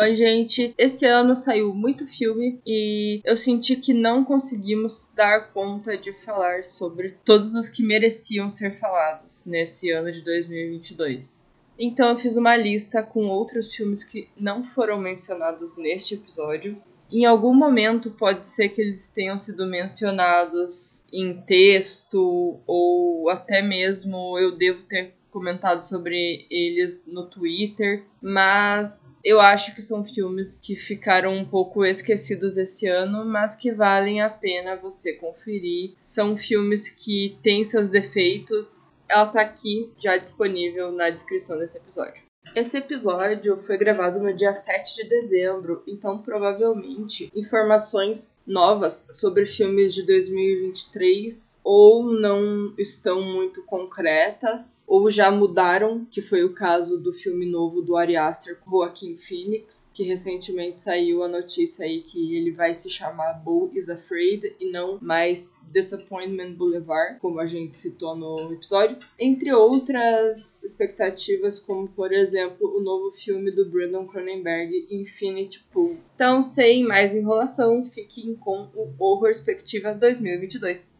Oi, gente. Esse ano saiu muito filme e eu senti que não conseguimos dar conta de falar sobre todos os que mereciam ser falados nesse ano de 2022. Então eu fiz uma lista com outros filmes que não foram mencionados neste episódio. Em algum momento pode ser que eles tenham sido mencionados em texto ou até mesmo eu devo ter comentado sobre eles no Twitter, mas eu acho que são filmes que ficaram um pouco esquecidos esse ano, mas que valem a pena você conferir. São filmes que têm seus defeitos. Ela tá aqui já disponível na descrição desse episódio. Esse episódio foi gravado no dia 7 de dezembro, então provavelmente informações novas sobre filmes de 2023 ou não estão muito concretas ou já mudaram, que foi o caso do filme novo do Ari Aster com Joaquin Phoenix, que recentemente saiu a notícia aí que ele vai se chamar Bo is Afraid e não mais Disappointment Boulevard, como a gente citou no episódio, entre outras expectativas como por exemplo exemplo, o novo filme do Brandon Cronenberg, Infinity Pool. Então, sem mais enrolação, fiquem com o Horror Perspectiva 2022.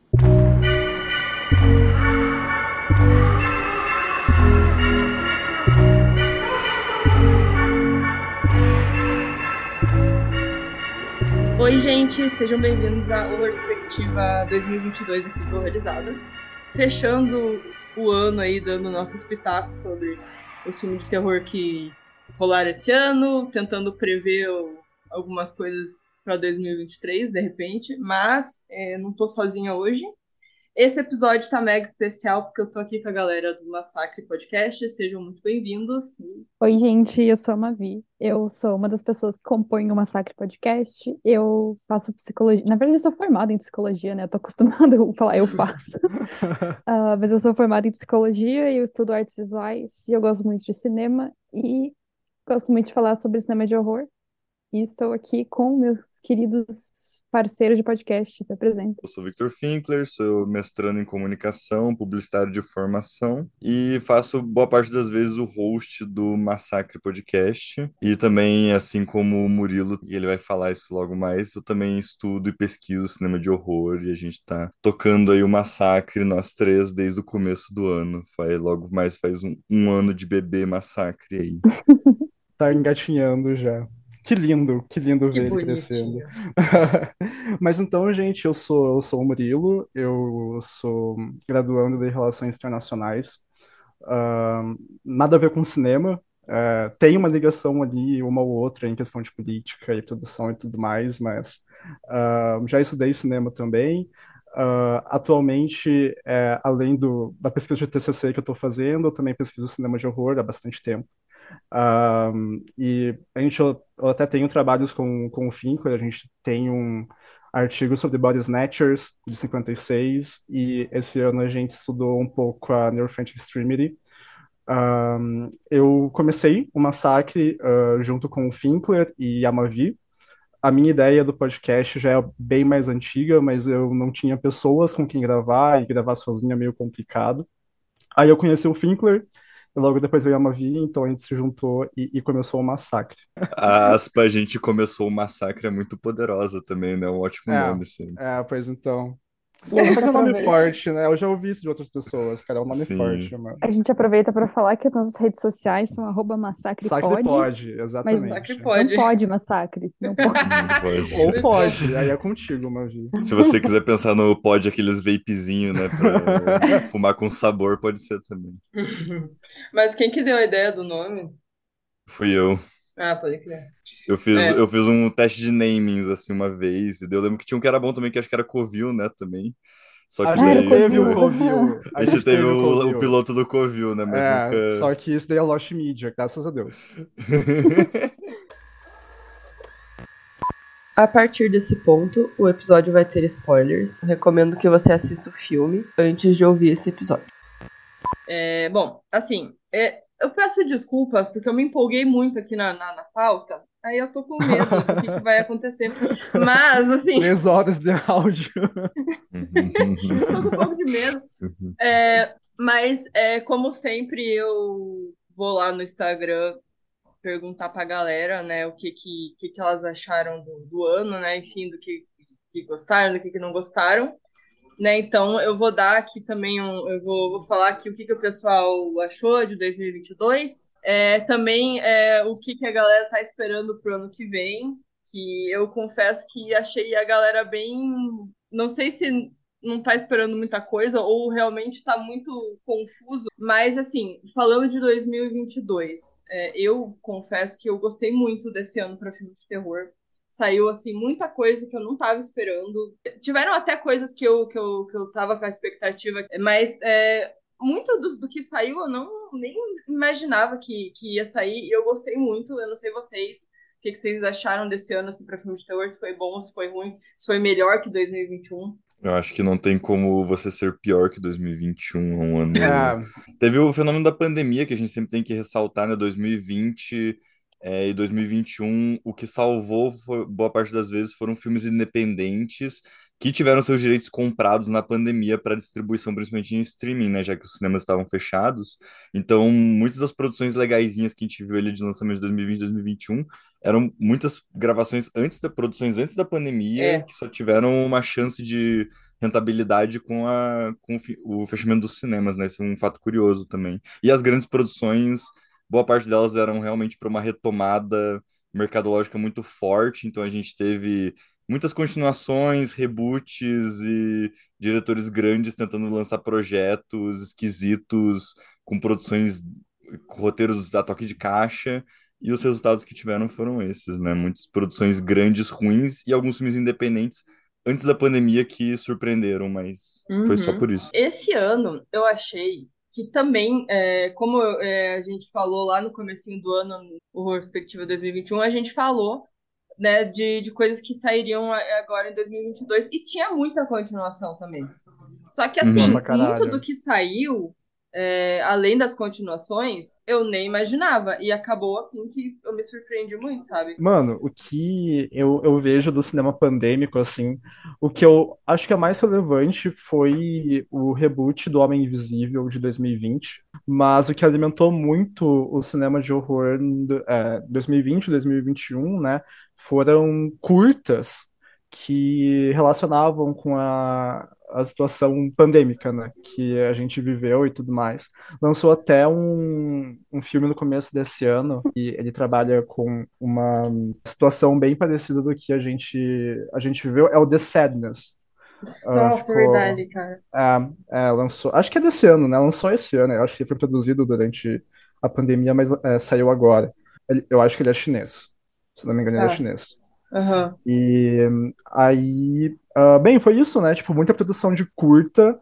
Oi, gente, sejam bem-vindos à Perspectiva 2022 aqui do Horrorizadas. Fechando o ano aí, dando nosso espetáculo sobre os filmes de terror que rolaram esse ano, tentando prever algumas coisas para 2023, de repente, mas é, não tô sozinha hoje. Esse episódio tá mega especial porque eu tô aqui com a galera do Massacre Podcast. Sejam muito bem-vindos. Oi, gente, eu sou a Mavi. Eu sou uma das pessoas que compõem o Massacre Podcast. Eu faço psicologia. Na verdade, eu sou formada em psicologia, né? Eu tô acostumada a falar eu faço. uh, mas eu sou formada em psicologia e eu estudo artes visuais. E eu gosto muito de cinema e gosto muito de falar sobre cinema de horror. E estou aqui com meus queridos parceiro de podcast, se apresenta. Eu sou Victor Finkler, sou mestrando em comunicação, publicitário de formação e faço boa parte das vezes o host do Massacre Podcast. E também, assim como o Murilo, e ele vai falar isso logo mais, eu também estudo e pesquiso cinema de horror e a gente tá tocando aí o Massacre, nós três, desde o começo do ano. Faz logo mais faz um, um ano de bebê Massacre aí. tá engatinhando já. Que lindo, que lindo Que ver ele bonitinho. crescendo. Mas então, gente, eu sou, eu sou o Murilo, eu sou graduando de Relações Internacionais. Ahn, nada a ver com cinema, é, tem uma ligação ali, uma ou outra, em questão de política e produção e tudo mais, mas ah, já estudei cinema também. Ah, atualmente, é, além do, da pesquisa de TCC que eu estou fazendo, eu também pesquiso cinema de horror há bastante tempo. Um, e a gente, eu, eu até tenho trabalhos com, com o Finkel, a gente tem um artigo sobre Body Snatchers, de 56, e esse ano a gente estudou um pouco a Neuroforensic Extremity. Um, eu comecei o Massacre uh, junto com o Finkler e a Mavi. A minha ideia do podcast já é bem mais antiga, mas eu não tinha pessoas com quem gravar, e gravar sozinho é meio complicado. Aí eu conheci o Finkler, Logo depois veio a Mavi, então a gente se juntou e, e começou o massacre. A aspa, a gente começou o massacre é muito poderosa também, né? Um ótimo É, nome, assim. é, pois então. E Só que é um nome forte, né? Eu já ouvi isso de outras pessoas, cara. É um nome Sim. forte, mano. a gente aproveita para falar que as nossas redes sociais são arroba massacre Sacre pode, pode, mas exatamente. Massacre não pode. pode massacre, não pode. Não pode. Ou pode, aí é contigo, Mavi. Se você quiser pensar no pod, aqueles vapezinho, né? Pra fumar com sabor, pode ser também. Mas quem que deu a ideia do nome? Fui eu. Ah, pode crer. Eu fiz, É. eu fiz um teste de namings, assim, uma vez. E daí eu lembro que tinha um que era bom também, que acho que era Covil, né? Também. Só A que Ah, gente era daí teve o foi- Covil. A gente teve o, o piloto do Covil, né? Mas É, nunca. só que isso daí é Lost Media, graças a Deus. A partir desse ponto, o episódio vai ter spoilers. Recomendo que você assista o filme antes de ouvir esse episódio. É, bom, assim, é, eu peço desculpas porque eu me empolguei muito aqui na, na, na pauta. Aí eu tô com medo do que, que vai acontecer. Mas, assim, Três horas de áudio. eu tô com um pouco de medo. É, mas, é, como sempre, eu vou lá no Instagram perguntar pra galera, né, o que que, que, que elas acharam do, do ano, né, enfim, do que, que gostaram, do que, que não gostaram. Né, então eu vou dar aqui também um, eu vou, vou falar aqui o que, que o pessoal achou de 2022, é, também é, o que, que a galera tá esperando pro ano que vem, que eu confesso que achei a galera bem, não sei se não tá esperando muita coisa ou realmente tá muito confuso. Mas, assim, falando de 2022, é, eu confesso que eu gostei muito desse ano para filme de terror. Saiu, assim, muita coisa que eu não tava esperando. Tiveram até coisas que eu, que eu, que eu tava com a expectativa, mas é, muito do, do que saiu eu não nem imaginava que, que ia sair. E eu gostei muito, eu não sei vocês. O que, que vocês acharam desse ano assim, para filme de terror? Se foi bom, se foi ruim, se foi melhor que 2021? Eu acho que não tem como você ser pior que 2021, um ano. É, Teve o fenômeno da pandemia, que a gente sempre tem que ressaltar, né? 2020 é, e 2021, o que salvou, foi- boa parte das vezes, foram filmes independentes que tiveram seus direitos comprados na pandemia para distribuição, principalmente em streaming, né? Já que os cinemas estavam fechados. Então, muitas das produções legaisinhas que a gente viu ali de lançamento de 2020 e 2021 eram muitas gravações antes da produções antes da pandemia, É. que só tiveram uma chance de rentabilidade com, a, com o, fechamento dos cinemas, né? Isso é um fato curioso também. E as grandes produções, boa parte delas eram realmente para uma retomada mercadológica muito forte, então a gente teve muitas continuações, reboots e diretores grandes tentando lançar projetos esquisitos, com produções, com roteiros a toque de caixa. E os resultados que tiveram foram esses, né? Muitas produções grandes, ruins e alguns filmes independentes antes da pandemia que surpreenderam, mas foi só Uhum. por isso. Esse ano eu achei que também, é, como é, a gente falou lá no comecinho do ano, no Perspectiva 2021, a gente falou, né, de, de coisas que sairiam agora em 2022 e tinha muita continuação também. Só que assim, Uhum. Muito do que saiu, é, além das continuações, eu nem imaginava e acabou assim que eu me surpreendi muito, sabe? Mano, o que eu, eu vejo do cinema pandêmico, assim, o que eu acho que é mais relevante foi o reboot do Homem Invisível de 2020, mas o que alimentou muito o cinema de horror é, 2020 e 2021, né, foram curtas que relacionavam com a, a situação pandêmica, né, que a gente viveu e tudo mais. Lançou até um, um filme no começo desse ano, e ele trabalha com uma situação bem parecida do que a gente, a gente viveu, é o The Sadness. Ah, Nossa, ficou- verdade, cara. É, é, lançou, acho que é desse ano, né? Lançou esse ano, eu acho que foi produzido durante a pandemia, mas é, saiu agora. Ele- eu acho que ele é chinês. Se não me engano, ele é Tá. chinês. Aham. E aí, ah, bem, foi isso, né? Tipo, muita produção de curta,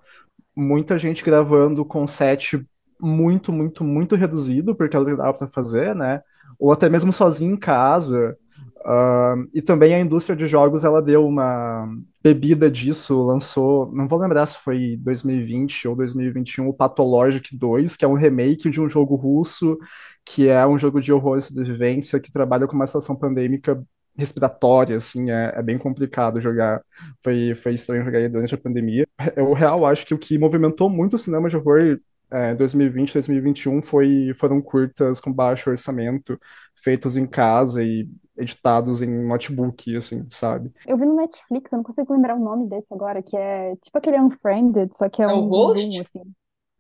muita gente gravando com set muito, muito, muito reduzido, porque que dava pra fazer, né? Ou até mesmo sozinho em casa. Ah, e também a indústria de jogos, ela deu uma bebida disso, lançou, não vou lembrar se foi 2020 ou 2021, o Pathologic 2, que é um remake de um jogo russo, que é um jogo de horror e sobrevivência, que trabalha com uma situação pandêmica respiratória, assim, é, é bem complicado jogar. Foi, foi estranho jogar ele durante a pandemia. Eu, real, acho que o que movimentou muito o cinema de horror é, 2020, 2021 foi, foram curtas com baixo orçamento, feitos em casa e editados em notebook, assim, sabe? Eu vi no Netflix, eu não consigo lembrar o nome desse agora, que é tipo aquele Unfriended, só que é É o um Host? zoom, assim.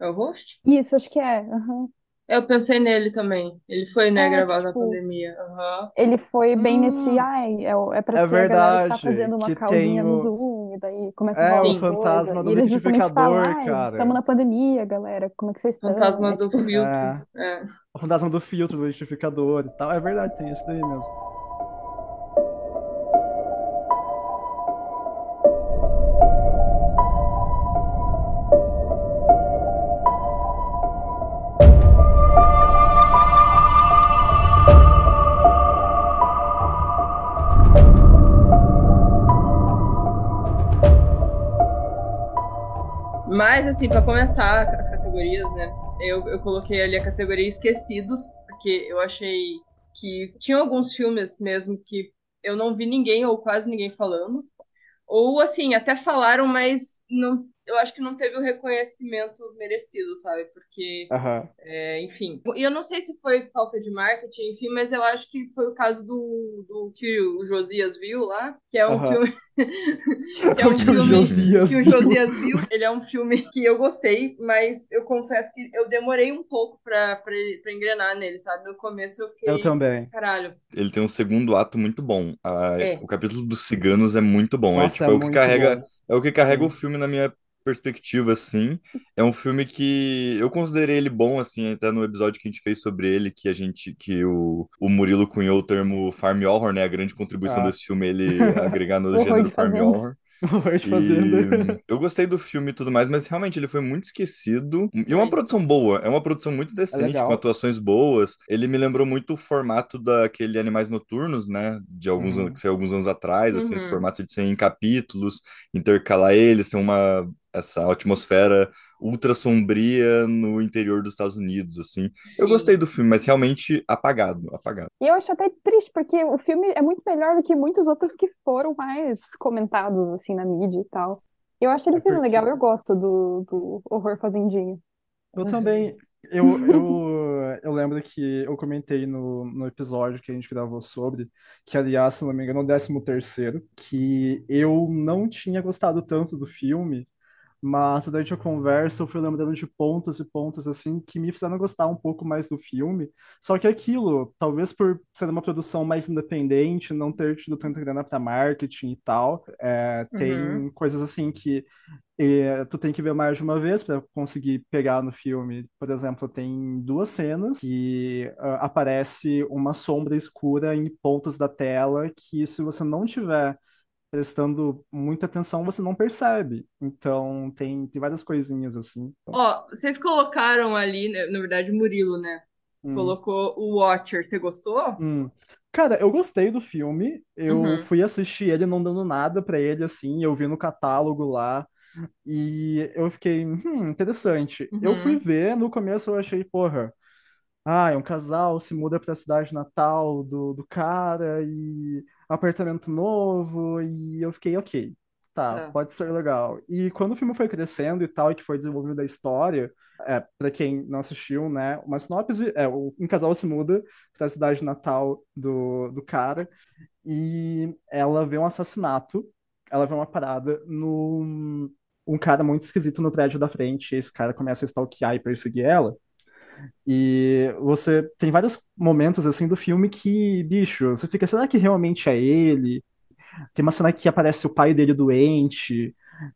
É o host? Isso, acho que é. aham. Eu pensei nele também. Ele foi, né, É, gravado na tipo, pandemia. Aham. Ele foi bem nesse, Hum, ai, é, o- é pra é ser a galera que tá verdade, fazendo uma que calzinha no o... Zoom, e daí começa a É, o Sim. umas coisas. fantasma do E eles justamente falam, liquidificador, ai, cara. estamos na pandemia, galera, como é que vocês estão? Fantasma É do tipo, filtro. É, É. o fantasma do filtro, do liquidificador e tal. É verdade, tem isso daí mesmo. Mas, assim, pra começar as categorias, né? Eu, eu coloquei ali a categoria Esquecidos, porque eu achei que tinha alguns filmes mesmo que eu não vi ninguém ou quase ninguém falando. Ou, assim, até falaram, mas não, eu acho que não teve o reconhecimento merecido, sabe? Porque, Aham. é, enfim. E eu não sei se foi falta de marketing, enfim, mas eu acho que foi o caso do, do que o Josias viu lá, que é um Aham. filme. que é O um que o filme Josias que o viu. Josias viu. Ele é um filme que eu gostei, mas eu confesso que eu demorei um pouco pra, pra, pra engrenar nele, sabe? No começo eu fiquei. Eu também. Caralho. Ele tem um segundo ato muito bom. A- É. O capítulo dos ciganos é muito bom. É, Nossa, tipo, é é o que carrega, bom. é o que carrega o filme na minha perspectiva, assim. É um filme que eu considerei ele bom, assim, até no episódio que a gente fez sobre ele, que a gente, que o, o Murilo cunhou o termo farm horror, né? A grande contribuição Ah. desse filme é ele agregar no gênero farm horror. E eu gostei do filme e tudo mais, mas realmente ele foi muito esquecido. E uma Muito. produção boa, é uma produção muito decente, legal. com atuações boas. Ele me lembrou muito o formato daquele Animais Noturnos, né? De alguns Uhum. anos, que saiu alguns anos atrás, assim, esse Uhum. formato de ser em capítulos, intercalar eles, ser uma essa atmosfera ultra sombria no interior dos Estados Unidos, assim. Eu Sim. gostei do filme, mas realmente apagado, apagado. E eu acho até triste, porque o filme é muito melhor do que muitos outros que foram mais comentados, assim, na mídia e tal. Eu acho ele É filme porque- legal, eu gosto do, do Horror Fazendinha. Eu também. Eu, eu, eu lembro que eu comentei no, no episódio que a gente gravou sobre, que aliás, se não me engano, é o 13 terceiro, que eu não tinha gostado tanto do filme, mas durante a conversa eu fui lembrando de pontos e pontos assim que me fizeram gostar um pouco mais do filme. Só que aquilo, talvez por ser uma produção mais independente, não ter tido tanta grana para marketing e tal, é, tem Uhum. coisas assim que é, tu tem que ver mais de uma vez para conseguir pegar no filme. Por exemplo, tem duas cenas que ah, aparece uma sombra escura em pontos da tela que se você não tiver prestando muita atenção, você não percebe. Então, tem, tem várias coisinhas assim. Então, Ó, vocês colocaram ali, né, na verdade, o Murilo, né? hum. Colocou o Watcher. Você gostou? Hum. Cara, eu gostei do filme. Eu Uhum. fui assistir ele não dando nada pra ele, assim. Eu vi no catálogo lá. E eu fiquei, hum, interessante. Eu fui Uhum. ver, no começo eu achei, porra, ah, é um casal, se muda pra cidade natal do, do cara e apartamento novo. E eu fiquei, ok, tá, Tá. pode ser legal. E quando o filme foi crescendo e tal, e que foi desenvolvendo a história, é, para quem não assistiu, né, uma sinopse é o- um casal se muda pra cidade natal do, do cara e ela vê um assassinato, ela vê uma parada no um cara muito esquisito no prédio da frente, e esse cara começa a stalkear e perseguir ela. E você tem vários momentos assim do filme que, bicho, você fica, será que realmente é ele? Tem uma cena que aparece o pai dele doente.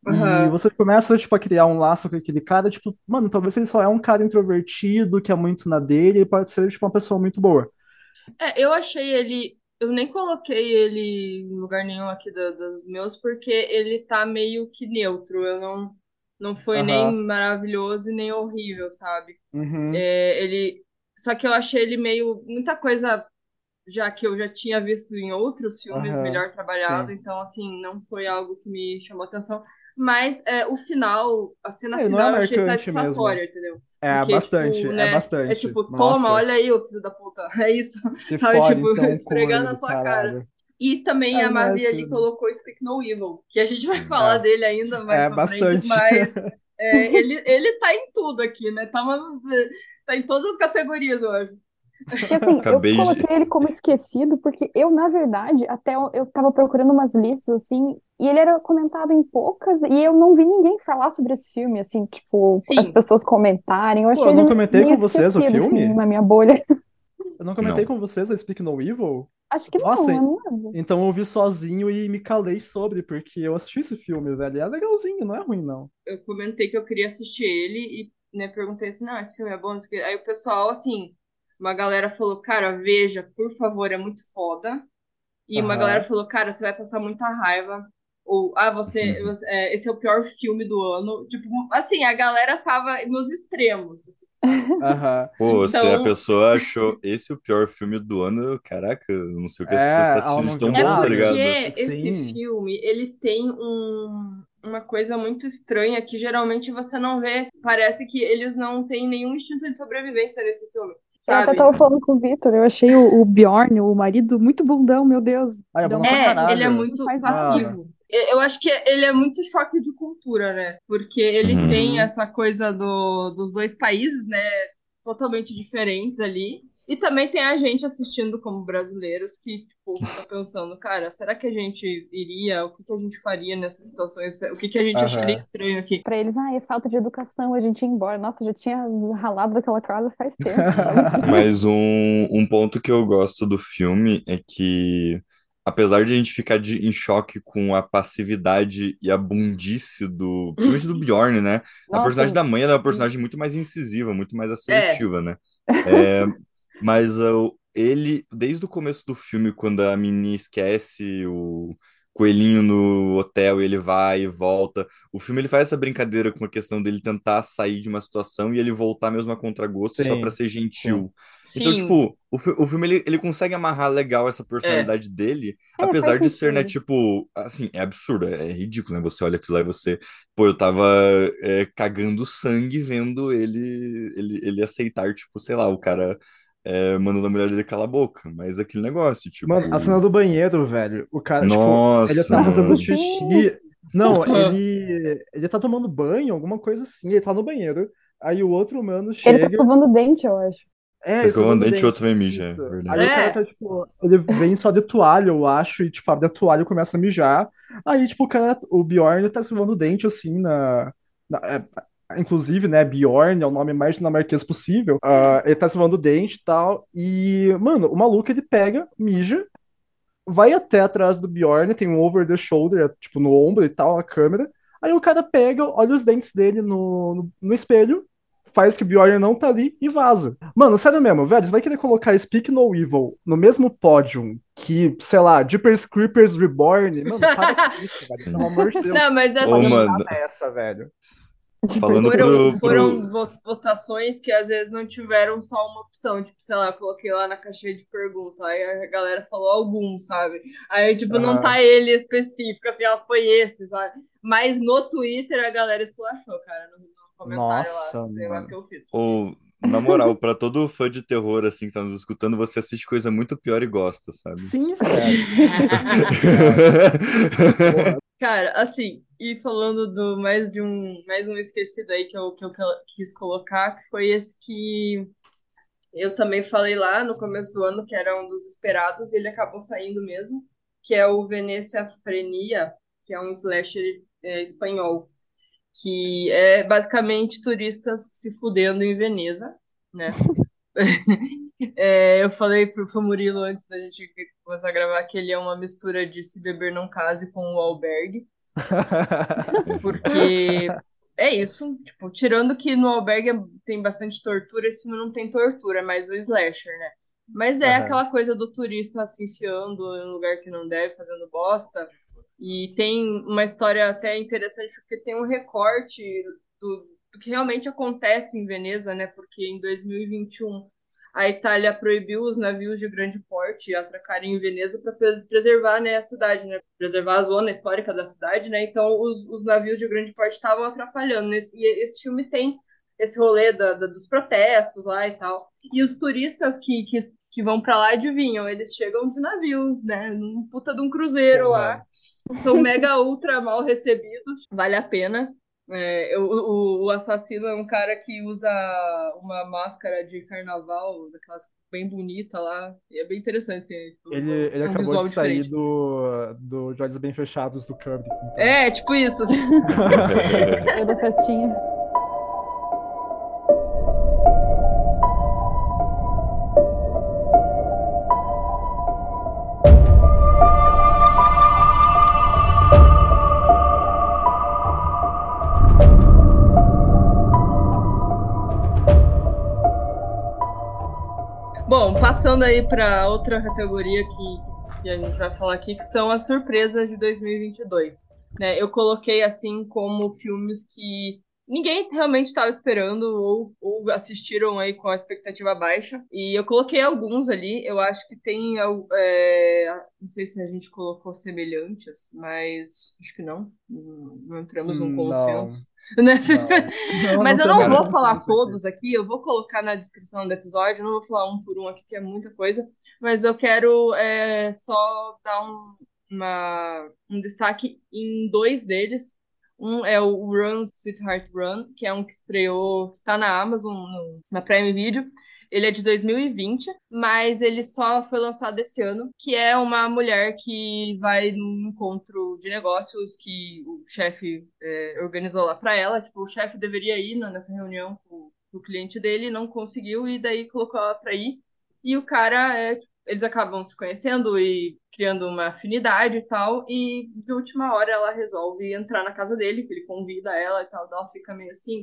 E Aham. você começa, tipo, a criar um laço com aquele cara, tipo, mano, talvez ele só é um cara introvertido, que é muito na dele, e pode ser, tipo, uma pessoa muito boa. É, eu achei ele. Eu nem coloquei ele em lugar nenhum aqui da- dos meus, porque ele tá meio que neutro. Eu não. Não foi nem Aham. maravilhoso e nem horrível, sabe? Uhum. É, ele. Só que eu achei ele meio. Muita coisa já que eu já tinha visto em outros filmes Aham. melhor trabalhado, Sim. então, assim, não foi algo que me chamou atenção. Mas é, o final, a cena É, não é final, eu achei satisfatória, entendeu? É Porque, bastante, tipo, é né? bastante. É tipo, toma, Nossa, olha aí, ô filho da puta. É isso. se sabe, fode, tipo, então, esfregar corno na sua cara. E também É, a Mavi mas, ali colocou Speak No Evil, que a gente vai Sim. falar É. dele ainda mais É, pra frente, bastante. mas é, ele, ele tá em tudo aqui, né? Tá, uma- tá em todas as categorias, eu acho. E assim, Acabei eu de- coloquei ele como esquecido, porque eu, na verdade, até eu, eu tava procurando umas listas, assim, e ele era comentado em poucas, e eu não vi ninguém falar sobre esse filme, assim, tipo, Sim. as pessoas comentarem. Eu Pô, eu não comentei com vocês o esquecido, filme? assim, na minha bolha. Eu não comentei Não. com vocês a Speak No Evil? Acho que não, Nossa, eu não lembro. Então eu vi sozinho e me calei sobre, porque eu assisti esse filme, velho. e É legalzinho, não é ruim, não. Eu comentei que eu queria assistir ele e né, perguntei assim, não, esse filme é bom, não. Aí o pessoal, assim, uma galera falou, cara, veja, por favor, é muito foda. E uma Aham. galera falou, cara, você vai passar muita raiva. Ou, ah, você, você- é, esse é o pior filme do ano. Tipo, assim, a galera tava nos extremos. assim. Pô, se a Então- pessoa achou esse o pior filme do ano, caraca, eu não sei o que as É, pessoas estão assistindo tão É bom, tá nada. ligado? porque esse Sim. filme, ele tem um, uma coisa muito estranha que geralmente você não vê. Parece que eles não têm nenhum instinto de sobrevivência nesse filme, Eu até sabe? tava falando com o Vitor, eu achei o, o Bjorn, o marido, muito bundão, meu Deus. Ah, é É, ele é muito passivo. Eu acho que ele é muito choque de cultura, né? Porque ele Uhum. tem essa coisa do, dos dois países, né? Totalmente diferentes ali. E também tem a gente assistindo como brasileiros que, tipo, tá pensando, cara, será que a gente iria? O que, que a gente faria nessas situações? O que, que a gente Aham. acharia estranho aqui? Pra eles, ah, é falta de educação, a gente ia embora. Nossa, já tinha ralado daquela casa faz tempo. Mas um, um ponto que eu gosto do filme é que, apesar de a gente ficar de- em choque com a passividade e a bundice do, principalmente do Bjorn, né? A Nossa, personagem da mãe é uma personagem muito mais incisiva, muito mais assertiva, né? É, mas uh, ele, desde o começo do filme, quando a menina esquece o coelhinho no hotel e ele vai e volta, o filme ele faz essa brincadeira com a questão dele tentar sair de uma situação e ele voltar mesmo a contragosto só pra ser gentil. Sim, Então, tipo, o, o filme ele, ele consegue amarrar legal essa personalidade dele, É, apesar de ser, né, tipo, assim, é absurdo, é, é ridículo, né? Você olha aquilo lá e você, pô, eu tava é, cagando sangue vendo ele, ele, ele aceitar, tipo, sei lá, o cara é, mandando a mulher dele calar a boca, mas aquele negócio, tipo, Mano, a cena do banheiro, velho. O cara, tipo, ele nossa, tá fazendo mano. xixi. Não, ele, ele tá tomando banho, alguma coisa assim. Ele tá no banheiro. Aí o outro mano Ele tá chega. escovando o dente, eu acho. É, Tá escovando escovando dente e dente. outro vem mijar, é. Aí verdade. o cara É. tá, tipo, ele vem só de toalha, eu acho, e, tipo, abre a toalha e começa a mijar. Aí, tipo, o cara, o Bjorn tá escovando o dente, assim, na... na- é, inclusive, né, Bjorn é o nome mais dinamarquês possível. Ah, ele tá escovando o dente e tal, e, mano, o maluco, ele pega, mija, vai até atrás do Bjorn, tem um over the shoulder, tipo, no ombro e tal, a câmera. Aí o cara pega, olha os dentes dele no, no, no espelho, faz que o Bjorn não tá ali e vaza. Mano, sério mesmo, velho, você vai querer colocar Speak No Evil no mesmo pódio que, sei lá, Jeepers Creepers Reborn? Mano, para com isso, velho, pelo amor de Deus. Não, mas Ô, assim, mano, Nada é essa, velho. Falando foram, pro, foram pro... votações que às vezes não tiveram só uma opção. Tipo, sei lá, eu coloquei lá na caixinha de pergunta, aí a galera falou algum, sabe? Aí, tipo, não tá ele específico, assim, ela foi esse, sabe? Mas no Twitter a galera esculachou, cara, no, no comentário Nossa, lá, do negócio que mano. eu fiz. Ou, na moral, pra todo fã de terror, assim, que tá nos escutando, você assiste coisa muito pior e gosta, sabe? Sim, velho. Porra. Cara, assim, e falando do mais de um, mais um esquecido aí que eu, que eu quis colocar, que foi esse que eu também falei lá no começo do ano, que era um dos esperados, e ele acabou saindo mesmo, que é o Venecia Frenia, que é um slasher é, espanhol, que é basicamente turistas se fudendo em Veneza, né? É, eu falei pro, pro Murilo antes da gente começar a gravar que ele é uma mistura de Se Beber Não Case com o Albergue, porque é isso, tipo, tirando que no Albergue tem bastante tortura, esse filme não tem tortura, é mais o slasher, né? Mas é Aham. aquela coisa do turista se enfiando em um lugar que não deve, fazendo bosta. E tem uma história até interessante, porque tem um recorte do, do que realmente acontece em Veneza, né? Porque em 2021 a Itália proibiu os navios de grande porte atracarem em Veneza para preservar né, a cidade, né? Preservar a zona histórica da cidade, né? Então os, os navios de grande porte estavam atrapalhando. Nesse, e esse filme tem esse rolê da, da, dos protestos lá e tal. E os turistas que, que, que vão para lá adivinham, eles chegam de navio, né? Num puta de um cruzeiro lá. São mega ultra mal recebidos. Vale a pena. É, o, o, o, assassino é um cara que usa uma máscara de carnaval, daquelas bem bonita lá. E é bem interessante. Assim, ele ele um acabou de sair diferente. do, do De Olhos Bem Fechados do Kubrick. Então. É, tipo isso. Eu da festinha. Bom, passando aí para outra categoria que, que a gente vai falar aqui, que são as surpresas de 2022. Né? Eu coloquei assim como filmes que ninguém realmente estava esperando ou, ou, assistiram aí com a expectativa baixa. E eu coloquei alguns ali. Eu acho que tem. É, não sei se a gente colocou semelhantes, mas acho que não. Não entramos num consenso. Né? Não. Não, mas eu não vou falar todos aqui, eu vou colocar na descrição do episódio, não vou falar um por um aqui, que é muita coisa, mas eu quero é, só dar um uma, um destaque em dois deles. Um é o Run, Sweetheart Run, que é um que estreou, que tá na Amazon, no, na Prime Video. Ele é de 2020, mas ele só foi lançado esse ano, que é uma mulher que vai num encontro de negócios que o chefe é, organizou lá para ela. Tipo, o chefe deveria ir nessa reunião com, o cliente dele, não conseguiu, e daí colocou ela pra ir. E o cara, é, tipo, eles acabam se conhecendo e criando uma afinidade e tal. E de última hora ela resolve entrar na casa dele, que ele convida ela e tal. Ela fica meio assim.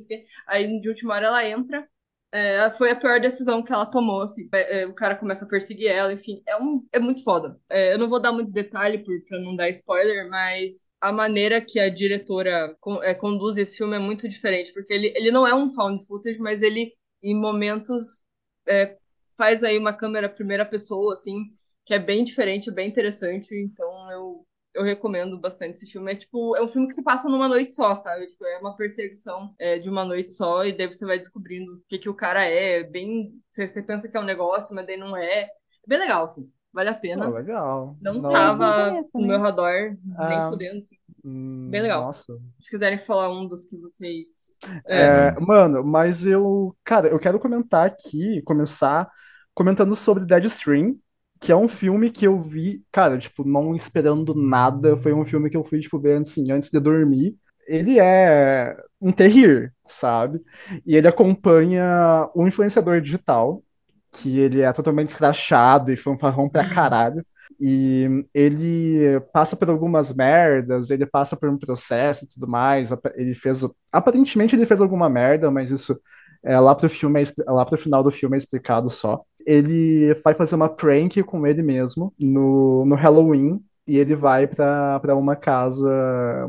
Aí de última hora ela entra. É, foi a pior decisão que ela tomou, assim. É, o cara começa a perseguir ela, enfim. É, um, é muito foda. É, eu não vou dar muito detalhe por, pra não dar spoiler, mas a maneira que a diretora con, é, conduz esse filme é muito diferente. Porque ele, ele não é um found footage, mas ele, em momentos, é, faz aí uma câmera primeira pessoa, assim, que é bem diferente, bem interessante. Então eu, eu recomendo bastante esse filme. É tipo, é um filme que se passa numa noite só, sabe? Tipo, é uma perseguição é, de uma noite só, e daí você vai descobrindo o que, que o cara é. Bem. Você, você pensa que é um negócio, mas daí não é. É bem legal, assim. Vale a pena. Oh, legal. Não Não- tava no também. meu radar, nem Ah. fudendo, assim. Hum, Bem legal. Nossa. Se quiserem falar um dos que vocês. É, mano, mas eu, cara, eu quero comentar aqui, começar comentando sobre Deadstream, que é um filme que eu vi, cara, tipo, não esperando nada. Foi um filme que eu fui, tipo, ver assim, antes de dormir. Ele é um terrir, sabe? E ele acompanha um influenciador digital, que ele é totalmente escrachado e fanfarrão pra caralho. E ele passa por algumas merdas, ele passa por um processo e tudo mais. Ele fez. Aparentemente ele fez alguma merda, mas isso é, lá pro filme, é lá pro final do filme é explicado só. Ele vai fazer uma prank com ele mesmo no, no Halloween. E ele vai pra uma casa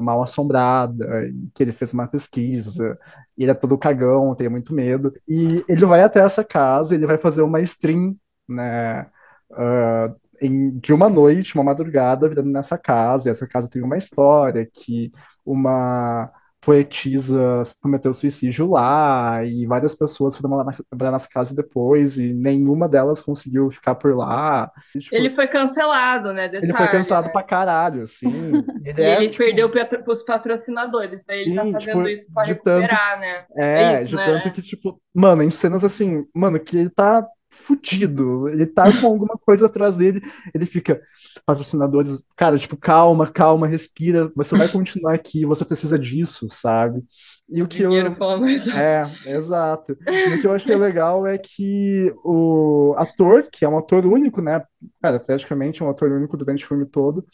mal assombrada, que ele fez uma pesquisa, e ele é todo cagão, tem muito medo. E ele vai até essa casa, ele vai fazer uma stream, né? ah, em- de uma noite, uma madrugada, virando nessa casa. E essa casa tem uma história que uma poetisa cometeu suicídio lá, e várias pessoas foram lá na, trabalhar nessa casa depois, e nenhuma delas conseguiu ficar por lá. E, tipo, Ele foi cancelado, né? ele foi Detalhe, cancelado né? pra caralho, assim. Ele E é, ele tipo, perdeu pros patrocinadores, daí ele tá Sim, fazendo tipo, isso pra de tanto- recuperar, né? É, É isso, de né? tanto que, tipo, mano, em cenas assim, mano, que ele tá fudido, ele tá com alguma coisa atrás dele, ele fica, patrocinadores, cara, tipo, calma, calma, respira, você vai continuar aqui, você precisa disso, sabe? E o que eu. É, exato. E o que eu achei legal é que o ator, que é um ator único, né? Cara, praticamente um ator único durante o filme todo,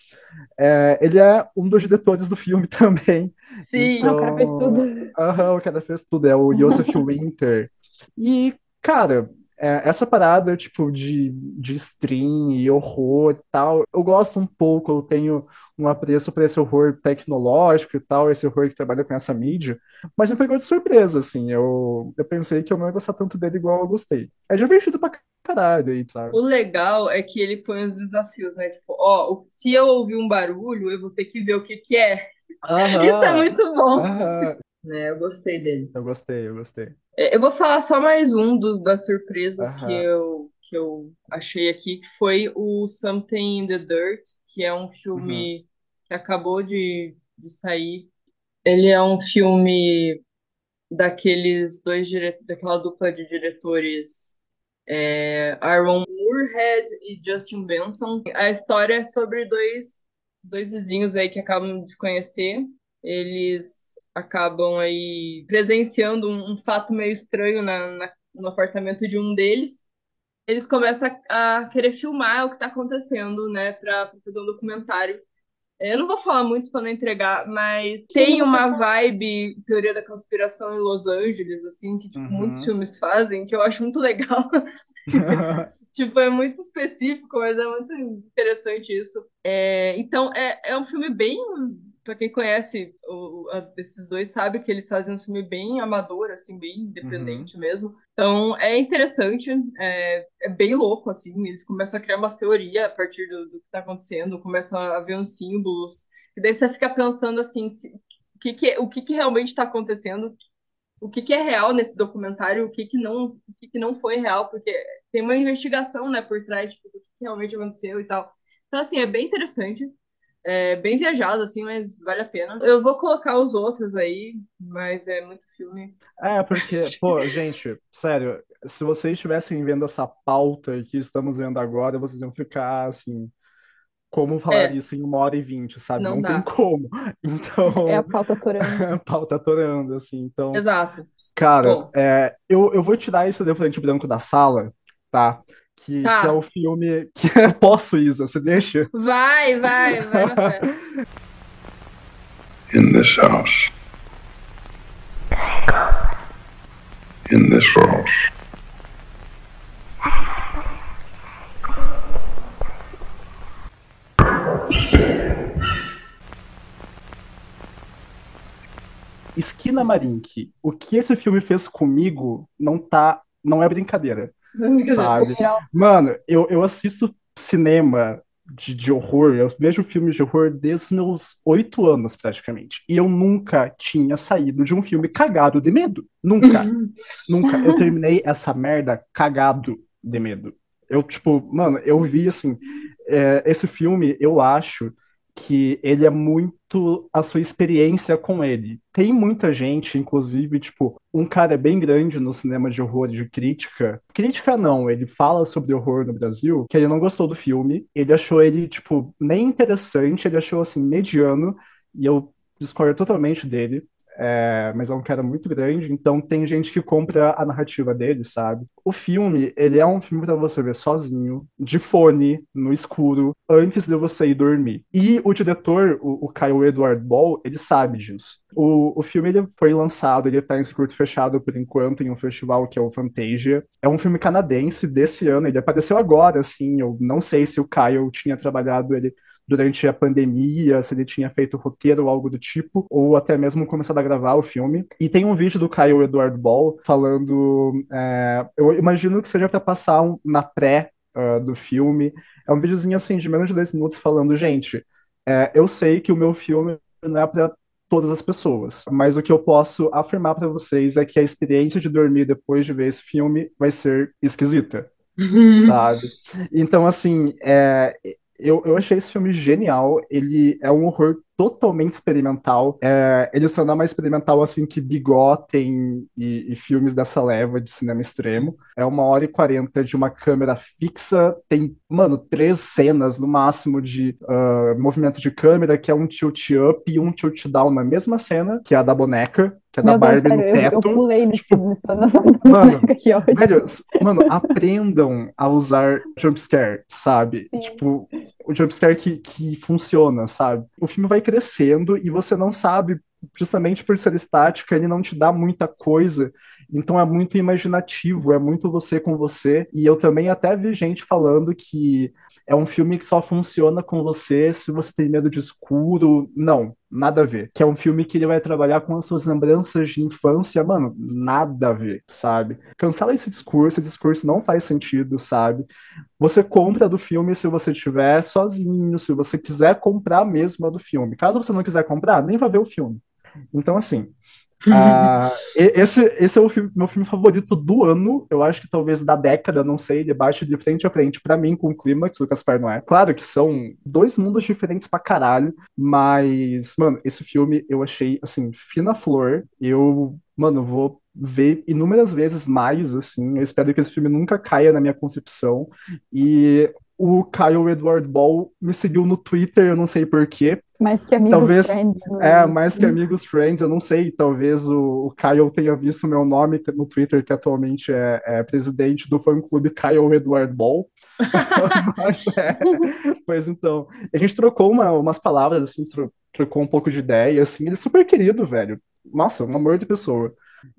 é, ele é um dos diretores do filme também. Sim. Ah, o cara fez tudo. Aham, o cara fez tudo, é o Joseph Winter. E, cara, é, essa parada, tipo, de, de stream e horror e tal, eu gosto um pouco, eu tenho um apreço por esse horror tecnológico e tal, esse horror que trabalha com essa mídia, mas me pegou de surpresa, assim, eu, eu pensei que eu não ia gostar tanto dele igual eu gostei. É divertido pra caralho aí, sabe? O legal é que ele põe os desafios, né? Tipo, ó, se eu ouvir um barulho, eu vou ter que ver o que que é. Isso é muito bom. Aham. Né, eu gostei dele. Eu gostei, eu gostei. É, Eu vou falar só mais um dos, das surpresas Aham. que eu, que eu achei aqui, que foi o Something in the Dirt, que é um filme que acabou de, de sair. Ele é um filme daqueles dois daquela dupla de diretores é, Aaron Moorhead e Justin Benson. A história é sobre dois, dois vizinhos aí que acabam de se conhecer. Eles acabam aí presenciando um, um fato meio estranho na, na- no apartamento de um deles. Eles começam a, a querer filmar o que está acontecendo, né, para fazer um documentário. Eu não vou falar muito para não entregar, mas tem uma vibe teoria da conspiração em Los Angeles, assim, que tipo, Uhum. muitos filmes fazem, que eu acho muito legal. Tipo, é muito específico, mas é muito interessante isso. É, então, é, é um filme bem. Pra quem conhece o, a- esses dois, sabe que eles fazem um filme bem amador, assim, bem independente mesmo. Então, é interessante, é, é bem louco, assim. Eles começam a criar umas teorias a partir do, do que tá acontecendo, começam a ver uns símbolos. E daí você fica pensando, assim, se- o que que, o que que realmente está acontecendo, o que que é real nesse documentário, o que que não, o que que não foi real, porque tem uma investigação, né, por trás, tipo, do que realmente aconteceu e tal. Então, assim, é bem interessante. É bem viajado, assim, mas vale a pena. Eu vou colocar os outros aí, mas é muito filme. É, porque, pô, gente, sério, se vocês estivessem vendo essa pauta que estamos vendo agora, vocês iam ficar assim. Como falar É, isso em uma hora e vinte, sabe? não Não tem como. Então, É a pauta torando. a pauta atorando, assim. Então, Exato. cara, é, eu, eu vou tirar esse elefante branco da sala, tá? Que, que é tá. o filme que posso, Isa, você deixa? Vai, vai, vai in this house. In this house. Esquina Marink, o que esse filme fez comigo não tá, não é brincadeira, sabe? Mano, eu, eu assisto cinema de, de horror, eu vejo filmes de horror desde os meus oito anos, praticamente. E eu nunca tinha saído de um filme cagado de medo. Nunca, nunca. Eu terminei essa merda cagado de medo. Eu, tipo, mano, eu vi assim, é, esse filme, eu acho que ele é muito a sua experiência com ele. Tem muita gente, inclusive, tipo, um cara bem grande no cinema de horror de crítica. Crítica não, ele fala sobre horror no Brasil, que ele não gostou do filme. Ele achou ele, tipo, nem interessante, ele achou assim, mediano, e eu discordo totalmente dele. É, mas é um cara muito grande, então tem gente que compra a narrativa dele, sabe? O filme, ele é um filme para você ver sozinho, de fone, no escuro, antes de você ir dormir. E o diretor, o, o Kyle Edward Ball, ele sabe disso. O, o filme ele foi lançado, ele está em circuito fechado por enquanto em um festival que é o Fantasia. É um filme canadense desse ano, ele apareceu agora, assim, eu não sei se o Kyle tinha trabalhado ele durante a pandemia, se ele tinha feito roteiro ou algo do tipo, ou até mesmo começado a gravar o filme. E tem um vídeo do Kyle Edward Ball falando. é, eu imagino que seja para passar um- na pré ah, do filme. É um videozinho assim de menos de 10 minutos falando, gente, é, eu sei que o meu filme não é para todas as pessoas, mas o que eu posso afirmar para vocês é que a experiência de dormir depois de ver esse filme vai ser esquisita sabe? Então, assim, é, eu, eu achei esse filme genial. Ele é um horror totalmente experimental. É, ele só não é mais experimental assim que Bigotem e, e filmes dessa leva de cinema extremo. É uma hora e quarenta de uma câmera fixa. Tem, mano, três cenas no máximo de ah, movimento de câmera, que é um tilt up e um tilt down na mesma cena, que é a da boneca, que é da Meu Deus, Barbie no sério, eu, eu teto. pulei Tipo, nesse, nessa mano, aqui hoje. Velho, mano, aprendam a usar jumpscare, sabe? Sim. Tipo, o jumpscare que, que funciona, sabe? O filme vai crescendo e você não sabe, justamente por ser estática, ele não te dá muita coisa. Então é muito imaginativo, é muito você com você. E eu também até vi gente falando que é um filme que só funciona com você se você tem medo de escuro. Não, nada a ver. Que é um filme que ele vai trabalhar com as suas lembranças de infância. Mano, nada a ver, sabe? Cancela esse discurso, esse discurso não faz sentido, sabe? Você compra do filme se você estiver sozinho, se você quiser comprar mesmo a do filme. Caso você não quiser comprar, nem vai ver o filme. Então, assim, ah, esse, esse é o filme- meu filme favorito do ano, eu acho que talvez da década, não sei, bate de frente a frente pra mim com o Clímax do Gaspar Noé. Claro que são dois mundos diferentes pra caralho, mas, mano, esse filme eu achei, assim, fina flor. Eu, mano, vou ver inúmeras vezes mais, assim. Eu espero que esse filme nunca caia na minha concepção. E o Kyle Edward Ball me seguiu no Twitter, eu não sei por quê. Mais que amigos, Talvez- friends. no- É, mais que amigos, friends, eu não sei, talvez o, o Kyle tenha visto meu nome no Twitter, que atualmente é, é presidente do fã-clube Kyle Edward Ball. Mas, é, pois então, a gente trocou uma- umas palavras, assim, tro- trocou um pouco de ideia, assim, ele é super querido, velho. Nossa, um amor de pessoa.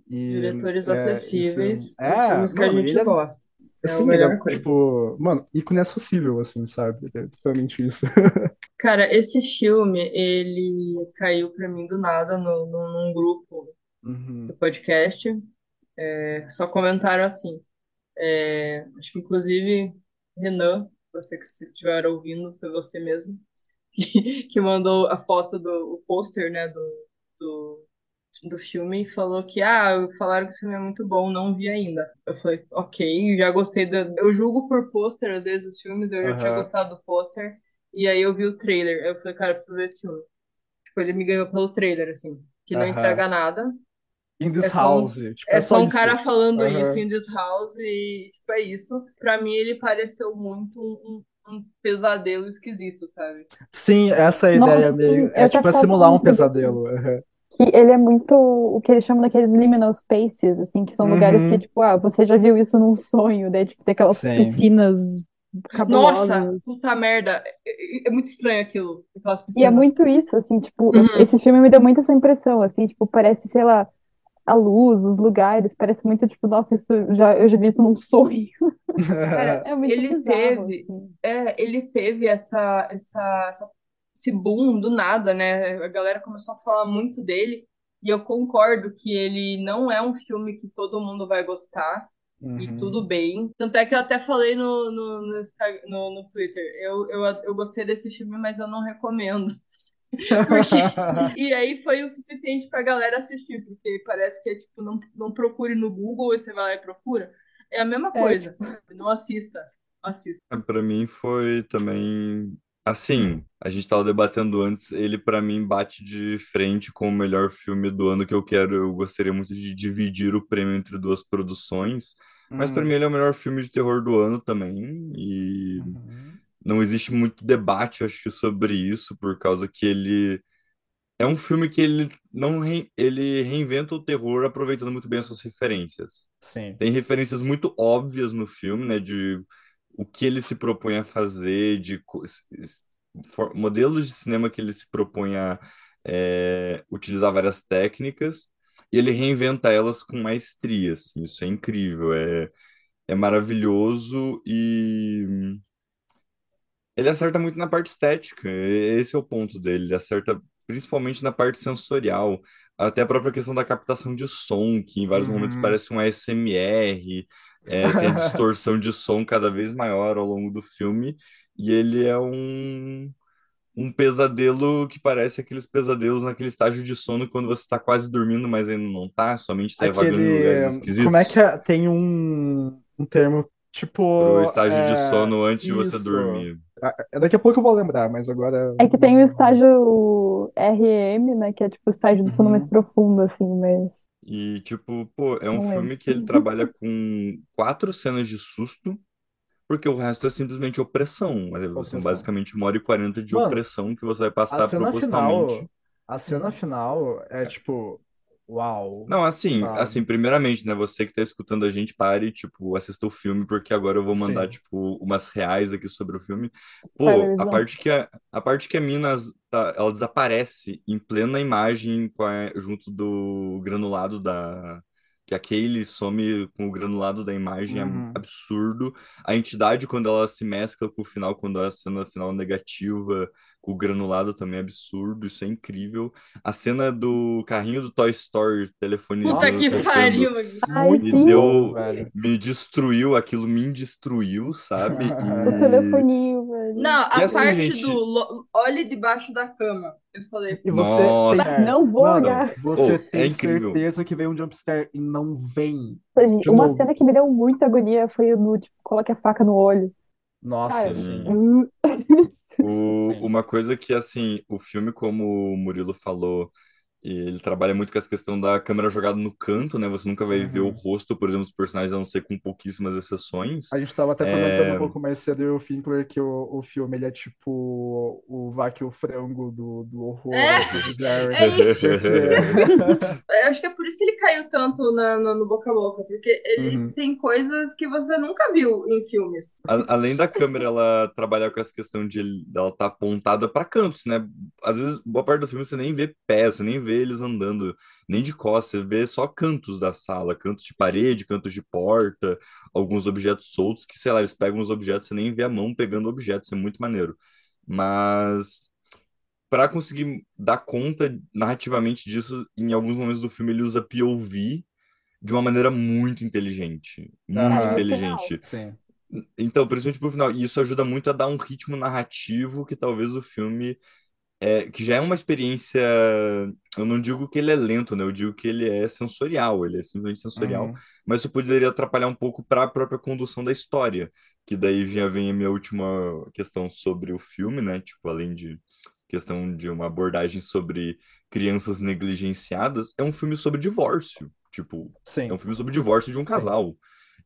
E, Diretores é, acessíveis, isso- os é, filmes que a gente ele é- gosta. É Assim, é, tipo, mano, ícone acessível, assim, sabe? É totalmente isso. Cara, esse filme, ele caiu pra mim do nada no, no- num grupo Uhum. do podcast. É, só comentaram assim. é, acho que inclusive Renan, você que estiver ouvindo, foi você mesmo, que, que mandou a foto do pôster, né, do, do, filme e falou que, ah, falaram que o filme é muito bom, não vi ainda. Eu falei, ok, já gostei da. Eu julgo por pôster, às vezes, os filmes, eu já tinha gostado do pôster. E aí eu vi o trailer. Eu falei, cara, eu preciso ver esse filme. Tipo, ele me ganhou pelo trailer, assim. Que não Aham. entrega nada. In this É só um- house. Tipo, É só um isso. cara falando Aham. isso em This House e, tipo, é isso. Pra mim, ele pareceu muito um, um- pesadelo esquisito, sabe? Sim, essa é a Nossa, ideia meio. É eu tipo, é simular um pesadelo. aham. Que ele é muito o que eles chamam daqueles liminal spaces, assim, que são lugares Uhum. que, tipo, ah, você já viu isso num sonho, daí, tipo, tem aquelas Sim. piscinas cabulosas. Nossa, puta merda. É, é muito estranho aquilo. Aquelas E é piscinas. muito isso, assim, tipo, Uhum. esse filme me deu muito essa impressão, assim, tipo, parece, sei lá, a luz, os lugares, parece muito, tipo, nossa, isso já, eu já vi isso num sonho. Cara, É muito ele bizarro, teve, assim. é, ele teve essa, essa, essa- esse boom do nada, né? A galera começou a falar muito dele. E eu concordo que ele não é um filme que todo mundo vai gostar. E Uhum. tudo bem. Tanto é que eu até falei no, no, no, no- no Twitter. Eu, eu, eu gostei desse filme, mas eu não recomendo. Porque... E aí foi o suficiente pra galera assistir, porque parece que é tipo, não, não procure no Google e você vai lá e procura. É a mesma É, coisa. Não assista. Assista. Pra mim foi também assim, a gente tava debatendo antes, ele pra mim bate de frente com o melhor filme do ano que eu quero, eu gostaria muito de dividir o prêmio entre duas produções, mas pra Hum. mim ele é o melhor filme de terror do ano também e Uhum. não existe muito debate, acho que sobre isso, por causa que ele é um filme que ele não re- ele reinventa o terror aproveitando muito bem as suas referências. Sim. Tem referências muito óbvias no filme, né, de o que ele se propõe a fazer, de modelos de cinema que ele se propõe a é, utilizar várias técnicas, e ele reinventa elas com maestria, assim, isso é incrível, é, é maravilhoso e ele acerta muito na parte estética, esse é o ponto dele, ele acerta principalmente na parte sensorial, até a própria questão da captação de som, que em vários momentos Uhum. parece um ASMR, é, tem a distorção de som cada vez maior ao longo do filme, e ele é um, um pesadelo que parece aqueles pesadelos naquele estágio de sono quando você está quase dormindo, mas ainda não tá, sua mente está vagando em lugares Aquele. esquisitos. Como é que é? Tem um, um termo tipo. Pro estágio de é, sono antes de você isso. dormir. Ah, Daqui a pouco eu vou lembrar, mas agora. É que tem o estágio REM, né, que é, tipo, o estágio do sono Uhum. mais profundo, assim, mas... E, tipo, pô, é um Não lembro. filme que ele trabalha com quatro cenas de susto, porque o resto é simplesmente opressão. Mas São Opressão. basicamente uma hora e quarenta de Mano, opressão que você vai A passar cena propositalmente. final. A cena final é tipo. Uau. Não, assim, Sabe? assim, primeiramente, né, você que tá escutando a gente, pare, tipo, assista o filme, porque agora eu vou mandar, Sim. tipo, umas reais aqui sobre o filme. Pô, Spoilers, a parte que a, a parte que a mina, tá, ela desaparece em plena imagem com a- junto do granulado da... Que a Kaylee some com o granulado da imagem, Uhum. é absurdo. A entidade, quando ela se mescla com o final, quando a cena final é negativa, com o granulado também é absurdo, isso é incrível. A cena do carrinho do Toy Story, telefonezinho Puta que pariu. Ai, me sim. deu, velho. me destruiu, aquilo me destruiu, sabe? O E, telefoninho, velho. Não, a assim, parte gente- do olhe debaixo da cama. Eu falei, E você Nossa. tem. Não vou Mano, olhar. você Oh, é tem incrível. certeza que vem um jumpscare e não vem. Gente, uma novo. cena que me deu muita agonia foi o do, tipo, coloque a faca no olho. Nossa, hum, O- uma coisa que, assim, o filme, como o Murilo falou, ele trabalha muito com essa questão da câmera jogada no canto, né? Você nunca vai ver o Uhum. rosto, por exemplo, dos personagens, a não ser com pouquíssimas exceções. A gente tava até comentando É. um pouco mais cedo o Finkler que o, o filme ele é tipo o Vaque o Frango do, do horror É. do. É isso. Porque- Eu acho que é por isso que ele caiu tanto na- no, no boca a boca, porque ele Uhum. tem coisas que você nunca viu em filmes. A- Além da câmera, ela trabalhar com essa questão de dela estar apontada para cantos, né? Às vezes, boa parte do filme você nem vê pés, você nem vê eles andando, nem de costas, você vê só cantos da sala, cantos de parede, cantos de porta, alguns objetos soltos, que, sei lá, eles pegam os objetos, você nem vê a mão pegando o objeto, isso é muito maneiro. Mas para conseguir dar conta narrativamente disso, em alguns momentos do filme ele usa POV de uma maneira muito inteligente, muito Aham. inteligente. Sim. Então, principalmente pro final. E isso ajuda muito a dar um ritmo narrativo que talvez o filme é, que já é uma experiência. Eu não digo que ele é lento, né? Eu digo que ele é sensorial, ele é simplesmente sensorial, Uhum. mas isso poderia atrapalhar um pouco para a própria condução da história. Que daí já vem a minha última questão sobre o filme, né? Tipo, além de questão de uma abordagem sobre crianças negligenciadas, é um filme sobre divórcio. Tipo, Sim. é um filme sobre divórcio de um casal.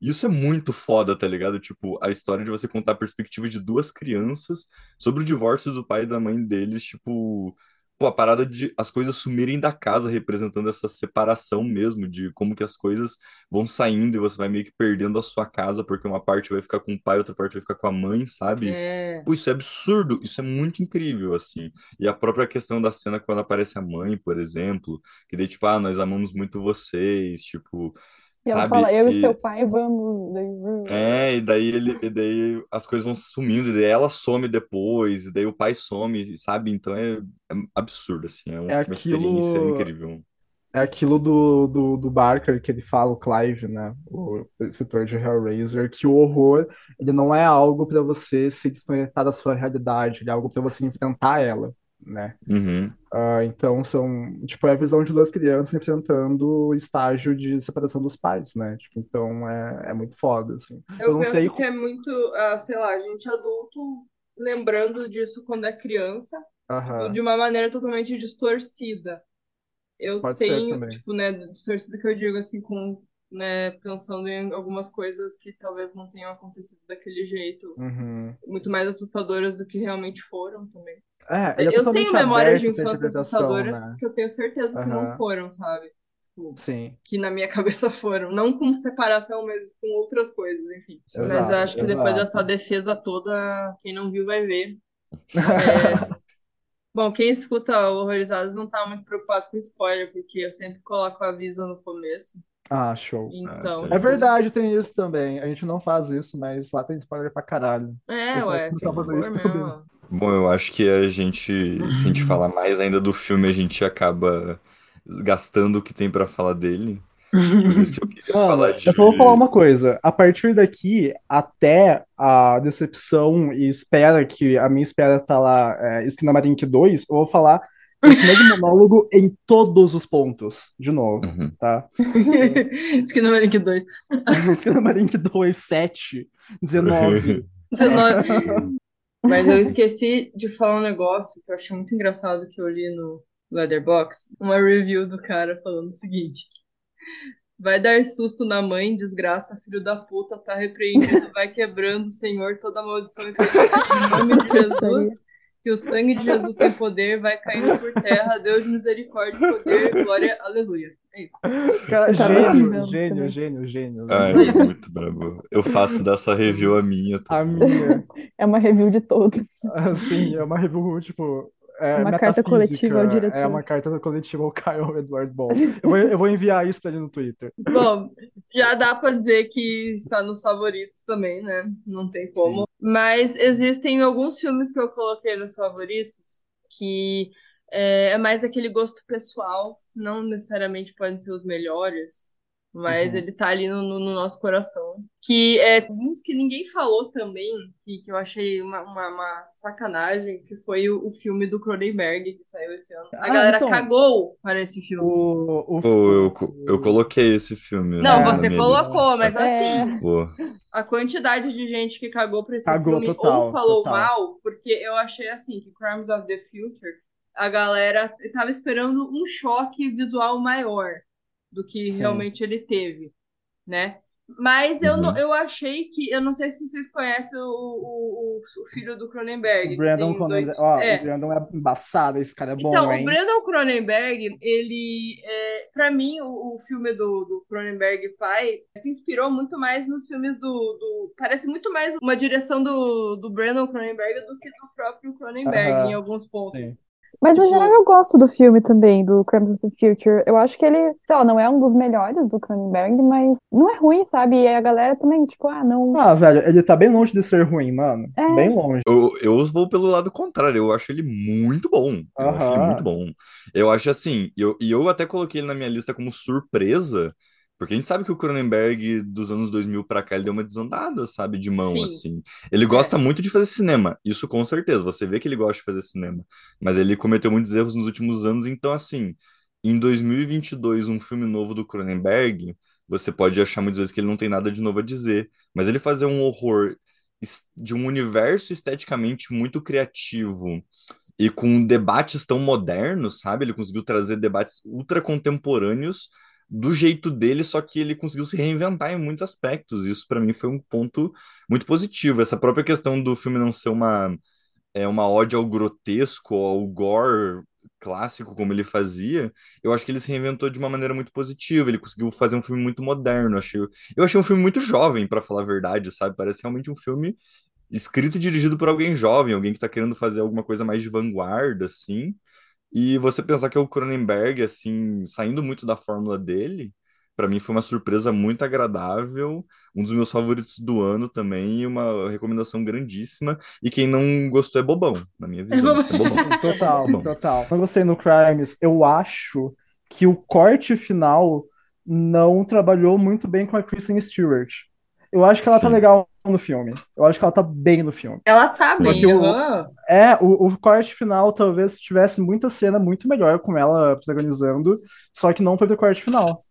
Isso é muito foda, tá ligado? Tipo, a história de você contar a perspectiva de duas crianças sobre o divórcio do pai e da mãe deles, tipo, pô, a parada de as coisas sumirem da casa, representando essa separação mesmo, de como que as coisas vão saindo e você vai meio que perdendo a sua casa, porque uma parte vai ficar com o pai, outra parte vai ficar com a mãe, sabe? É. Pô, isso é absurdo, isso é muito incrível, assim. E a própria questão da cena quando aparece a mãe, por exemplo, que daí, tipo, ah, nós amamos muito vocês, tipo, E ela sabe? fala, eu e E- seu pai vamos. é, e daí ele, e daí as coisas vão sumindo, e daí ela some depois, e daí o pai some, sabe? Então é, é absurdo, assim, é um- É uma experiência aquilo- incrível. É aquilo do, do, do Barker que ele fala, o Clive, né? O escritor de Hellraiser, que o horror, ele não é algo para você se desconectar da sua realidade, ele é algo para você enfrentar ela, né? Uhum. Ah, então são, tipo, é a visão de duas crianças enfrentando o estágio de separação dos pais, né? Tipo, então é, é muito foda, assim. Eu Eu não penso sei que é muito, ah, sei lá, gente adulto lembrando disso quando é criança, Aham. de uma maneira totalmente distorcida. Eu Pode ser tenho, também. tipo, né, distorcida que eu digo assim, com, né, pensando em algumas coisas que talvez não tenham acontecido daquele jeito, Uhum. muito mais assustadoras do que realmente foram também. É, ele é Eu totalmente tenho memórias de infância interpretação, assustadoras né? que eu tenho certeza que não foram, sabe? Tipo, Sim, que na minha cabeça foram. Não com separação, mas com outras coisas, enfim. Mas eu acho que depois exato. dessa defesa toda, quem não viu vai ver. É, Bom, quem escuta Horrorizados não tá muito preocupado com spoiler, porque eu sempre coloco aviso no começo. Ah, show. Então. É tipo, verdade, tem isso também. A gente não faz isso, mas lá tem spoiler pra caralho. É, Eu posso ué, começar tem também. mesmo. Bom, eu acho que a gente, se a gente falar mais ainda do filme, a gente acaba gastando o que tem pra falar dele. Por isso que eu queria Mano, falar eu só vou de. falar uma coisa. A partir daqui, até a decepção e espera que a minha espera tá lá, é, Skinamarink 2, eu vou falar esse mesmo monólogo em todos os pontos, de novo, Uhum. tá? Skin Link 2. Skinamarink 2, 7, 19. 19. Mas eu esqueci de falar um negócio que eu achei muito engraçado que eu li no Letterboxd. Uma review do cara falando o seguinte. Vai dar susto na mãe, desgraça, filho da puta, tá repreendido, vai quebrando, Senhor, toda maldição e em nome de Jesus, que o sangue de Jesus tem poder, vai caindo por terra, Deus de misericórdia, poder, glória, aleluia. É isso. Cara, tava gênio, assim, gênio, também. gênio, gênio. Ai, muito brabo. Eu faço dessa review a minha. A minha, É uma review de todos. assim, é uma review, tipo, é Uma carta coletiva ao diretor. é uma carta coletiva ao Caio Edward Ball. Eu vou, eu vou enviar isso pra ele no Twitter. Bom, já dá pra dizer que está nos favoritos também, né? Não tem como. Mas existem alguns filmes que eu coloquei nos favoritos que é, é mais aquele gosto pessoal, não necessariamente podem ser os melhores, mas Uhum. ele tá ali no, no- no nosso coração. Que é uns que ninguém falou também, que, que eu achei uma, uma, uma sacanagem, que foi o, o filme do Cronenberg que saiu esse ano. A Ah, galera então. cagou para esse filme. O, o, Pô, eu, eu coloquei esse filme Não, na, na você colocou, mas lista. assim, Pô, a quantidade de gente que cagou pra esse Cagou filme total, ou falou total. mal, porque eu achei assim que Crimes of the Future, a galera tava esperando um choque visual maior do que Sim. realmente ele teve, né? Mas eu, não, Uhum. eu achei que. Eu não sei se vocês conhecem o, o, o- filho do Cronenberg. O Brandon Cronenberg. dois- Ó, é. o Brandon é embaçado, esse cara é bom, Então, hein? o Brandon Cronenberg, ele, é, para mim, o, o filme do, do Cronenberg pai se inspirou muito mais nos filmes do, do- Parece muito mais uma direção do, do Brandon Cronenberg do que do próprio Cronenberg, Aham, em alguns pontos. Mas no Tipo- geral eu gosto do filme também, do the Future. Eu acho que ele, sei lá, não é um dos melhores do Cronenberg, mas não é ruim, sabe? E a galera também, tipo, ah, não. Ah, velho, ele tá bem longe de ser ruim, mano. É. Bem longe. eu, eu vou pelo lado contrário, eu acho ele muito bom. Eu acho ele muito bom. Eu acho assim, eu, e eu até coloquei ele na minha lista como surpresa, Porque a gente sabe que o Cronenberg, dos anos 2000 pra cá, ele deu uma desandada, sabe, de mão, Sim. assim. Ele gosta muito de fazer cinema, isso com certeza, você vê que ele gosta de fazer cinema. Mas ele cometeu muitos erros nos últimos anos, então, assim, em 2022, um filme novo do Cronenberg, você pode achar muitas vezes que ele não tem nada de novo a dizer, mas ele fazer um horror de um universo esteticamente muito criativo e com debates tão modernos, sabe? Ele conseguiu trazer debates ultra contemporâneos do jeito dele, só que ele conseguiu se reinventar em muitos aspectos. Isso para mim foi um ponto muito positivo. Essa própria questão do filme não ser uma é uma ode ao grotesco, ao gore clássico como ele fazia, eu acho que ele se reinventou de uma maneira muito positiva. Ele conseguiu fazer um filme muito moderno. Eu achei, eu achei um filme muito jovem, para falar a verdade, sabe? Parece realmente um filme escrito e dirigido por alguém jovem, alguém que tá querendo fazer alguma coisa mais de vanguarda, assim. E você pensar que é o Cronenberg, assim, saindo muito da fórmula dele, pra mim foi uma surpresa muito agradável, um dos meus favoritos do ano também, e uma recomendação grandíssima. E quem não gostou é bobão, na minha visão. bobão. isso é bobão. Total, Bom. total. Não gostei no Crimes. Eu acho que o corte final não trabalhou muito bem com a Kristen Stewart. Eu acho que ela tá Sim. legal no filme. Eu acho que ela tá bem no filme. Ela tá Sim. bem, o-. É, o, o corte final talvez tivesse muita cena muito melhor com ela protagonizando, só que não foi do corte final.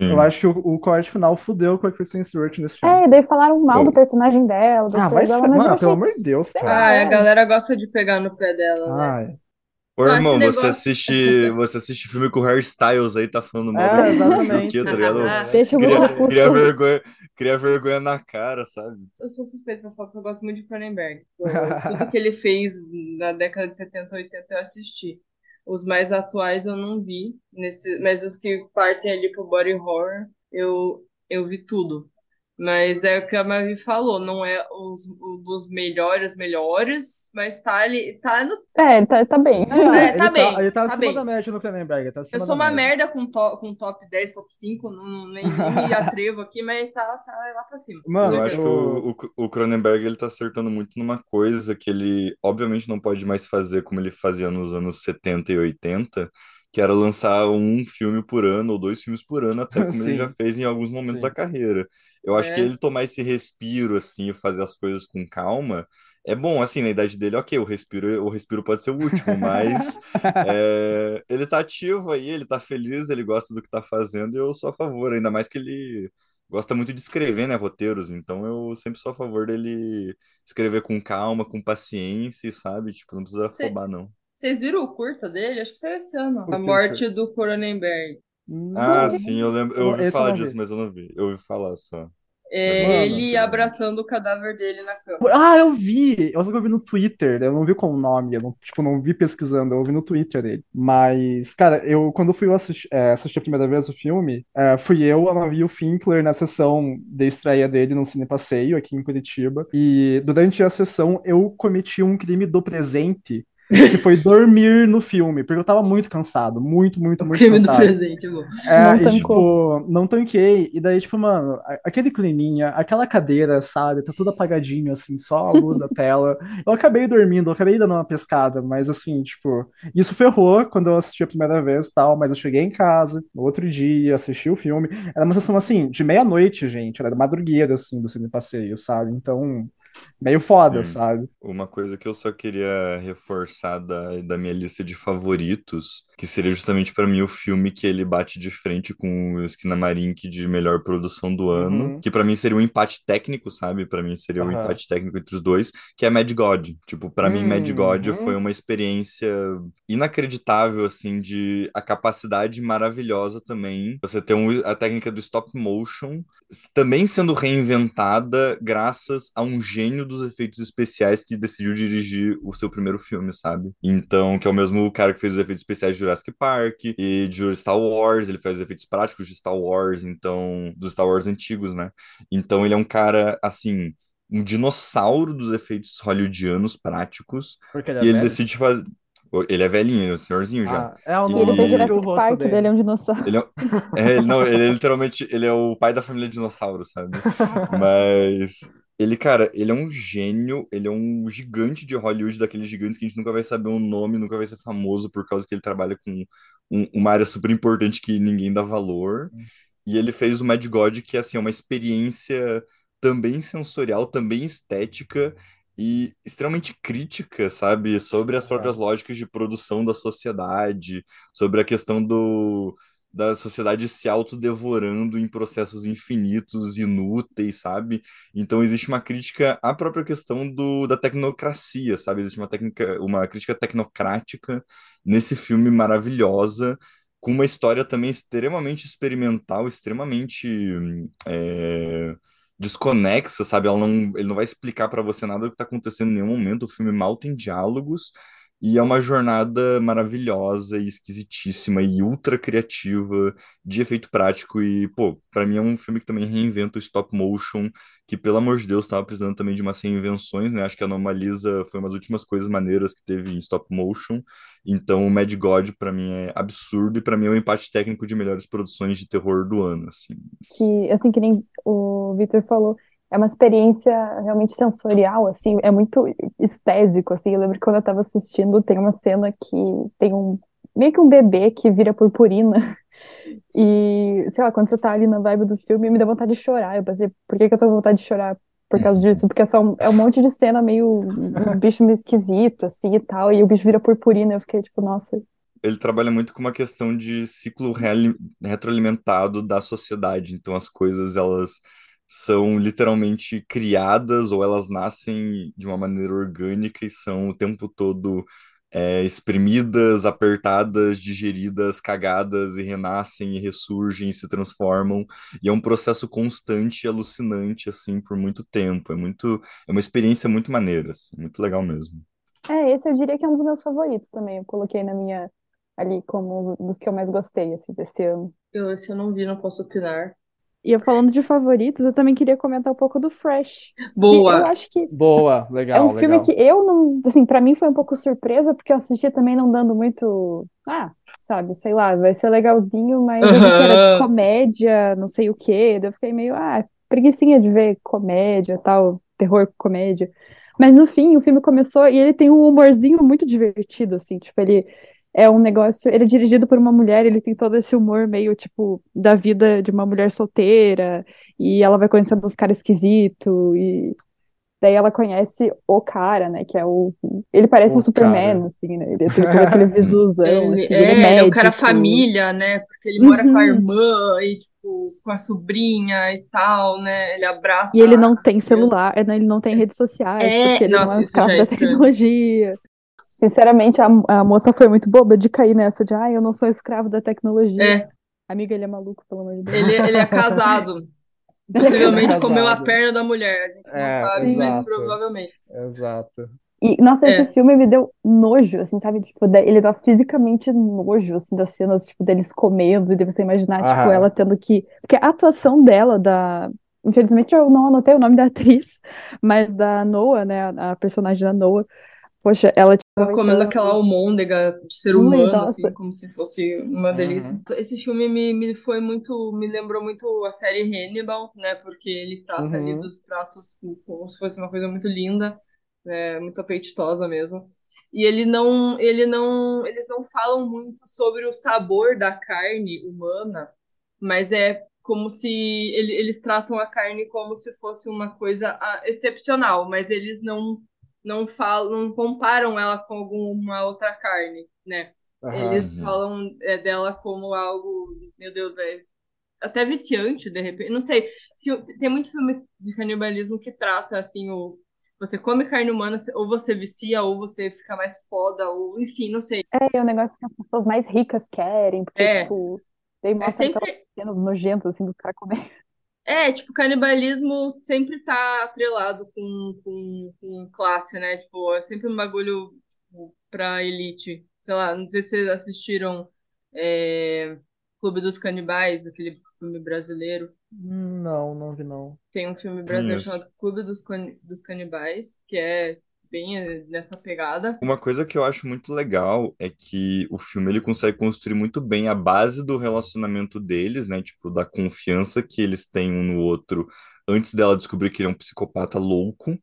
Sim. Eu acho que o, o corte final fudeu com a Kristen Stewart nesse filme. É, e daí falaram mal Pô. do personagem dela, ah, vai se dela, eu Mano, achei pelo amor de Deus, cara. Ah, a galera gosta de pegar no pé dela, né? Ai. Ô, irmão, esse você negócio- assiste, você assiste filme com hairstyles aí, tá falando mal É, exatamente. Chucky, tá ligado? Deixa o Cria, cria vergonha, cria vergonha na cara, sabe? Eu sou suspeita pra falar porque eu gosto muito de Cronenberg. Tudo que ele fez na década de 70, 80 eu assisti. Os mais atuais eu não vi, nesse, mas os que partem ali pro body horror, eu, eu vi tudo. Mas é o que a Mavi falou, não é os, um dos melhores, melhores, mas tá ali, tá no... É, ele tá, tá bem. É, ele tá bem, Ele tá tá acima bem. da média no Cronenberg. Tá acima Eu da sou uma média. merda com, to, com top 10, top 5, não, nem, nem me atrevo aqui, mas tá, tá lá pra cima. Mano, eu acho que o, o Cronenberg ele tá acertando muito numa coisa que ele obviamente não pode mais fazer como ele fazia nos anos 70 e 80, que era lançar um filme por ano ou dois filmes por ano, até como ele Sim. já fez em alguns momentos Sim. da carreira. Eu acho É. que ele tomar esse respiro assim e fazer as coisas com calma é bom, assim, na idade dele, ok, o respiro, o respiro pode ser o último, mas é, ele tá ativo aí, ele tá feliz, ele gosta do que tá fazendo e eu sou a favor, ainda mais que ele gosta muito de escrever, né, roteiros, então eu sempre sou a favor dele escrever com calma, com paciência, sabe? Tipo, não precisa Cê- afobar, não. Vocês viram o curta dele? Acho que saiu esse ano. A morte do Cronenberg. Ah, Não. sim, eu lembro, eu ouvi falar disso, vi. mas eu não vi. Eu ouvi falar só. É mano, ele abraçando o cadáver dele na cama. Ah, eu vi! Eu só que eu vi no Twitter, eu não vi com o nome, eu não, tipo, não vi pesquisando, eu vi no Twitter dele. Mas, cara, eu quando fui assistir, é, assistir a primeira vez o filme, é, fui eu, a Mavi e o Finkler na sessão de estreia dele no Cine Passeio, aqui em Curitiba. E durante a sessão eu cometi um crime do presente, que foi dormir no filme, porque eu tava muito cansado, muito, muito, O muito crime do cansado. presente, bom. É, Não e tancou. tipo, não tanquei. E daí, tipo, mano, aquele climinha, aquela cadeira, sabe, tá tudo apagadinho, assim, só a luz da tela. Eu acabei dormindo, eu acabei dando uma pescada, mas assim, tipo, isso ferrou quando eu assisti a primeira vez e tal, mas eu cheguei em casa, no outro dia, assisti o filme. Era uma sessão, assim, de meia-noite, gente, era madrugueira, assim, do Cine Passeio, sabe? Então, meio foda, Sim. sabe? Uma coisa que eu só queria reforçar da, da minha lista de favoritos, que seria justamente pra mim o filme que ele bate de frente com o Skinamarink de melhor produção do ano, Uhum. que pra mim seria um empate técnico, sabe? Pra mim seria um empate técnico entre os dois, que é Mad God. Tipo, pra mim Mad God Uhum. foi uma experiência inacreditável assim de a capacidade maravilhosa também. Você tem um- a técnica do stop motion também sendo reinventada graças a um gênio dos efeitos especiais que decidiu dirigir o seu primeiro filme, sabe? Então, que é o mesmo cara que fez os efeitos especiais de Jurassic Park e de Star Wars, ele faz os efeitos práticos de Star Wars, então, dos Star Wars antigos, né? Então, ele é um cara, assim, um dinossauro dos efeitos hollywoodianos práticos, Porque ele e é ele velho. decide fazer. Ele é velhinho, ele é um senhorzinho já. Ah, é, eu E não E ele fez E- vi o Jurassic rosto Park, dele. dele é um dinossauro. Ele é, é, ele, não, ele é literalmente, ele é o pai da família dinossauro, sabe? Mas ele, cara, ele é um gênio, ele é um gigante de Hollywood, daqueles gigantes que a gente nunca vai saber o nome, nunca vai ser famoso por causa que ele trabalha com um- uma área super importante que ninguém dá valor. E ele fez o Mad God, que assim, é uma experiência também sensorial, também estética e extremamente crítica, sabe? Sobre as próprias lógicas de produção da sociedade, sobre a questão do, da sociedade se autodevorando em processos infinitos, inúteis, sabe? Então existe uma crítica à própria questão do, da tecnocracia, sabe? Existe uma, técnica, uma crítica tecnocrática nesse filme maravilhosa com uma história também extremamente experimental, extremamente é, desconexa, sabe? Ela não, ele não vai explicar para você nada do que está acontecendo em nenhum momento. O filme mal tem diálogos e é uma jornada maravilhosa e esquisitíssima e ultra criativa de efeito prático. E, pô, pra mim é um filme que também reinventa o stop motion, que, pelo amor de Deus, tava precisando também de umas reinvenções, né? Acho que a Anomalisa foi uma das últimas coisas maneiras que teve em stop motion. Então, o Mad God, pra mim, é absurdo e pra mim é um empate técnico de melhores produções de terror do ano, assim. Que, assim, que nem o Victor falou, é uma experiência realmente sensorial, assim, é muito estésico, assim. Eu lembro que quando eu tava assistindo, tem uma cena que tem um meio que um bebê que vira purpurina. E, sei lá, quando você tá ali na vibe do filme, me dá vontade de chorar. Eu pensei, por que que eu tô com vontade de chorar por causa disso? Porque é, só um, é um monte de cena meio, uns bichos meio esquisitos, assim, e tal, e o bicho vira purpurina. Eu fiquei tipo, nossa, Ele trabalha muito com uma questão de ciclo retroalimentado da sociedade. Então, as coisas, elas são literalmente criadas ou elas nascem de uma maneira orgânica e são o tempo todo é, exprimidas, apertadas, digeridas, cagadas e renascem e ressurgem e se transformam. E é um processo constante e alucinante, assim, por muito tempo. É muito, é uma experiência muito maneira, assim, muito legal mesmo. É, esse eu diria que é um dos meus favoritos também. Eu coloquei na minha, ali, como um dos que eu mais gostei, assim, desse ano. Eu, esse eu não vi, não posso opinar. E eu falando de favoritos, eu também queria comentar um pouco do Fresh. Que eu Boa! acho que Boa, é legal, um filme legal. que eu não, assim, pra mim foi um pouco surpresa, porque eu assisti também não dando muito, ah, sabe, sei lá, vai ser legalzinho, mas eu vi que era comédia, não sei o quê, daí eu fiquei meio, ah, preguicinha de ver comédia, tal, terror comédia. Mas no fim, o filme começou e ele tem um humorzinho muito divertido, assim, tipo, ele é um negócio, ele é dirigido por uma mulher, ele tem todo esse humor meio, tipo, da vida de uma mulher solteira, e ela vai conhecendo uns caras esquisitos, e daí ela conhece o cara, né, que é o... Ele parece o O Superman, cara. assim, né, ele tem todo aquele visuzão, Ele, assim, ele é é, ele é o cara família, né? Porque ele mora com a Uhum. irmã e, tipo, com a sobrinha e tal, né? Ele abraça E ele não tem celular, é, não, ele não tem redes sociais, É, porque ele não é nossa, um isso já escravo é da tecnologia. Sinceramente, a, a moça foi muito boba de cair nessa de, ah, eu não sou escravo da tecnologia. É, Amiga, ele é maluco, pelo amor de Deus. ele, ele é casado. É Possivelmente casado. comeu a perna da mulher. A gente não É, sabe, mas exato. provavelmente. Exato. E, nossa, esse É. filme me deu nojo, assim, sabe? Tipo, ele dá fisicamente nojo, assim, das cenas, tipo, deles comendo, e de você imaginar, tipo, Aham. ela tendo que... Porque a atuação dela, da... Infelizmente eu não anotei o nome da atriz, mas da Noah, né, a personagem da Noah, poxa, ela, tipo, Ela comendo aproveitando... aquela almôndega de ser Ui, humano, nossa. assim, como se fosse uma delícia. Uhum. Esse filme me, me foi muito, me lembrou muito a série Hannibal, né? Porque ele trata ali Uhum. dos pratos como, como se fosse uma coisa muito linda, né, muito apetitosa mesmo. E ele não, ele não, eles não falam muito sobre o sabor da carne humana, mas é como se ele- eles tratam a carne como se fosse uma coisa ah, excepcional, mas eles não não falam, não comparam ela com alguma outra carne, né? Aham. Eles falam é, dela como algo, meu Deus, é até viciante, de repente. Não sei. Tem muito filme de canibalismo que trata assim o você come carne humana, ou você vicia, ou você fica mais foda, ou enfim, não sei. É, é um negócio que as pessoas mais ricas querem, porque, É, tipo, daí é mostra aquelas sempre cenas nojentas, assim, do cara comer. É, tipo, canibalismo sempre tá atrelado com, com, com classe, né? Tipo, é sempre um bagulho, tipo, pra elite. Sei lá, não sei se vocês assistiram é, Clube dos Canibais, aquele filme brasileiro. Não, não vi não. Tem um filme brasileiro Conheço. chamado Clube dos, Can- dos Canibais, que é eh, nessa pegada. Uma coisa que eu acho muito legal é que o filme ele consegue construir muito bem a base do relacionamento deles, né? Tipo, da confiança que eles têm um no outro antes dela descobrir que ele é um psicopata louco.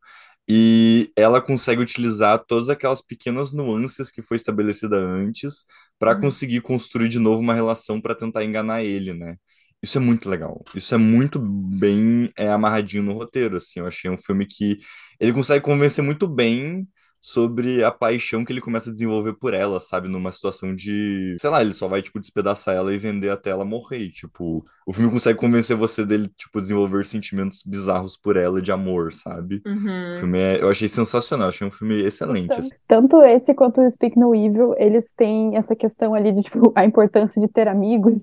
E ela consegue utilizar todas aquelas pequenas nuances que foi estabelecida antes para Uhum. conseguir construir de novo uma relação para tentar enganar ele, né? Isso é muito legal. Isso é muito bem é, amarradinho no roteiro, assim. Eu achei um filme que ele consegue convencer muito bem sobre a paixão que ele começa a desenvolver por ela, sabe? Numa situação de, sei lá, ele só vai, tipo, despedaçar ela e vender até ela morrer. E, tipo, o filme consegue convencer você dele, tipo, desenvolver sentimentos bizarros por ela de amor, sabe? O Uhum. filme é, eu achei sensacional, achei um filme excelente, assim. Tanto esse quanto o Speak No Evil, eles têm essa questão ali de, tipo, a importância de ter amigos,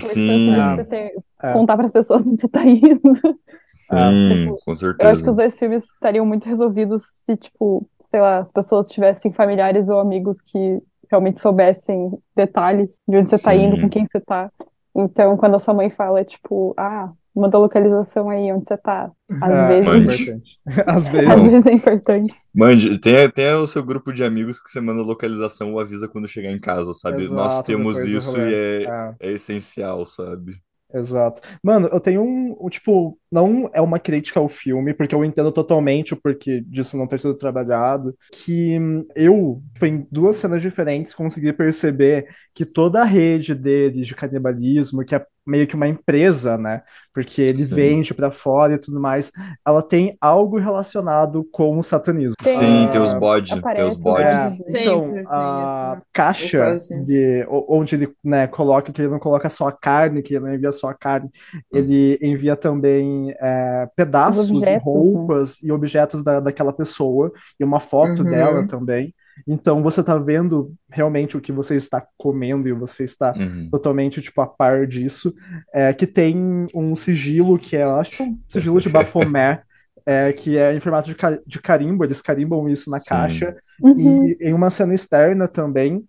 Sim, Ah, você ter, é. contar para as pessoas onde você tá indo. Sim, tipo, com Eu acho que certeza. os dois filmes estariam muito resolvidos se, tipo, sei lá, as pessoas tivessem familiares ou amigos que realmente soubessem detalhes de onde você tá indo, com Sim. quem você tá. Então, quando a sua mãe fala, tipo, ah, manda a localização aí onde você tá, às É, é vezes, Mande. importante. Às às vezes. vezes é importante. Mande, tem, tem o seu grupo de amigos que você manda localização ou avisa quando chegar em casa, sabe? Nós Exato, temos depois do isso e é, É. é essencial, sabe? Exato. Mano, eu tenho um, um, tipo, não é uma crítica ao filme, porque eu entendo totalmente o porquê disso não ter sido trabalhado, que hum, eu, tipo, em duas cenas diferentes, consegui perceber que toda a rede deles de canibalismo, que é meio que uma empresa, né? Porque ele Sim. vende pra fora e tudo mais, ela tem algo relacionado com o satanismo. Sim, tem os Ah, bodes, tem os bodes. é, então, tem a isso, né? caixa sempre. de, onde ele né, coloca que ele não coloca só a carne, que ele não envia só a carne, ele envia também é, pedaços, objetos, né? roupas e objetos da, daquela pessoa, e uma foto Uhum. dela também. Então você tá vendo realmente o que você está comendo e você está Uhum. totalmente tipo a par disso, é, que tem um sigilo que é, eu acho que é um sigilo de Baphomet, é, que é em formato de, ca- de carimbo, eles carimbam isso na Sim. caixa, Uhum. e em uma cena externa também,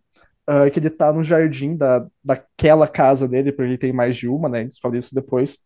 ah, que ele tá no jardim da, daquela casa dele, porque ele tem mais de uma, né? A gente descobre isso depois.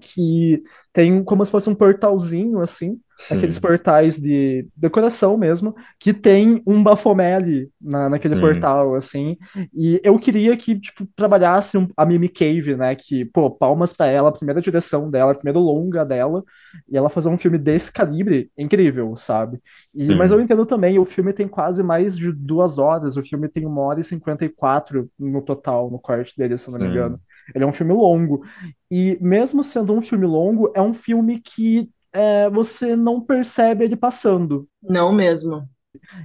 Que tem como se fosse um portalzinho, assim, aqueles Sim. portais de decoração mesmo, que tem um Baphomet ali na, naquele Sim. portal, assim. E eu queria que, tipo, trabalhasse um- a Mimi Cave, né? Que, pô, palmas pra ela, a primeira direção dela, a primeira longa dela, e ela fazer um filme desse calibre, incrível, sabe? E, Sim. mas eu entendo também, o filme tem quase mais de duas horas, o filme tem uma hora e cinquenta e quatro no total, no corte dele, se não me engano. Ele é um filme longo. E mesmo sendo um filme longo, é um filme que é, você não percebe ele passando. Não mesmo.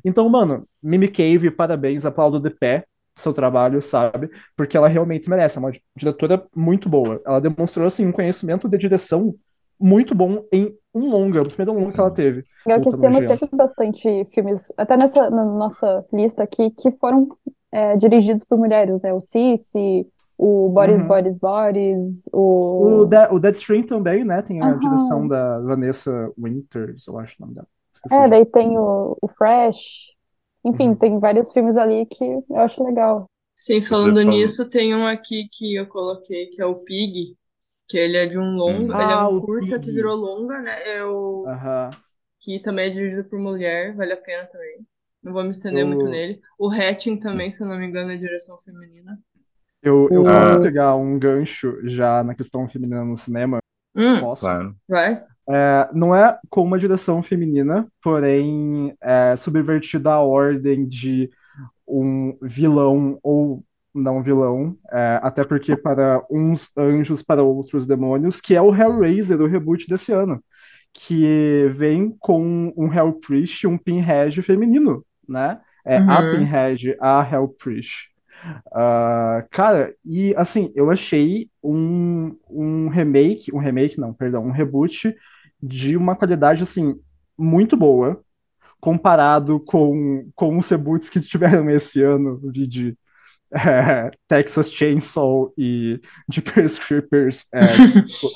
Então, mano, Mimi Cave, parabéns, aplaudo de pé o seu trabalho, sabe? Porque ela realmente merece, é uma diretora muito boa. Ela demonstrou, assim, um conhecimento de direção muito bom em um longa, o primeiro longa que ela teve. Legal que esse ano teve bastante filmes, até nessa na nossa lista aqui, que foram é, dirigidos por mulheres, né? O Cici, o Boris Uhum. Boris Boris, O, o... De o Deadstream também, né? Tem a Aham. direção da Vanessa Winters, eu acho o nome dela. Esqueci É, daí tem o, o Fresh. Enfim, Uhum. tem vários filmes ali que eu acho legal. Sim, falando nisso, tem um aqui que eu coloquei, que é o Pig, que ele é de um longa, Hum. ele é Ah, um o curta que virou longa, né? Eu, Aham. que também é dirigido por mulher, vale a pena também. Não vou me estender Eu- muito nele. O Hatching também, se eu não me engano, é direção feminina. Eu, eu O- posso Ah. pegar um gancho já na questão feminina no cinema? Hum, Posso? Claro. vai? É, não é com uma direção feminina, porém é subvertida a ordem de um vilão ou não vilão, é, até porque para uns anjos, para outros demônios, que é o Hellraiser, o reboot desse ano, que vem com um Hell Priest, um Pinhead feminino, né? É a Uhum. Pinhead, a Hell Ah, cara, e assim, eu achei um, um remake, um remake não, perdão, um reboot de uma qualidade assim muito boa, comparado com, com os reboots que tiveram esse ano, de é, Texas Chainsaw e Jeepers Creepers. É, tipo,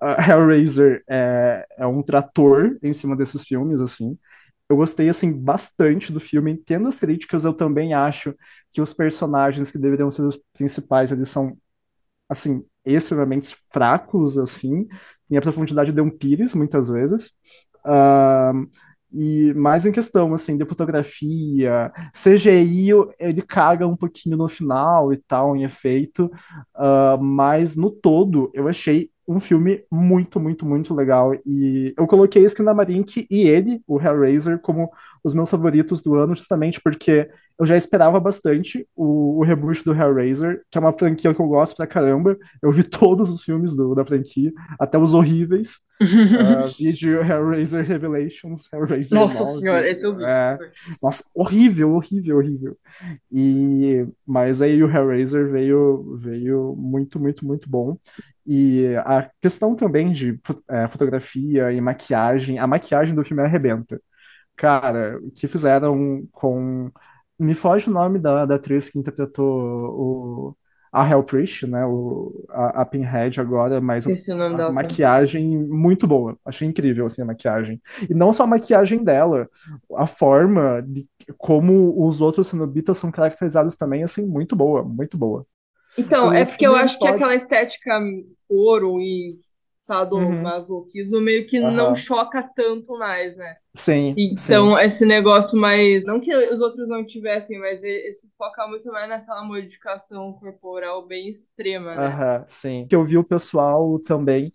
Hellraiser é, é um trator em cima desses filmes, assim. Eu gostei, assim, bastante do filme. Entendo as críticas, eu também acho que os personagens que deveriam ser os principais, eles são, assim, extremamente fracos, assim. Tem a profundidade de um Pires, muitas vezes. Ahn, e mais em questão, assim, de fotografia, CGI, ele caga um pouquinho no final e tal, em efeito, ah, mas no todo, eu achei um filme muito, muito, muito legal. E eu coloquei Esquina Marink e ele, o Hellraiser, como os meus favoritos do ano, justamente porque eu já esperava bastante o, o reboot do Hellraiser, que é uma franquia que eu gosto pra caramba. Eu vi todos os filmes do, da franquia, até os horríveis. uh, vídeo Hellraiser Revelations, Hellraiser Nossa 9. senhora, esse eu vi. É, nossa, horrível, horrível, horrível. E, mas aí o Hellraiser veio, veio muito, muito, muito bom. E a questão também de é, fotografia e maquiagem, a maquiagem do filme arrebenta. Cara, o que fizeram com. Me foge o nome da, da atriz que interpretou o, a Hell Priest, né? O, a, a Pinhead agora, mas Esqueci o a maquiagem muito boa. Achei incrível assim, a maquiagem. E não só a maquiagem dela, a forma de como os outros cenobitas são caracterizados também, assim, muito boa, muito boa. Então, O é porque eu filme acho que pode- aquela estética ouro e sadomasoquismo meio que não Aham. choca tanto mais, né? Sim, sim. Então, esse negócio mais. Não que os outros não tivessem, mas esse foca muito mais naquela modificação corporal bem extrema, né? Aham, sim. Que eu vi o pessoal também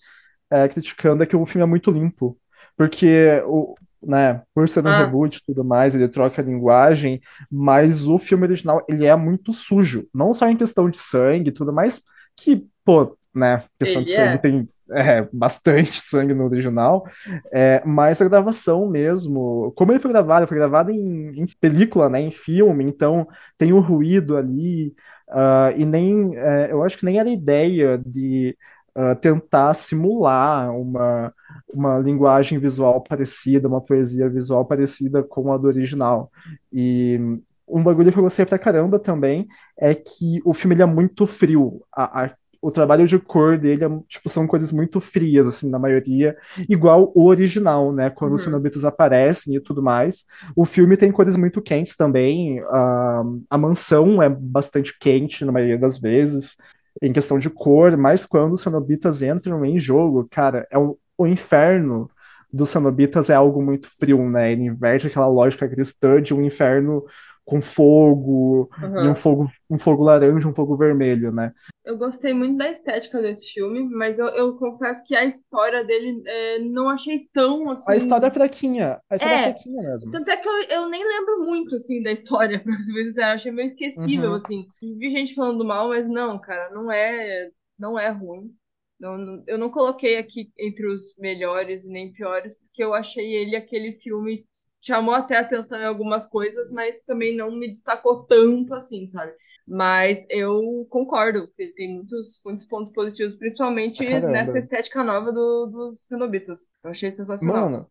é, criticando é que o filme é muito limpo. Porque, o, né, por ser um Ah. reboot e tudo mais, ele troca a linguagem, mas o filme original, ele é muito sujo. Não só em questão de sangue e tudo mais, que, pô, né, questão de Ele sangue é. tem é, bastante sangue no original, é, mas a gravação mesmo, como ele foi gravado, foi gravado em, em película, né, em filme, então tem o ruído ali, ah, e nem, é, eu acho que nem era ideia de ah, tentar simular uma, uma linguagem visual parecida, uma poesia visual parecida com a do original. E um bagulho que eu gostei pra caramba também é que o filme ele é muito frio. A, a- o trabalho de cor dele é, tipo, são coisas muito frias, assim, na maioria, igual o original, né? Quando os Uhum. cenobitas aparecem e tudo mais. O filme tem cores muito quentes também. A, a mansão é bastante quente na maioria das vezes, em questão de cor, mas quando os cenobitas entram em jogo, cara, é o, o inferno dos cenobitas é algo muito frio, né? Ele inverte aquela lógica cristã de um inferno com fogo, e um fogo, um fogo laranja, um fogo vermelho, né? Eu gostei muito da estética desse filme, mas eu, eu confesso que a história dele é, não achei tão assim. A história é fraquinha, a história é, É. fraquinha mesmo. Tanto é que eu, eu nem lembro muito, assim, da história, pra ser bem sincero. Achei meio esquecível, Uhum. assim. Vi gente falando mal, mas não, cara, não é, não é ruim. Não, não- eu não coloquei aqui entre os melhores e nem piores, porque eu achei ele aquele filme chamou até atenção em algumas coisas, mas também não me destacou tanto assim, sabe? Mas eu concordo, tem muitos, muitos pontos positivos, principalmente Caramba. nessa estética nova do, dos Cenobitas. Eu achei sensacional. Mano,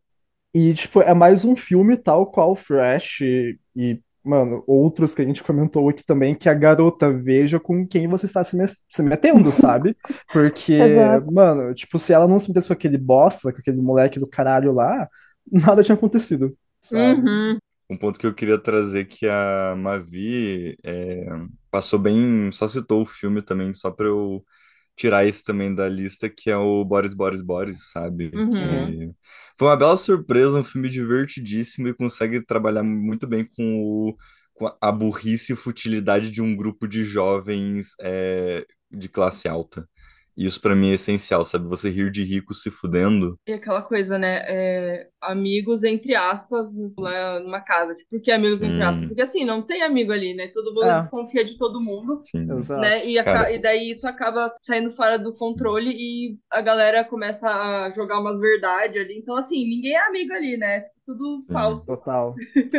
e tipo, é mais um filme tal qual Fresh e, e, mano, outros que a gente comentou aqui também, que a garota veja com quem você está se, me- se metendo, sabe? Porque, mano, tipo, se ela não se metesse com aquele bosta, com aquele moleque do caralho lá, nada tinha acontecido? Uhum. Um ponto que eu queria trazer que a Mavi é, passou bem, só citou o filme também, só pra eu tirar esse também da lista, que é o Boris, Boris, Boris, sabe? Uhum. Que foi uma bela surpresa, um filme divertidíssimo e consegue trabalhar muito bem com, o, com a burrice e futilidade de um grupo de jovens é, de classe alta. E Isso pra mim é essencial, sabe? Você rir de rico se fudendo. E aquela coisa, né? é, amigos entre aspas lá numa casa. Tipo, por que amigos entre aspas? Sim. Porque assim, não tem amigo ali, né? Todo mundo É. desconfia de todo mundo. Sim. Exato. Né? E, Cara. e daí isso acaba saindo fora do controle e a galera começa a jogar umas verdades ali. Então, assim, ninguém é amigo ali, né? Tudo Sim. falso. Total.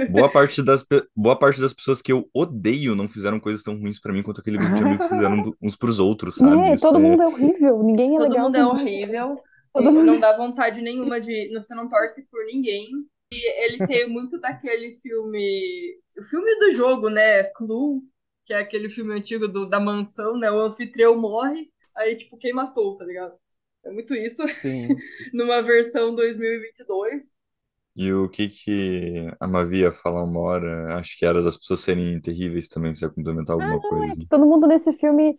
Boa parte das, boa parte das pessoas que eu odeio não fizeram coisas tão ruins pra mim quanto aquele grupo de amigos fizeram uns pros outros, sabe? É, Isso todo é- mundo é horrível, ninguém é Todo legal mundo é horrível. Todo mundo- Não dá vontade nenhuma de. Você não torce por ninguém. E ele tem muito daquele filme. O filme do jogo, né? Clue, que é aquele filme antigo do, da mansão, né? O anfitrião morre, aí, tipo, quem matou, tá ligado? É muito isso, Sim. numa versão 2022. E o que que a Mavi ia falar uma hora, acho que era das pessoas serem terríveis também, se ia complementar alguma coisa. que todo mundo nesse filme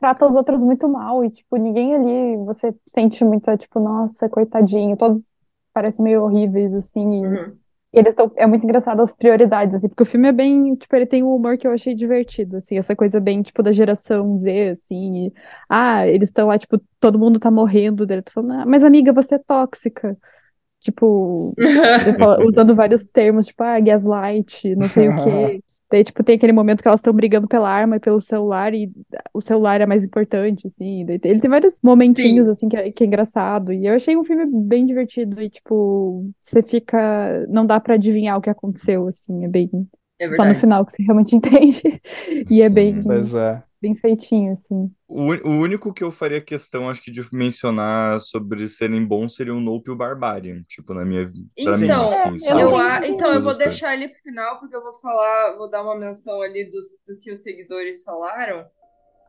trata os outros muito mal e, tipo, ninguém ali você sente muito, tipo, nossa, coitadinho, todos parecem meio horríveis, assim, e, Uhum. e eles estão, é muito engraçado as prioridades, assim, porque o filme é bem, tipo, ele tem um humor que eu achei divertido, assim, essa coisa bem, tipo, da geração Z, assim, e, ah, eles estão lá, tipo, todo mundo tá morrendo, dele tá falando, ah, mas amiga, você é tóxica, tipo, fala- usando vários termos, tipo, ah, gaslight, não sei o quê. Daí, tipo, tem aquele momento que elas estão brigando pela arma e pelo celular, e o celular é mais importante, assim. Daí, ele tem vários momentinhos, assim, que é, que é engraçado. E eu achei um filme bem divertido e, tipo, você fica. Não dá pra adivinhar o que aconteceu, assim. É bem. É Só no final que você realmente entende. E é Sim. bem, Pois é. Bem feitinho, assim. O, o único que eu faria questão, acho que, de mencionar sobre serem bons seria o Nope e o Barbarian. Tipo, na minha. Pra mim, Então, assim, eu só Eu, não a- então, eu vou deixar ele pro final, porque eu vou falar, vou dar uma menção ali dos, do que os seguidores falaram.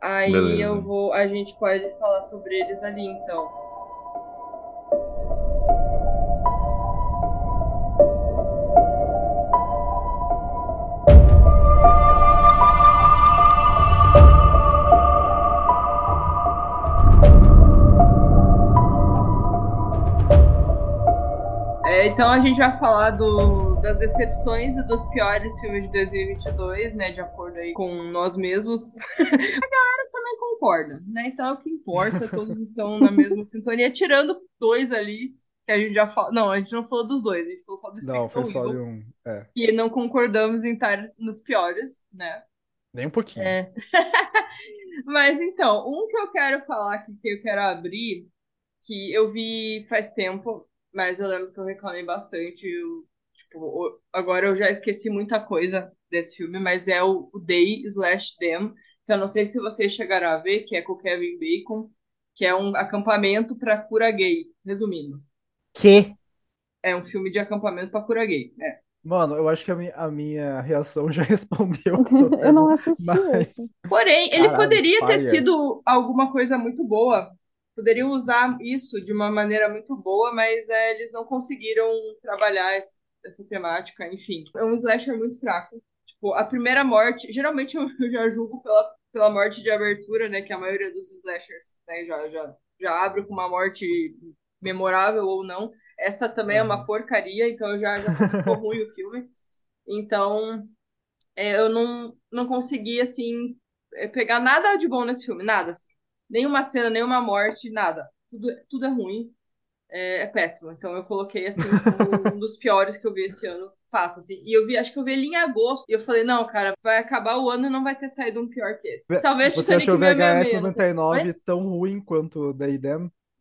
Aí Beleza. eu vou, a gente pode falar sobre eles ali, então. É, então a gente vai falar do- das decepções e dos piores filmes de 2022, né? De acordo aí com nós mesmos. a galera também concorda, né? Então é o que importa, todos estão na mesma sintonia, tirando dois ali, que a gente já falou. Não, a gente não falou dos dois, a gente falou só do Não, foi só Eagle, um. É, E não concordamos em estar nos piores, né? nem um pouquinho. É. Mas então, um que eu quero falar aqui, que eu quero abrir, que eu vi faz tempo, mas eu lembro que eu reclamei bastante. eu, tipo, agora eu já esqueci muita coisa desse filme, mas é o, o Day Slash Them. Então, eu não sei se vocês chegaram a ver, que é com o Kevin Bacon, que é um acampamento para cura gay, resumindo. Que? É um filme de acampamento para cura gay. É. Mano, eu acho que a minha, a minha reação já respondeu. sobre Eu não assisti mas-. Porém, ele Caralho, poderia ter paia. sido alguma coisa muito boa. Poderiam usar isso de uma maneira muito boa, mas é, eles não conseguiram trabalhar esse- essa temática, enfim. É um slasher muito fraco. Tipo, a primeira morte, geralmente eu eu já julgo pela, pela morte de abertura, né? Que a maioria dos slashers né, já, já, já abre com uma morte memorável ou não. Essa também é uma Uhum. porcaria, então eu já, já começou ruim o filme. Então, é, eu não, não consegui, assim, é, pegar nada de bom nesse filme, nada. Assim. Nenhuma cena, nenhuma morte, nada. Tudo, tudo é ruim, é, é péssimo. Então eu coloquei, assim, como um dos piores que eu vi esse ano, fato, assim. E eu vi, acho que eu vi ele em agosto, e eu falei, não, cara, vai acabar o ano e não vai ter saído um pior que esse. Talvez Você Titanic achou o VHS sei. 99 tão ruim quanto o Day?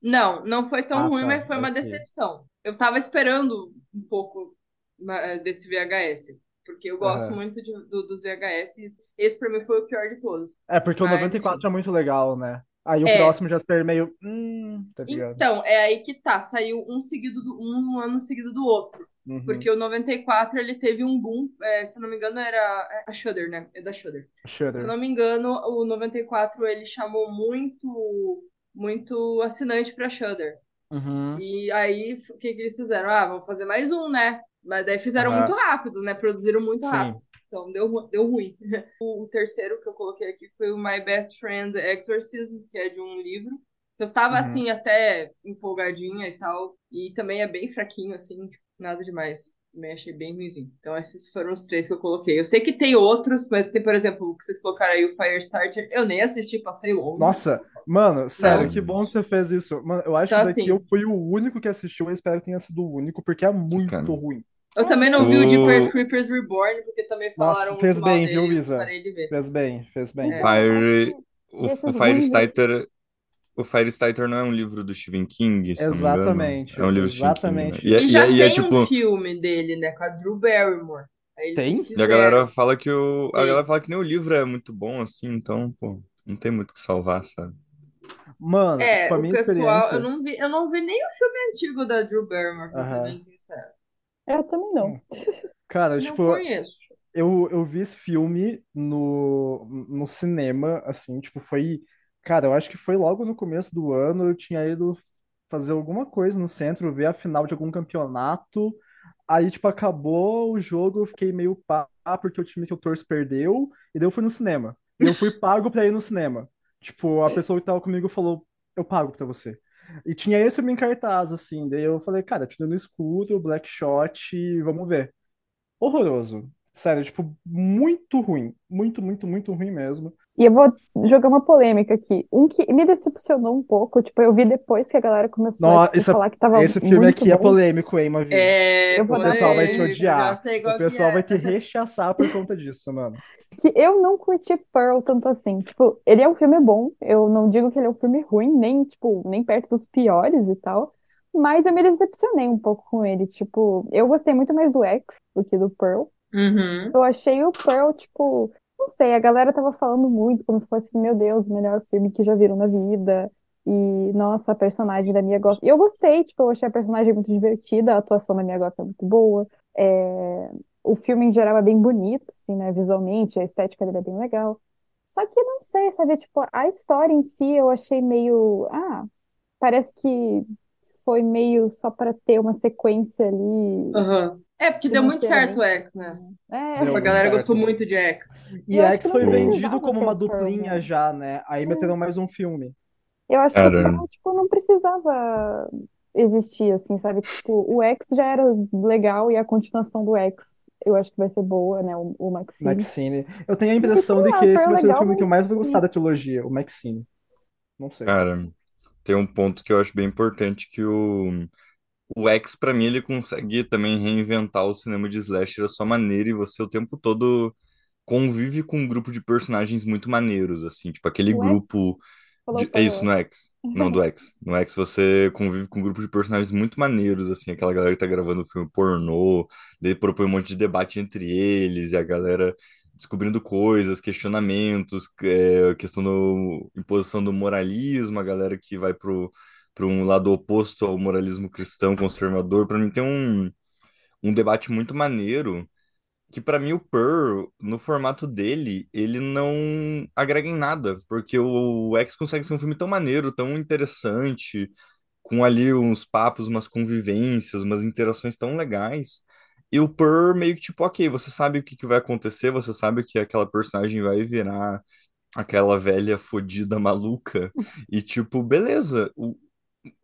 Não, não foi tão Ah, ruim, tá, mas foi uma decepção. Eu tava esperando um pouco ma- desse VHS, porque eu gosto Aham. muito de- do- dos VHS. Esse pra mim foi o pior de todos. É, porque o Mas, 94 enfim. é muito legal, né? Aí o É. próximo já ser meio. Hum, tá ligado? Então, é aí que tá. Saiu um seguido do um ano seguido do outro. Uhum. Porque o 94 ele teve um boom. é, se eu não me engano, era é a Shudder, né? É da Shudder. Se eu não me engano, o 94 ele chamou muito, muito assinante pra Shudder. Uhum. E aí, o que, que eles fizeram? Ah, vamos fazer mais um, né? Mas daí fizeram muito rápido, né? Produziram muito Sim. rápido. Então deu, deu ruim. O, o terceiro que eu coloquei aqui foi o My Best Friend Exorcism, que é de um livro. Eu tava Uhum. assim, até empolgadinha e tal. E também é bem fraquinho, assim, tipo, nada demais. Também achei bem ruimzinho. Então, esses foram os três que eu coloquei. Eu sei que tem outros, mas tem, por exemplo, o que vocês colocaram aí, o Firestarter. Eu nem assisti, passei longe. Nossa, mano, sério, Não. que bom que você fez isso. Mano, eu acho Então, que daqui assim- eu fui o único que assistiu, eu espero que tenha sido o único, porque é muito Cara. ruim. Eu também não vi o O- Jeepers Creepers Reborn, porque também falaram fez muito mal bem, dele, viu, Isa? parei de ver. Fez bem, fez bem. É. Fire, o, o Firestarter, o Firestarter não é um livro do Stephen King, se não me engano? Exatamente, É um livro do Stephen King, né? exatamente. E, é- E e já é- e é tem um tipo, filme dele, né, com a Drew Barrymore. Tem? e a galera fala que o, a Tem. galera fala que nem o livro é muito bom assim, então, pô, não tem muito o que salvar, sabe? Mano, É, tipo, a o minha pessoal, experiência. eu não vi, eu não vi nem o filme antigo da Drew Barrymore, pra ser Aham. bem sincero. Eu também não. Cara, Não tipo, conheço. eu, eu vi esse filme no, no cinema, assim, tipo, foi. Cara, eu acho que foi logo no começo do ano, eu tinha ido fazer alguma coisa no centro, ver a final de algum campeonato. Aí, tipo, acabou o jogo, eu fiquei meio pá, porque o time que eu torço perdeu, e daí eu fui no cinema. E eu fui pago pra ir no cinema. Tipo, a pessoa que tava comigo falou, eu pago pra você. E tinha esse filme em cartaz, assim, daí eu falei, cara, tiro no escuro, Black Shot, vamos ver. Horroroso. Sério, tipo, muito ruim. Muito, muito, muito ruim mesmo. E eu vou jogar uma polêmica aqui. Um que me decepcionou um pouco, tipo, eu vi depois que a galera começou a tipo, é- falar que tava Esse filme muito aqui é bom. polêmico, hein, Mavi? É, Eu vou O pessoal vai te odiar. O pessoal é. vai te rechaçar por conta disso, mano. Que eu não curti Pearl tanto assim. Tipo, ele é um filme bom. Eu não digo que ele é um filme ruim, nem, tipo, nem perto dos piores e tal. Mas eu me decepcionei um pouco com ele. Tipo, eu gostei muito mais do X do que do Pearl. Uhum. Eu achei o Pearl, tipo, não sei, a galera tava falando muito, como se fosse, meu Deus, o melhor filme que já viram na vida. E, nossa, a personagem da Mia Goth. E eu gostei, tipo, eu achei a personagem muito divertida, a atuação da Mia Goth é muito boa. É, O filme, em geral, é bem bonito, assim, né, visualmente, a estética dele é bem legal. Só que, não sei, sabe, tipo, a história em si eu achei meio. Ah, parece que foi meio só pra ter uma sequência ali. Aham. É, porque deu muito certo o X, né? É, Deu A galera certo. gostou muito de X. E Eu acho X que foi vendido como uma o duplinha né? já, né? Aí meteram mais um filme. Eu acho que o Cara. Pearl, tipo, não precisava existir, assim, sabe? Tipo, o X já era legal e a continuação do X eu acho que vai ser boa, né? O, o Maxine. Maxine. Eu tenho a impressão de que esse vai ser o filme que eu mais vou gostar da trilogia, o Maxine. Não sei. Cara, tem um ponto que eu acho bem importante que o, o X, pra mim, ele consegue também reinventar o cinema de slasher à sua maneira e você o tempo todo convive com um grupo de personagens muito maneiros, assim, tipo aquele O grupo de- é isso, no X. Não, do X. No X você convive com um grupo de personagens muito maneiros, assim, aquela galera que tá gravando filme pornô, daí propõe um monte de debate entre eles, e a galera descobrindo coisas, questionamentos, é, questão do imposição do moralismo, a galera que vai pro, pro um lado oposto ao moralismo cristão conservador. Pra mim tem um, um debate muito maneiro que pra mim o Pearl, no formato dele, ele não agrega em nada, porque o X consegue ser um filme tão maneiro, tão interessante, com ali uns papos, umas convivências, umas interações tão legais. E o Pearl meio que tipo, ok, você sabe o que que vai acontecer, você sabe que aquela personagem vai virar aquela velha fodida maluca, e tipo, beleza. O,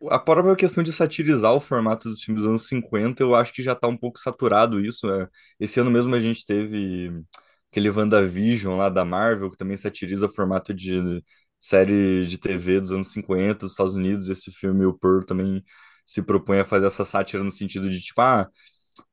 a própria questão de satirizar o formato dos filmes dos anos 50, eu acho que já tá um pouco saturado isso. né? Esse ano mesmo a gente teve aquele WandaVision lá da Marvel, que também satiriza o formato de série de TV dos anos 50 dos Estados Unidos. Esse filme, o Pearl, também se propõe a fazer essa sátira no sentido de, tipo, ah,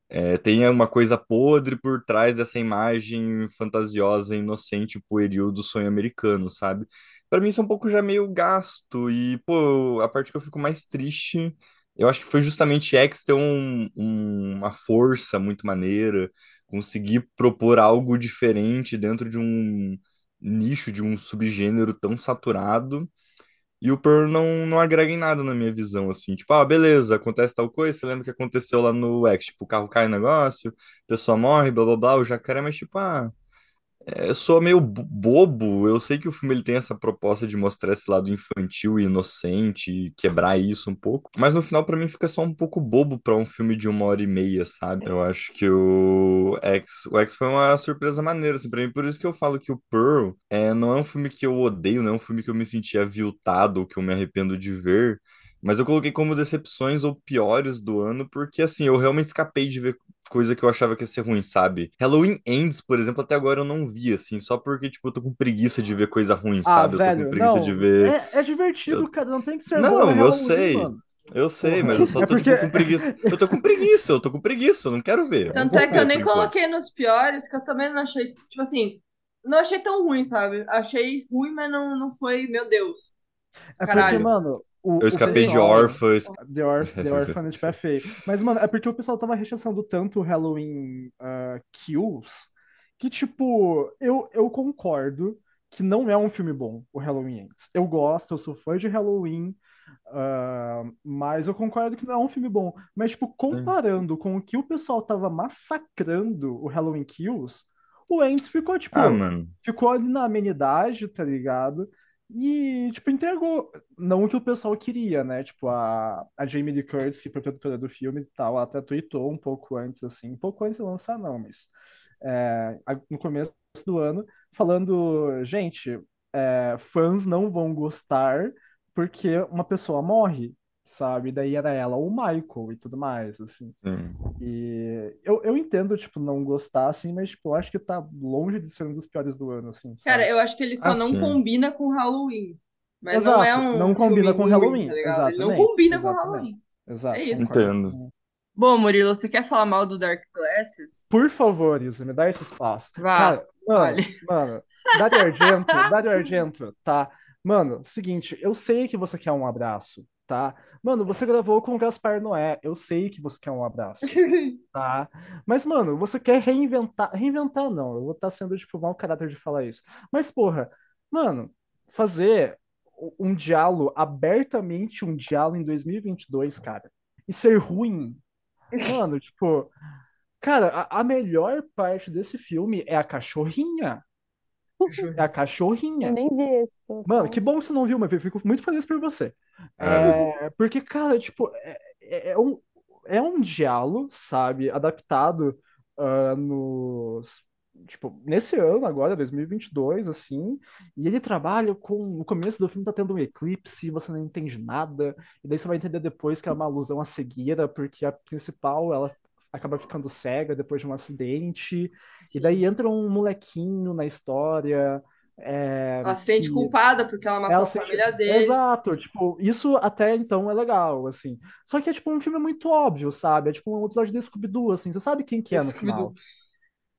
é, tem uma coisa podre por trás dessa imagem fantasiosa, inocente, pueril do sonho americano, sabe? Pra mim isso é um pouco já meio gasto e, pô, a parte que eu fico mais triste, eu acho que foi justamente X ter um- um- uma força muito maneira, conseguir propor algo diferente dentro de um nicho, de um subgênero tão saturado. E o Pearl não, não agrega em nada na minha visão, assim. Tipo, ah, beleza, acontece tal coisa, você lembra que aconteceu lá no X, tipo, o carro cai no negócio, a pessoa morre, blá blá blá, o jacaré, mas tipo, ah, eu sou meio bo- bobo. Eu sei que o filme ele tem essa proposta de mostrar esse lado infantil e inocente quebrar isso um pouco, mas no final pra mim fica só um pouco bobo pra um filme de uma hora e meia, sabe? Eu acho que o X, o X foi uma surpresa maneira assim para mim, por isso que eu falo que o Pearl é, não é um filme que eu odeio, não é um filme que eu me senti aviltado ou que eu me arrependo de ver. Mas eu coloquei como decepções ou piores do ano, porque assim, eu realmente escapei de ver coisa que eu achava que ia ser ruim, sabe? Halloween Ends, por exemplo, até agora eu não vi, assim, só porque, tipo, eu tô com preguiça de ver coisa ruim, Ah, sabe? Eu tô velho, com preguiça não. de ver. É, é divertido, cara. Não tem que ser Não, bom, é eu Halloween, sei. mano. Eu sei, mas eu só É tô, porque- tipo, com preguiça. Eu tô com preguiça, eu tô com preguiça, eu não quero ver. Tanto é que eu nem coloquei nos piores, que eu também não achei, tipo assim, não achei tão ruim, sabe? Achei ruim, mas não, não foi, meu Deus. É porque, Caralho. mano, o, Eu o escapei de pessoal- órfã, eu The, Orph The Orphan tipo, é feio. Mas, mano, é porque o pessoal tava rechaçando tanto o Halloween ah, Kills que, tipo, eu, eu concordo que não é um filme bom, o Halloween Ends. Eu gosto, eu sou fã de Halloween, ah, mas eu concordo que não é um filme bom. Mas, tipo, comparando com o que o pessoal tava massacrando o Halloween Kills, o Ends ficou, tipo, Ah, mano. ficou ali na amenidade, tá ligado? E, tipo, entregou. Não o que o pessoal queria, né? Tipo, a, a Jamie Lee Curtis, que foi produtora do filme e tal, até tweetou um pouco antes, assim, um pouco antes de lançar, não, mas é, no começo do ano, falando, gente, é, fãs não vão gostar porque uma pessoa morre. Sabe? E daí era ela ou o Michael e tudo mais, assim. Sim. E eu, eu entendo, tipo, não gostar, assim, mas, tipo, eu acho que tá longe de ser um dos piores do ano, assim, Cara, sabe? eu acho que ele só Ah, não sim. combina com Halloween. Mas Exato, não é um não combina filme com ruim, Halloween, tá? Ele não exatamente, combina com exatamente. Halloween. Exato, É isso. Entendo. Bom, Murilo, você quer falar mal do Dark Glasses? Por favor, Isa, me dá esse espaço. Vá, Cara, mano, fale. mano, Dario Argento, Dario Argento, tá? Mano, seguinte, eu sei que você quer um abraço, tá? Mano, você gravou com o Gaspar Noé, eu sei que você quer um abraço, tá? Mas, mano, você quer reinventar. Reinventar, não, eu vou estar sendo, tipo, mau caráter de falar isso. Mas, porra, mano, fazer um diálogo, abertamente um diálogo em 2022, cara, e ser ruim, mano, tipo. Cara, a, a melhor parte desse filme é a cachorrinha. É a Eu cachorrinha. nem vi tô Mano, que bom que você não viu, mas eu fico muito feliz por você. É. É, porque, cara, tipo, é, é- é um, é um diálogo, sabe, adaptado ah, nos. Tipo, nesse ano agora, 2022, assim, e ele trabalha com. No começo do filme tá tendo um eclipse, você não entende nada, e daí você vai entender depois que é uma alusão à cegueira, porque a principal, ela acaba ficando cega depois de um acidente, e daí entra um molequinho na história. é, Ela se sente culpada porque ela matou ela a sente- família dele. Exato, tipo, isso até então é legal, assim. Só que é tipo um filme muito óbvio, sabe? É tipo um episódio de Scooby-Doo, assim. Você sabe quem que é no final.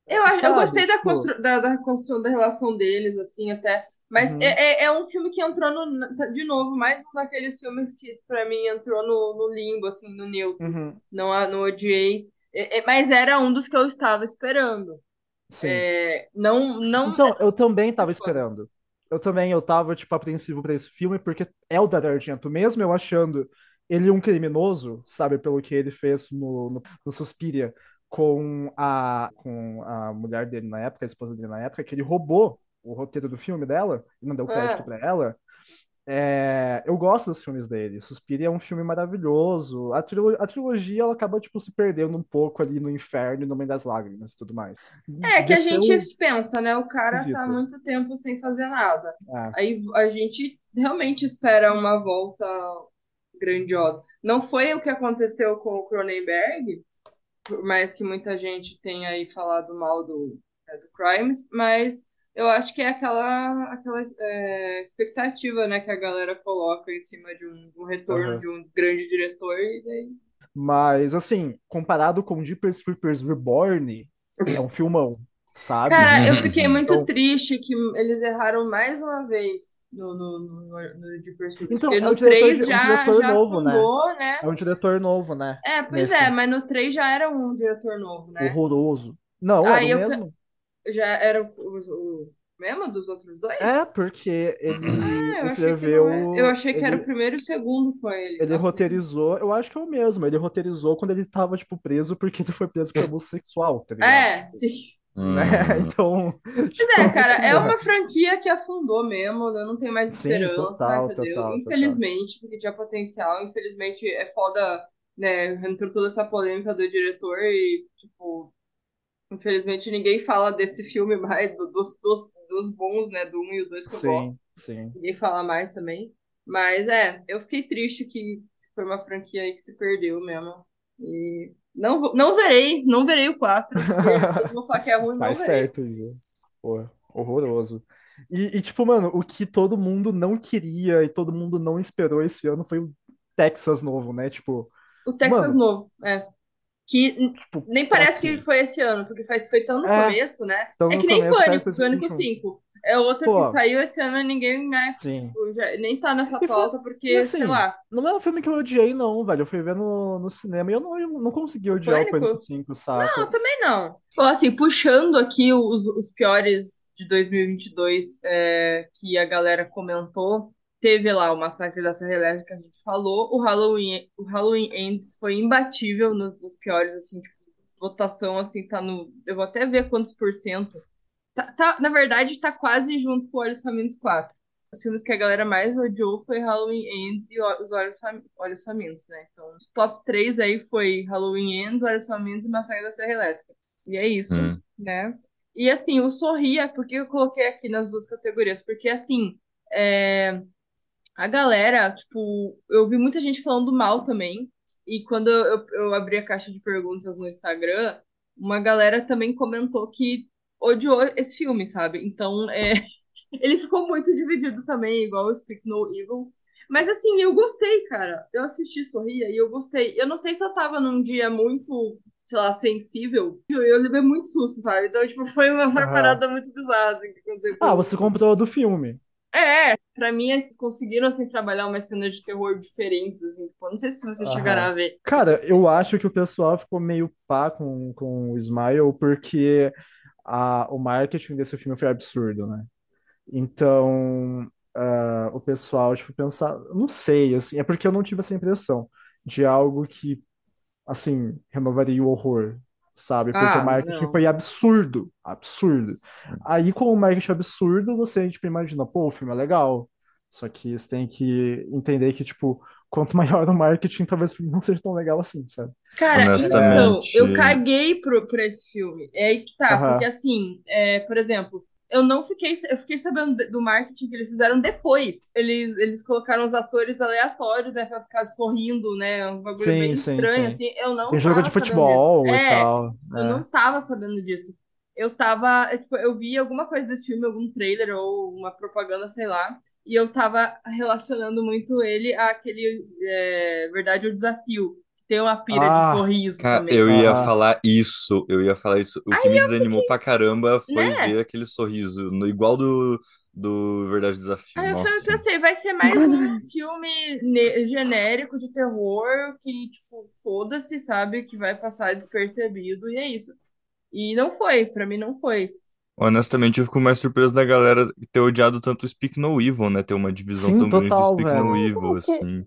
Eu, acho, eu Sabe, gostei da, tipo- constru- da, da construção da relação deles, assim, até. Mas Uhum. é, é, é um filme que entrou no. De novo, mais um daqueles filmes que, pra mim, entrou no, no limbo, assim, no neutro. Uhum, Não, a- não odiei. É- é- mas era um dos que eu estava esperando. sim. É, não, não. Então, eu também tava foda. esperando. Eu também, eu tava, tipo, apreensivo pra esse filme, porque é o Dario Argento, mesmo eu achando ele um criminoso, sabe, pelo que ele fez no, no, no Suspiria com a, com a mulher dele na época, a esposa dele na época, que ele roubou o roteiro do filme dela e não deu crédito Ah. pra ela. É, eu gosto dos filmes dele. Suspiria é um filme maravilhoso. A, trilo- a trilogia ela acaba tipo se perdendo um pouco ali no inferno e no meio das lágrimas e tudo mais. É que a Desceu- gente pensa, né? O cara tá Esquisito. há muito tempo sem fazer nada. É. Aí a gente realmente espera uma volta grandiosa. Não foi o que aconteceu com o Cronenberg, por mais que muita gente tenha aí falado mal do, é, do Crimes, mas eu acho que é aquela, aquela é, expectativa, né, que a galera coloca em cima de um, um retorno Aham. de um grande diretor e daí Mas assim, comparado com Jeepers Creepers Reborn, é um filmão, sabe? Cara, eu fiquei muito Então- triste que eles erraram mais uma vez no, no, no, no Deep Pursuit. Então, Porque é um no diretor 3 de- um já, diretor já novo, né? afundou, né? É um diretor novo, né? É, pois Nesse. é, mas no 3 já era um diretor novo, né? Horroroso. Não, Ah, era eu- mesmo. Já era o, o, mesmo dos outros dois? É, porque ele Ah, eu achei que, escreveu. não é. eu achei que era ele- o primeiro e o segundo com ele. Ele Nossa, roteirizou, eu acho que é o mesmo. Ele roteirizou quando ele tava, tipo, preso porque ele foi preso por abuso sexual, tá ligado? É, sim. Hum. Né? Então. Pois é, cara, é uma franquia que afundou mesmo, eu não tenho mais Sim, esperança, total, entendeu? total, Infelizmente, porque tinha potencial, infelizmente é foda, né? Entrou toda essa polêmica do diretor e, tipo, infelizmente ninguém fala desse filme mais, do- dos, dos, dos bons, né? Do um e o dois que eu gosto. Sim, sim. Ninguém fala mais também. Mas é, eu fiquei triste que foi uma franquia aí que se perdeu mesmo. E não, vou- não verei, não verei o 4. Todo mundo fala que é ruim, não Faz verei. certo, Isa. Pô, horroroso. E, e, tipo, mano, o que todo mundo não queria e todo mundo não esperou esse ano foi o Texas novo, né? Tipo, O Texas Mano. novo, é. Que tipo, nem parece ok. que foi esse ano, porque foi, foi tão no É, começo, né? é que nem começo, Pânico, Pânico 2021. 5. É outra Pô. que saiu esse ano e ninguém mais, Sim. tipo, já- nem tá nessa E foi- pauta, porque, e assim, sei lá. Não é um filme que eu odiei, não, velho. Eu fui ver no, no cinema e eu não, eu não consegui odiar o Pânico? Pânico 5, saca? Não, também não. Bom, assim, puxando aqui os, os piores de 2022 é, que a galera comentou, teve lá o Massacre da Serra Elétrica, a gente falou, o Halloween, o Halloween Ends foi imbatível nos, nos piores, assim, tipo, votação, assim, tá no... Eu vou até ver quantos por cento. Tá, tá- na verdade, tá quase junto com Olhos Famintos 4. Os filmes que a galera mais odiou foi Halloween Ends e Os Olhos, Fam- Olhos Famintos, né? Então, os top 3 aí foi Halloween Ends, Olhos Famintos e Massacre da Serra Elétrica. E é isso, Hum. né? E assim, o Sorria, por que eu coloquei aqui nas duas categorias? Porque assim, é, a galera, tipo, eu vi muita gente falando mal também. E quando eu, eu, abri a caixa de perguntas no Instagram, uma galera também comentou que odiou esse filme, sabe? Então, é, ele ficou muito dividido também, igual o Speak No Evil. Mas assim, eu gostei, cara. Eu assisti Sorria e eu gostei. Eu não sei se eu tava num dia muito, sei lá, sensível. Eu, eu levei muito susto, sabe? Então, tipo, foi uma, Aham. parada muito bizarra, assim, que aconteceu Ah, você comprou do filme. É, pra mim, eles conseguiram, assim, trabalhar umas cenas de terror diferentes, assim. Tipo, não sei se vocês Aham. chegaram a ver. Cara, eu acho que o pessoal ficou meio pá com, com o Smile porque a, o marketing desse filme foi absurdo, né? Então, ah, o pessoal, tipo, pensar, não sei, assim, é porque eu não tive essa impressão de algo que, assim, renovaria o horror, sabe? Porque o Ah, marketing não. foi absurdo, absurdo. Aí, com o marketing absurdo, você, tipo, imagina, pô, o filme é legal, só que você tem que entender que, tipo, quanto maior o marketing, talvez o filme não seja tão legal assim, sabe? Cara, então, eu caguei pro, pra esse filme. É aí que tá, porque assim, é, por exemplo, eu não fiquei, eu fiquei sabendo do marketing que eles fizeram depois. Eles, eles colocaram os atores aleatórios, né, pra ficar sorrindo, né, uns bagulho Sim, bem sim, estranho, sim. assim. Eu não Tem jogo de futebol e É, tal. eu é. não tava sabendo disso. Eu tava, é, tipo, eu vi alguma coisa desse filme, algum trailer ou uma propaganda, sei lá, e eu tava relacionando muito ele àquele é, Verdade ou Desafio, que tem uma pira de Ah, sorriso Cara, também. eu ia Aham. falar isso, eu ia falar isso. O que me desanimou pra caramba foi Né? ver aquele sorriso, no, igual do, do Verdade Desafio. Aí eu falei, Nossa. pensei, vai ser mais um filme genérico de terror que, tipo, foda-se, sabe? Que vai passar despercebido e é isso. E não foi, pra mim não foi. Honestamente, eu fico mais surpreso da galera ter odiado tanto o Speak No Evil, né? Ter uma divisão Sim, tão grande do total, Speak velho. No Evil, que assim.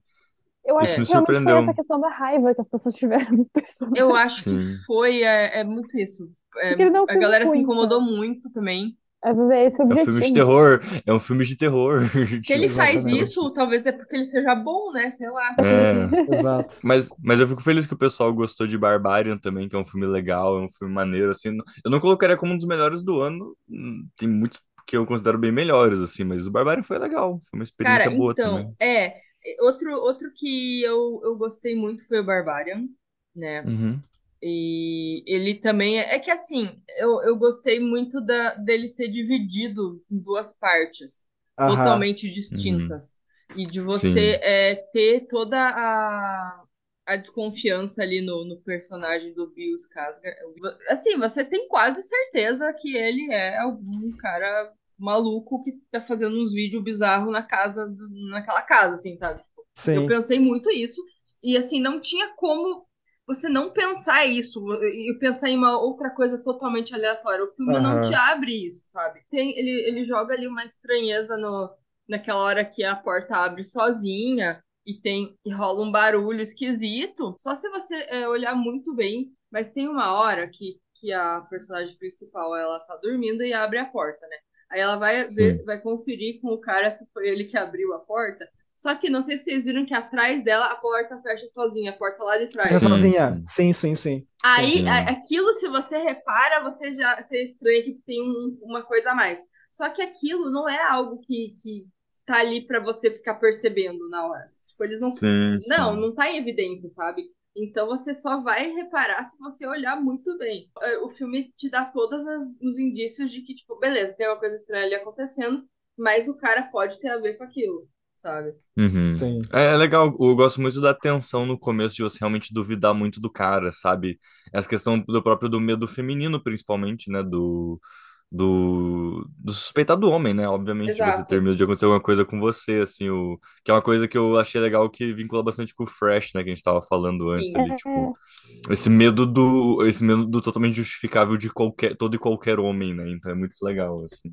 Eu acho Isso me que realmente foi essa questão da raiva que as pessoas tiveram dos personagens. Eu acho que Sim. foi, é, é muito isso. É, a galera se incomodou muito também. Às vezes é esse o É um filme de objetivo. terror, é um filme de terror. Se ele faz isso, talvez é porque ele seja bom, né? Sei lá. é. Exato. Mas, mas eu fico feliz que o pessoal gostou de Barbarian também, que é um filme legal, é um filme maneiro, assim. Eu não colocaria como um dos melhores do ano, hum, tem muitos que eu considero bem melhores, assim, mas o Barbarian foi legal, foi uma experiência Cara, boa então, também. é. Outro, outro que eu, eu gostei muito foi o Barbarian, né? Uhum. E ele também. É que assim, eu, eu gostei muito da, dele ser dividido em duas partes, Aham. totalmente distintas. E de você Uhum. É, ter toda a, a desconfiança ali no, no personagem do Bill Skarsgård. Assim, você tem quase certeza que ele é algum cara maluco que tá fazendo uns vídeos bizarros na casa, naquela casa, assim, sabe? Eu Sim. pensei muito isso. E assim, não tinha como você não pensar isso e pensar em uma outra coisa totalmente aleatória. O filme não te abre isso, sabe? Tem, ele, ele joga ali uma estranheza no, naquela hora que a porta abre sozinha e tem e rola um barulho esquisito. Só se você é, olhar muito bem. Mas tem uma hora que, que a personagem principal ela tá dormindo e abre a porta, né? Aí ela vai ver, Sim. vai conferir com o cara se foi ele que abriu a porta. Só que não sei se vocês viram que atrás dela a porta fecha sozinha, a porta lá de trás. Sim, sozinha. sim. Sim, sim. Aí, a- aquilo, se você repara, você já você estranha que tem um- uma coisa a mais. Só que aquilo não é algo que, que tá ali pra você ficar percebendo na hora. Tipo, eles não. Sim, Não, sim. não tá em evidência, sabe? Então você só vai reparar se você olhar muito bem. É, O filme te dá todos os indícios de que, tipo, beleza, tem uma coisa estranha ali acontecendo, mas o cara pode ter a ver com aquilo, sabe? Uhum. Sim. É, é legal, eu gosto muito da tensão no começo de você realmente duvidar muito do cara, sabe? Essa questão do próprio do medo feminino, principalmente, né? Do, do, do suspeitar do homem, né? Obviamente, você Exato. ter medo de acontecer alguma coisa com você, assim, o, que é uma coisa que eu achei legal que vincula bastante com o Fresh, né? Que a gente tava falando antes Sim. ali, tipo, esse medo do, esse medo do totalmente justificável de qualquer, todo e qualquer homem, né? Então é muito legal, assim.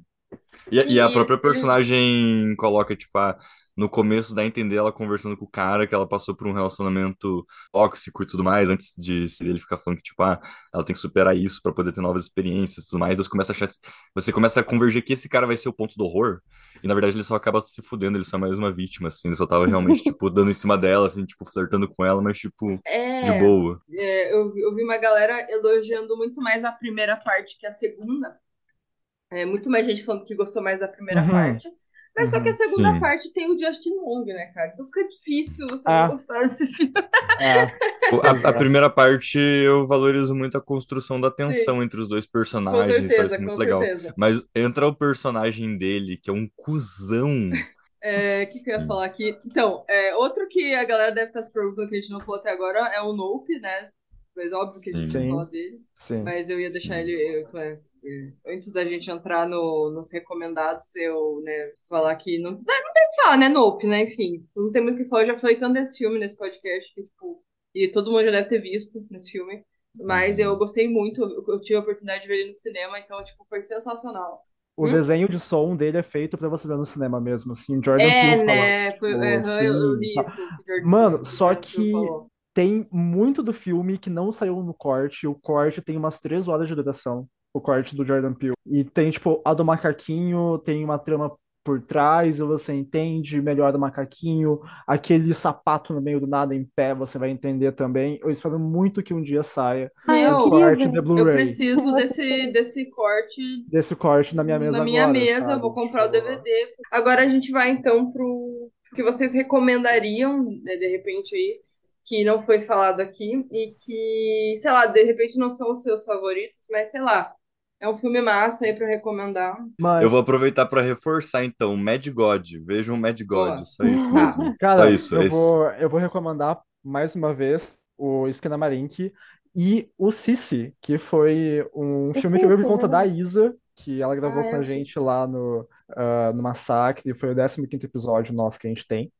E, e a própria personagem coloca, tipo, ah, no começo dá a entender ela conversando com o cara que ela passou por um relacionamento tóxico e tudo mais, antes de se ele ficar falando que, tipo, ah, ela tem que superar isso pra poder ter novas experiências e tudo mais. Você começa a achar, você começa a converger que esse cara vai ser o ponto do horror, e na verdade ele só acaba se fudendo, ele só é mais uma vítima, assim, ele só tava realmente, tipo, dando em cima dela, assim, tipo, flertando com ela, mas, tipo, de É, boa. é, eu, vi- eu vi uma galera elogiando muito mais a primeira parte que a segunda. É, muito mais gente falando que gostou mais da primeira Uhum. parte. Mas só que a Uhum, segunda sim. parte tem o Justin Long, né, cara? Então fica difícil você Ah. não gostar desse filme. É, O- A, a primeira parte eu valorizo muito a construção da tensão entre os dois Com personagens, isso certeza, é muito com legal. certeza. Mas entra o personagem dele, que é um cuzão. É, o que, que eu ia Sim. falar aqui? Então, é, outro que a galera deve estar se perguntando que a gente não falou até agora é o Nope, né? Mas óbvio que a gente Sim. não fala sim, dele. sim. Mas eu ia deixar Sim. ele. eu- é, antes da gente entrar no, nos recomendados, eu, né, falar que não, não tem o que falar, né? Nope, né? Enfim, não tem muito o que falar. Eu já falei tanto desse filme nesse podcast que, tipo, e todo mundo já deve ter visto nesse filme. Mas eu Uhum. gostei muito, eu, eu tive a oportunidade de ver ele no cinema, então, tipo, foi sensacional. O Hum? desenho de som dele é feito pra você ver no cinema mesmo, assim, Jordan É, Peele falou, né? Foi, tipo, aham, eu, eu li tá. isso. Jordan- Mano, só que falou. tem muito do filme que não saiu no corte. O corte tem umas três horas de duração, o corte do Jordan Peele. E tem, tipo, a do macaquinho, tem uma trama por trás, e você entende melhor do macaquinho. Aquele sapato no meio do nada em pé, você vai entender também. Eu espero muito que um dia saia Ah, eu Meu, o corte de ver. eu Blu-ray preciso desse, desse corte desse corte na minha mesa na minha agora, mesa, eu vou sabe? comprar o DVD. Agora a gente vai então pro que vocês recomendariam, né, de repente aí, que não foi falado aqui e que, sei lá, de repente não são os seus favoritos, mas sei lá, é um filme massa aí pra recomendar. Eu vou Mas, aproveitar para reforçar então, Mad God. Vejam Mad God, Boa. só isso Tá. mesmo. Só cara, isso, eu esse. vou, eu vou recomendar mais uma vez o Skinamarink e o Sissi, que foi um filme que eu vi por conta da. Isa, que ela gravou Ah, com é, a o gente lá no, ah, no Massacre, foi o 15º episódio nosso que a gente tem.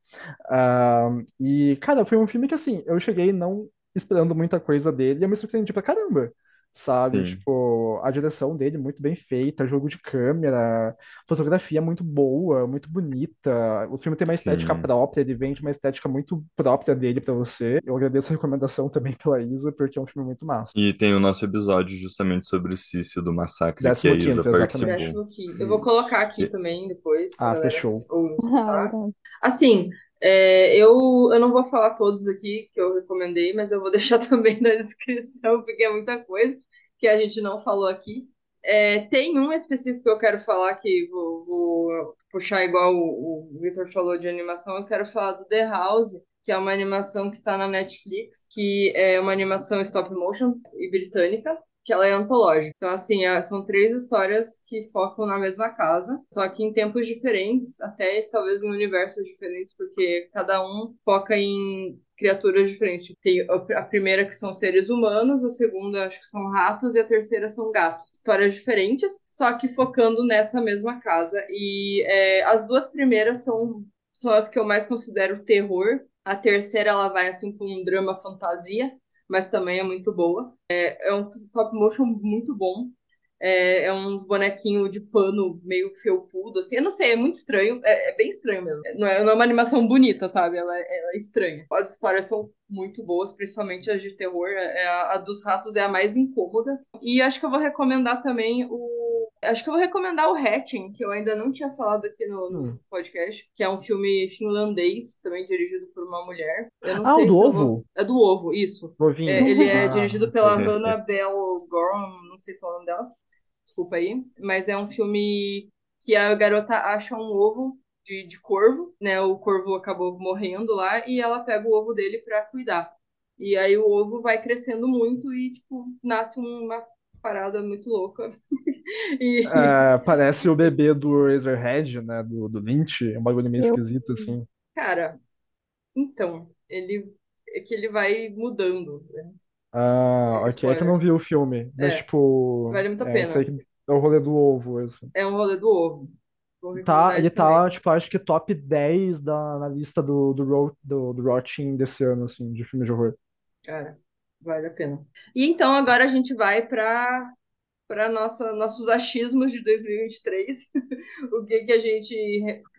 Ah, e, cara, foi um filme que, assim, eu cheguei não esperando muita coisa dele e eu me surpreendi pra caramba, sabe? Sim. Tipo, a direção dele muito bem feita, jogo de câmera, fotografia muito boa, muito bonita. O filme tem uma estética Sim. própria, ele vende uma estética muito própria dele pra você. Eu agradeço a recomendação também pela Isa, porque é um filme muito massa. E tem o nosso episódio justamente sobre Sício do Massacre, que a 15º, Isa exatamente. participou. Décimo quinto. Eu vou colocar aqui Que- também depois Ah, fechou. ou Ah, verdade. Assim, é, eu, eu não vou falar todos aqui que eu recomendei, mas eu vou deixar também na descrição, porque é muita coisa que a gente não falou aqui. É, tem um específico que eu quero falar que vou, vou puxar igual o, o Victor falou de animação, eu quero falar do The House, que é uma animação que tá na Netflix, que é uma animação stop motion e britânica, que ela é antológica. Então, assim, é- são três histórias que focam na mesma casa, só que em tempos diferentes, até talvez em universos diferentes, porque cada um foca em criaturas diferentes. Tipo, Tem a primeira que são seres humanos, a segunda acho que são ratos e a terceira são gatos. Histórias diferentes, só que focando nessa mesma casa. E é, as duas primeiras são, são as que eu mais considero terror. A terceira ela vai assim para um drama fantasia, mas também é muito boa. É, é um stop motion muito bom. É, é uns bonequinhos de pano meio felpudo, assim. Eu não sei, é muito estranho. É, é bem estranho mesmo. Não é, não é uma animação bonita, sabe? Ela, é- ela é estranha. As histórias são muito boas, principalmente as de terror. É a, a dos ratos é a mais incômoda. E acho que eu vou recomendar também o. Acho que eu vou recomendar o Hatching, que eu ainda não tinha falado aqui no, no Hum. podcast, que é um filme finlandês, também dirigido por uma mulher. Eu não Ah, sei do se ovo? vou. É do ovo, isso. Ovinho. É, ele é Ah, dirigido pela Annabelle Gorham, não sei falar o nome dela, desculpa aí, mas é um filme que a garota acha um ovo de, de corvo, né? O corvo acabou morrendo lá e ela pega o ovo dele pra cuidar. E aí o ovo vai crescendo muito e, tipo, nasce uma parada muito louca. E É, parece o bebê do Razorhead, né? Do, do Lynch. É um bagulho meio Eu- esquisito, assim. Cara, então, ele é que ele vai mudando. né? Ah, É, ok. É que eu não vi o filme. Mas, É, tipo. vale muito a é, pena. sei que é o rolê do ovo, assim. É um rolê do ovo. Tá, ele esse também. tá, tipo, acho que top 10 da, na lista do, do, do, do Rotting desse ano, assim, de filme de horror. Cara, vale a pena. E então agora a gente vai para para nossa nossos achismos de 2023. O que que a gente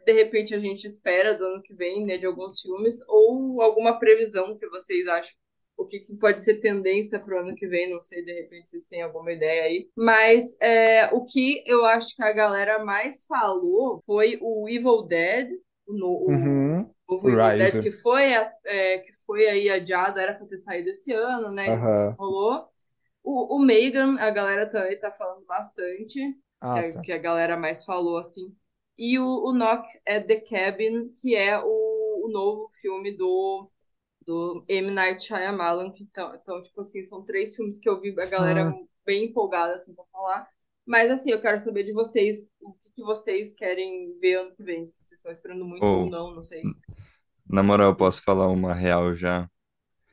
de repente a gente espera do ano que vem, né, de alguns filmes ou alguma previsão que vocês acham o que, que pode ser tendência para o ano que vem, não sei, de repente vocês têm alguma ideia aí. Mas é, o que eu acho que a galera mais falou foi o Evil Dead, o, no- o- Uhum. o Evil Dead que foi, a- é, que foi aí adiado, era para ter saído esse ano, né? Aham. Rolou. O, o Megan, a galera também tá falando bastante, Ah, é, tá. que a galera mais falou assim. e o, o Knock at the Cabin, que é o, o novo filme do, do M. Night Shyamalan. Que então, então, tipo assim, são três filmes que eu vi a galera Ah. bem empolgada, assim, pra falar. Mas, assim, eu quero saber de vocês o que, que vocês querem ver ano que vem. Se vocês estão esperando muito Oh. ou não, não sei. Na moral, eu posso falar uma real já.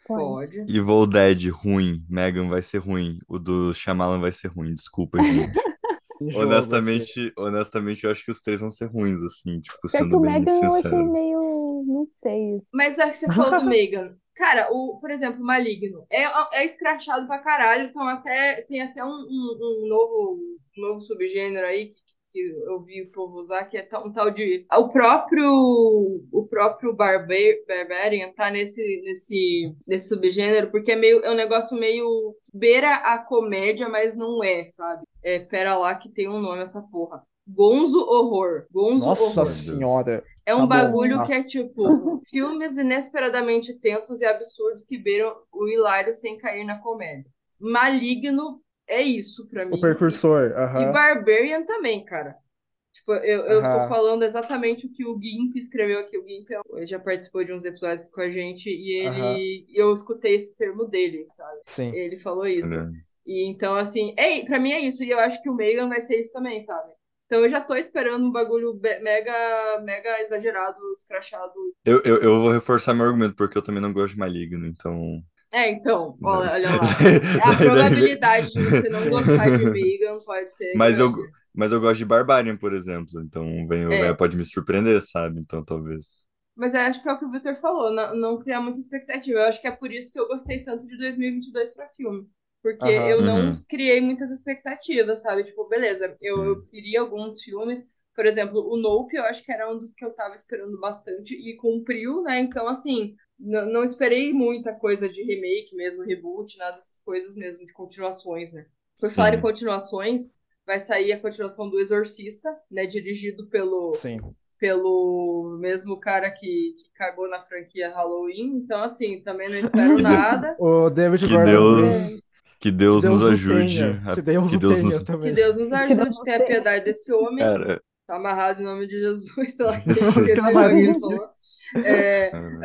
Pode. Evil Dead, ruim. Megan vai ser ruim. O do Shyamalan vai ser ruim. Desculpa, gente. Honestamente, honestamente, eu acho que os três vão ser ruins, assim, tipo, sendo o bem Megan eu achei meio. Não sei. Mas é que você falou do Megan. Cara, o, por exemplo, Maligno é, é escrachado pra caralho, então até, tem até um, um, um novo, um novo subgênero aí que, que eu vi o povo usar, que é tal- um tal de. O próprio, o próprio Barbar, Barbarian tá nesse, nesse, nesse subgênero, porque é, meio, é um negócio meio. beira a comédia, mas não é, sabe? É, pera lá que tem um nome essa porra. Gonzo Horror. Gonzo Nossa Horror. senhora. É um Tá bom, bagulho tá. que é tipo filmes inesperadamente tensos e absurdos que beiram o hilário sem cair na comédia. Maligno é isso pra mim. O precursor. E. Barbarian também, cara. Tipo, eu, eu tô falando exatamente o que o Gimp escreveu aqui. O Gimp é- ele já participou de uns episódios com a gente e ele eu escutei esse termo dele, sabe? Sim. Ele falou isso. Olha, E então, assim, é, pra mim é isso. E eu acho que o Megan vai ser isso também, sabe? Então eu já tô esperando um bagulho mega, mega exagerado, escrachado. Eu, eu, eu vou reforçar meu argumento, porque eu também não gosto de Maligno, então. É, então, olha, lá. Daí- A probabilidade de você não gostar de Megan pode ser Mas eu, mas eu gosto de Barbarian, por exemplo. Então, vem, É. pode me surpreender, sabe? Então, talvez. Mas eu acho que é o que o Victor falou, não, não criar muita expectativa. Eu acho que é por isso que eu gostei tanto de 2022 pra filme. Porque Aham. eu não Uhum. criei muitas expectativas, sabe? Tipo, beleza, eu, eu queria alguns filmes. Por exemplo, o Nope, eu acho que era um dos que eu tava esperando bastante e cumpriu, né? Então, assim, n- não esperei muita coisa de remake mesmo, reboot, nada dessas coisas mesmo, de continuações, né? Por falar em continuações, vai sair a continuação do Exorcista, né? Dirigido pelo Sim. pelo mesmo cara que, que cagou na franquia Halloween. Então, assim, também não espero nada. O David Que Gordon Deus, que Deus Que nos o ajude. tenha. Que Deus que Deus nos. Que. Deus nos ajude, Deus tenha tenha. piedade desse homem. Cara, Tá amarrado em nome de Jesus, sei lá. Que ele falou. É, cara,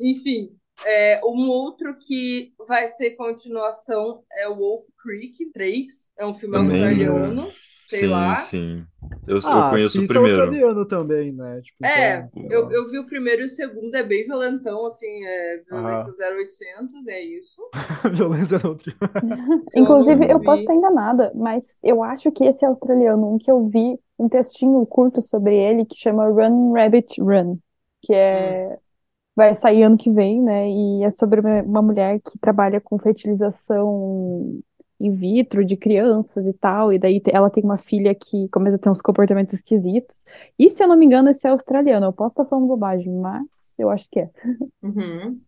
enfim, é, um outro que vai ser continuação é o Wolf Creek 3. É um filme Também, australiano, sei sim, lá. sim. Eu, eu Ah, conheço sim, o é primeiro. australiano também, né? Tipo, É, então, eu, eu vi o primeiro e o segundo, é bem violentão, assim, é violência Aham. 0800, é isso. violência não tri- Inclusive, não eu posso estar enganada, mas eu acho que esse australiano, um que eu vi, um textinho curto sobre ele, que chama Run Rabbit Run, que é. Vai sair ano que vem, né? E é sobre uma mulher que trabalha com fertilização in vitro de crianças e tal, e daí ela tem uma filha que começa a ter uns comportamentos esquisitos. E se eu não me engano, esse é australiano. Eu posso estar falando bobagem, mas eu acho que é. Uhum.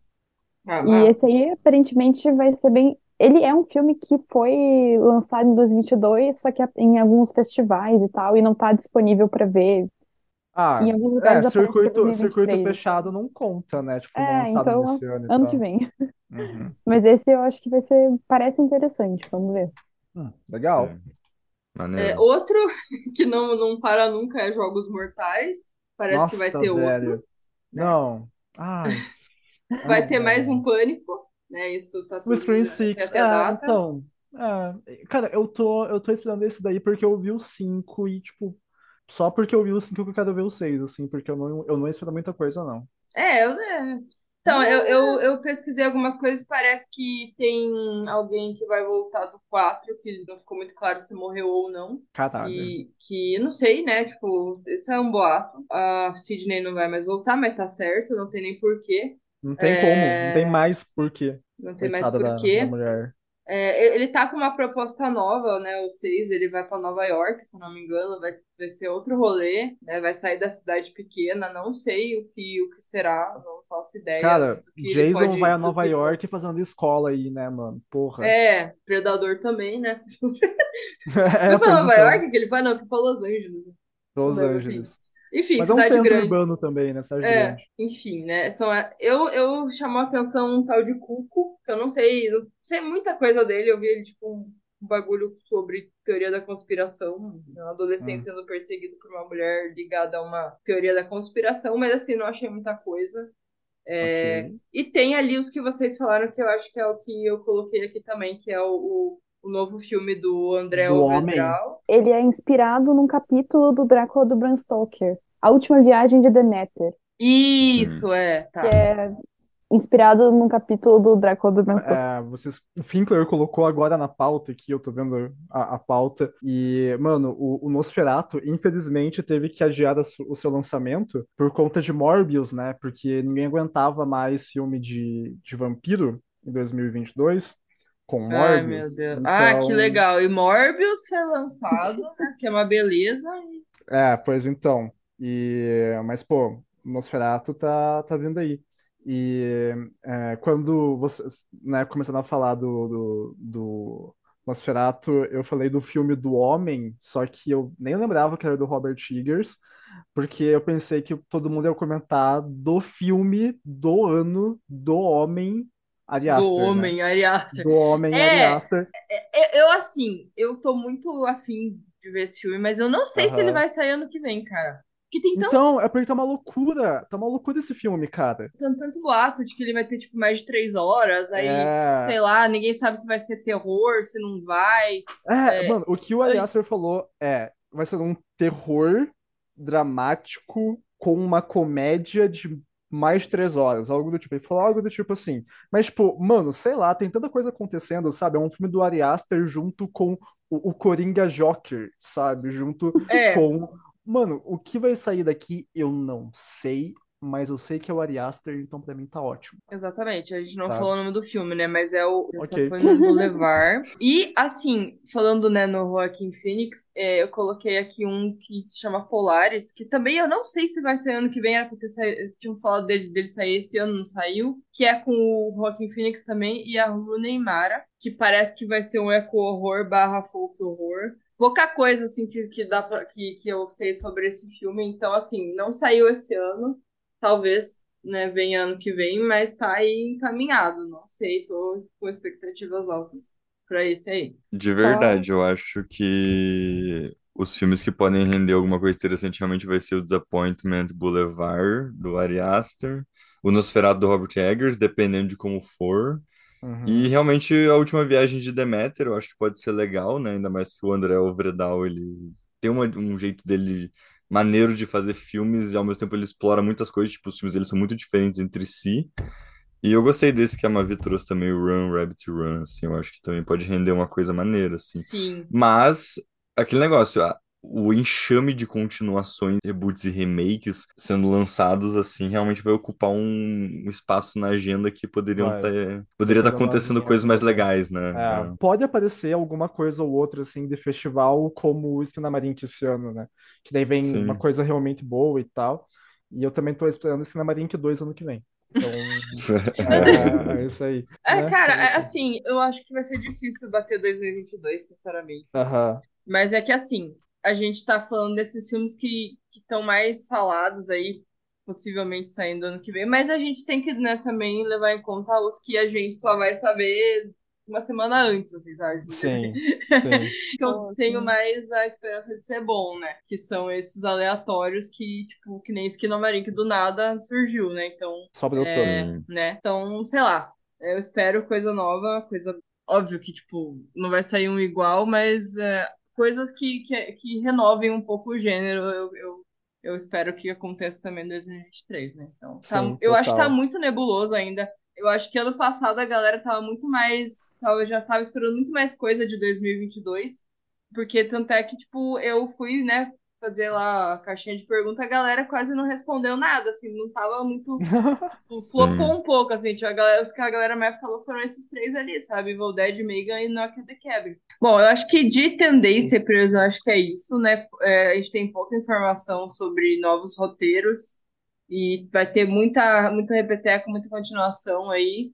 Ah, E esse aí, aparentemente, vai ser bem. Ele é um filme que foi lançado em 2022, só que em alguns festivais e tal, e não tá disponível para ver. Ah, Em alguns é, lugares é circuito, 2023. circuito fechado não conta, né? Tipo, É, lançado então, nesse ano e ano tal. que vem. Uhum. Mas esse eu acho que vai ser. Parece interessante, vamos ver. Hum, legal. É, É, maneiro. outro que não, não para nunca é Jogos Mortais. Parece que vai Nossa, ter outro. velho. Não. Ai. Vai Ai, ter mais velho. um Pânico, né? Isso tá O tudo Screen já tem Six. até a É, data. então. é, cara, eu tô, eu tô esperando esse daí porque eu vi o 5 e, tipo, só porque eu vi o 5 que eu quero ver o 6, assim, porque eu não, eu não espero muita coisa, não. É, eu, é. Então, eu, eu, eu pesquisei algumas coisas, parece que tem alguém que vai voltar do 4, que não ficou muito claro se morreu ou não. Caralho. E que, não sei, né? Tipo, isso é um boato. A Sidney não vai mais voltar, mas tá certo, não tem nem porquê. Não tem É. como, não tem mais porquê. Não tem mais Coitada da, porquê. da mulher. É, ele tá com uma proposta nova, né? O 6, ele vai pra Nova York, se não me engano, vai, vai ser outro rolê, né? Vai sair da cidade pequena, não sei o que, o que será, não faço ideia Cara, Jason pode- vai a Nova que York fazendo escola aí, né, mano? Porra. É, Predador também, né? É, Foi pra Nova York que ele vai? Não, foi pra Los Angeles. Los Não Angeles. Enfim, Mas é um cidade centro grande. urbano também, né? Cidade É, grande. enfim, né? São, eu, eu chamou a atenção um tal de Cuco, que eu não sei, não sei muita coisa dele. Eu vi ele, tipo, um bagulho sobre teoria da conspiração, um adolescente Hum. sendo perseguido por uma mulher ligada a uma teoria da conspiração, mas assim, não achei muita coisa. É. E tem ali os que vocês falaram que eu acho que é o que eu coloquei aqui também, que é o, o, o novo filme do André Do. Overdrall. Ele é inspirado num capítulo do Drácula do Bram Stoker, A Última Viagem de Deméter, Isso, é, tá. que é inspirado num capítulo do Drácula do Bram Stoker. É, vocês, o Finkler colocou agora na pauta aqui, eu tô vendo a, a pauta, e, mano, o, o Nosferatu, infelizmente, teve que adiar a o seu lançamento por conta de Morbius, né? Porque ninguém aguentava mais filme de, de vampiro em 2022 com Ai, meu Morbius. Deus. Ah, que Então, legal. E Morbius foi lançado, né? Que é uma beleza. É, pois então. E, mas, pô, Nosferatu tá, tá vindo aí. E é, quando vocês, né, começaram a falar do, do, do Nosferatu, eu falei do filme do Homem, só que eu nem lembrava que era do Robert Eggers, porque eu pensei que todo mundo ia comentar do filme do ano do Homem Ari Do né? Homem, Ari Aster. Do Homem Ari É, Aster. eu, assim, eu tô muito afim de ver esse filme, mas eu não sei se ele vai sair ano que vem, cara. Porque tem tanto, Então, é porque tá uma loucura. Tá uma loucura esse filme, cara. tanto, tanto boato de que ele vai ter, tipo, mais de três horas, aí, É. sei lá, ninguém sabe se vai ser terror, se não vai. É, É, mano, o que o Ari ai. Aster falou é, vai ser um terror dramático com uma comédia de mais três horas, algo do tipo. Ele falou algo do tipo assim. Mas, tipo, mano, sei lá, tem tanta coisa acontecendo, sabe? É um filme do Ari Aster junto com o, o Coringa Joker, sabe? Junto É, com. Mano, o que vai sair daqui eu não sei, mas eu sei que é o Ari Aster, então pra mim tá ótimo, Exatamente, a gente não sabe? falou o nome do filme, né? Mas é o Essa Ok. Foi no Boulevard. E, assim, falando, né, no Joaquin Phoenix, é, eu coloquei aqui um que se chama Polaris, que também eu não sei se vai sair ano que vem, era porque sa- tinham falado dele, dele sair esse ano, não saiu. Que é com o Joaquin Phoenix também e a Rooney Mara, que parece que vai ser um eco-horror barra folk-horror. Pouca coisa, assim, que, que, dá pra, que, que eu sei sobre esse filme. Então, assim, não saiu esse ano. Talvez, né, venha ano que vem, mas tá aí encaminhado. Não sei, tô com expectativas altas pra esse aí. De verdade, eu acho que os filmes que podem render alguma coisa interessante realmente vai ser o Disappointment Boulevard, do Ari Aster, o Nosferatu do Robert Eggers, dependendo de como for. Uhum. E realmente a última viagem de Deméter, eu acho que pode ser legal, né? Ainda mais que o André Overdahl, ele tem uma- um jeito dele maneiro de fazer filmes e ao mesmo tempo ele explora muitas coisas, tipo, os filmes dele são muito diferentes entre si. E eu gostei desse que a Mavi trouxe também, o Run, Rabbit Run, assim, eu acho que também pode render uma coisa maneira, assim. Sim. Mas, aquele negócio, a- o enxame de continuações, reboots e remakes sendo lançados, assim, realmente vai ocupar um, um espaço na agenda que poderiam Vai. ter, poderia estar Coisa acontecendo coisas mais legais, né? É, pode aparecer alguma coisa ou outra assim de festival, como o Cinemarink esse ano, né? Que daí vem Sim. uma coisa realmente boa e tal. E eu também tô esperando o Cinemarink 2 ano que vem. Então, é, é isso aí. É, né? cara, é assim, eu acho que vai ser difícil bater 2022, sinceramente. Mas é que assim, a gente tá falando desses filmes que estão mais falados aí, possivelmente saindo ano que vem, mas a gente tem que, né, também levar em conta os que a gente só vai saber uma semana antes, assim, sabe? Sim, sim. que eu tenho mais a esperança de ser bom, né? Que são esses aleatórios que, tipo, que nem Skinamarink do nada surgiu, né? Então, o todo. é, Sim. né? Então, sei lá, eu espero coisa nova, coisa. Óbvio que, tipo, não vai sair um igual, mas é, coisas que, que, que renovem um pouco o gênero, eu, eu, eu espero que aconteça também em 2023, né? Então, tá- Sim, eu acho que tá muito nebuloso ainda. Eu acho que ano passado a galera tava muito mais. Tava, já tava esperando muito mais coisa de 2022. Porque tanto é que, tipo, eu fui, né, fazer lá a caixinha de pergunta, a galera quase não respondeu nada, assim, não tava muito. flopou um pouco, assim, tipo, a galera, os que a galera mais falou foram esses três ali, sabe? Evil Dead, Megan e Knock at the Cabin. Bom, eu acho que de tendência, preso, eu acho que é isso, né? É, a gente tem pouca informação sobre novos roteiros. E vai ter muita, muito repeteco, muita continuação aí.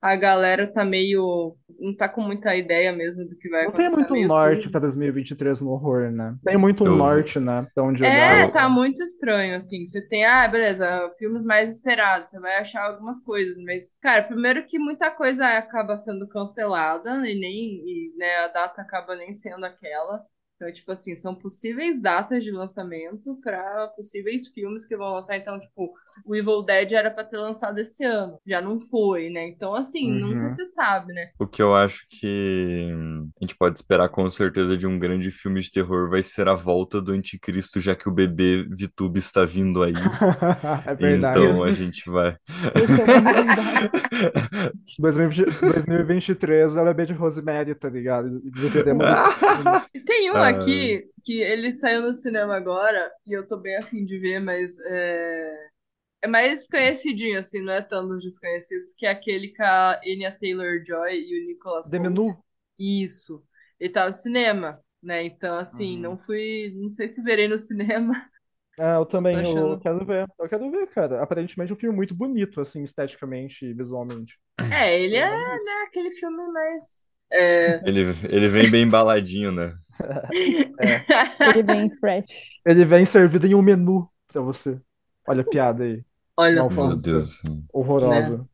A galera tá meio. não tá com muita ideia mesmo do que vai Não tem acontecer. muito tá meio norte tudo. pra 2023 no horror, né? Tem muito Eu- norte, né? Pra onde É, olhar. tá muito estranho, assim. Você tem, ah, beleza, filmes mais esperados, você vai achar algumas coisas, mas, cara, primeiro que muita coisa acaba sendo cancelada e nem, e, né, a data acaba nem sendo aquela. Então, tipo assim, são possíveis datas de lançamento para possíveis filmes que vão lançar. Então, tipo, o Evil Dead era pra ter lançado esse ano, já não foi, né? Então, assim, Uhum. nunca se sabe, né? O que eu acho que a gente pode esperar com certeza de um grande filme de terror vai ser a volta do Anticristo, já que o bebê Vitube está vindo aí. é verdade. Deus Então a do gente vai. Esse é o verdade. 2020 2023 é o bebê de Rosemary, tá ligado? E tem um Ah. Aqui que ele saiu no cinema agora e eu tô bem afim de ver, mas é, é mais conhecidinho, assim, não é tão dos desconhecidos, que é aquele com a Anya Taylor-Joy e o Nicolas The. Menu. Isso. Ele tá no cinema, né? Então, assim, Uhum. não fui. Não sei se verei no cinema. Ah, eu também, eu achando- quero ver. Eu quero ver, cara. Aparentemente é um filme muito bonito, assim, esteticamente e visualmente. É, ele é, né, aquele filme mais. É... Ele, ele vem bem embaladinho, né? Ele vem fresh. Ele vem servido em um menu pra você. Olha a piada aí. Olha Não, só, Meu Deus. Horrorosa.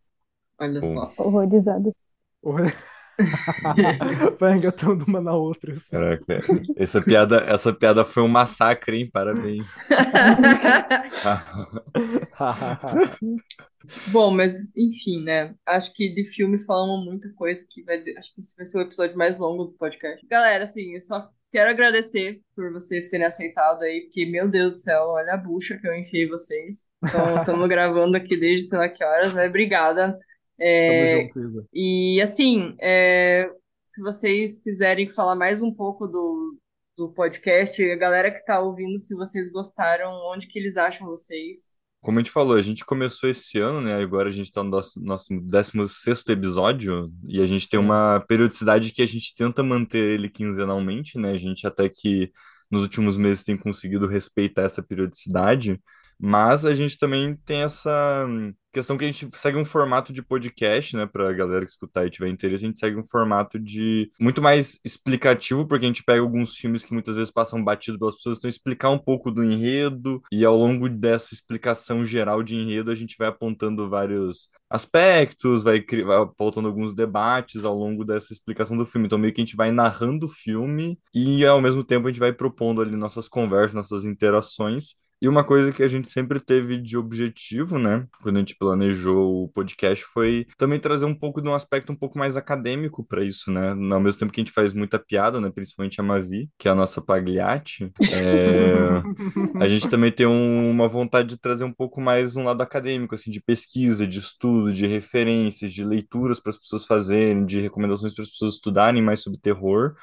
olha Pô. só. Horrorizadas. Horror- Vai engatando uma na outra, assim. Caraca. Essa piada, essa piada foi um massacre, hein? Parabéns. Bom, mas enfim, né? Acho que de filme falamos muita coisa que vai. Acho que esse vai ser o episódio mais longo do podcast. Galera, assim, eu só quero agradecer por vocês terem aceitado aí, porque, meu Deus do céu, olha a bucha que eu enfiei vocês. Então, estamos gravando aqui desde sei lá que horas, né? Obrigada. É, Tamo junto, Isa. e assim, é, se vocês quiserem falar mais um pouco do, do podcast, a galera que tá ouvindo, se vocês gostaram, onde que eles acham vocês? Como a gente falou, a gente começou esse ano, né? Agora a gente tá no nosso, nosso 16º episódio e a gente tem uma periodicidade que a gente tenta manter ele quinzenalmente, né? A gente até que nos últimos meses tem conseguido respeitar essa periodicidade, mas a gente também tem essa questão que a gente segue um formato de podcast, né? Pra galera que escutar e tiver interesse, a gente segue um formato de muito mais explicativo, porque a gente pega alguns filmes que muitas vezes passam batido pelas pessoas, então explicar um pouco do enredo, e ao longo dessa explicação geral de enredo, a gente vai apontando vários aspectos, vai, vai apontando alguns debates ao longo dessa explicação do filme. Então, meio que a gente vai narrando o filme e, ao mesmo tempo, a gente vai propondo ali nossas conversas, nossas interações. E uma coisa que a gente sempre teve de objetivo, né, quando a gente planejou o podcast, foi também trazer um pouco de um aspecto um pouco mais acadêmico para isso, né? Ao mesmo tempo que a gente faz muita piada, né, principalmente a Mavi, que é a nossa Pagliatti, é, a gente também tem um- uma vontade de trazer um pouco mais um lado acadêmico, assim, de pesquisa, de estudo, de referências, de leituras para as pessoas fazerem, de recomendações para as pessoas estudarem mais sobre terror,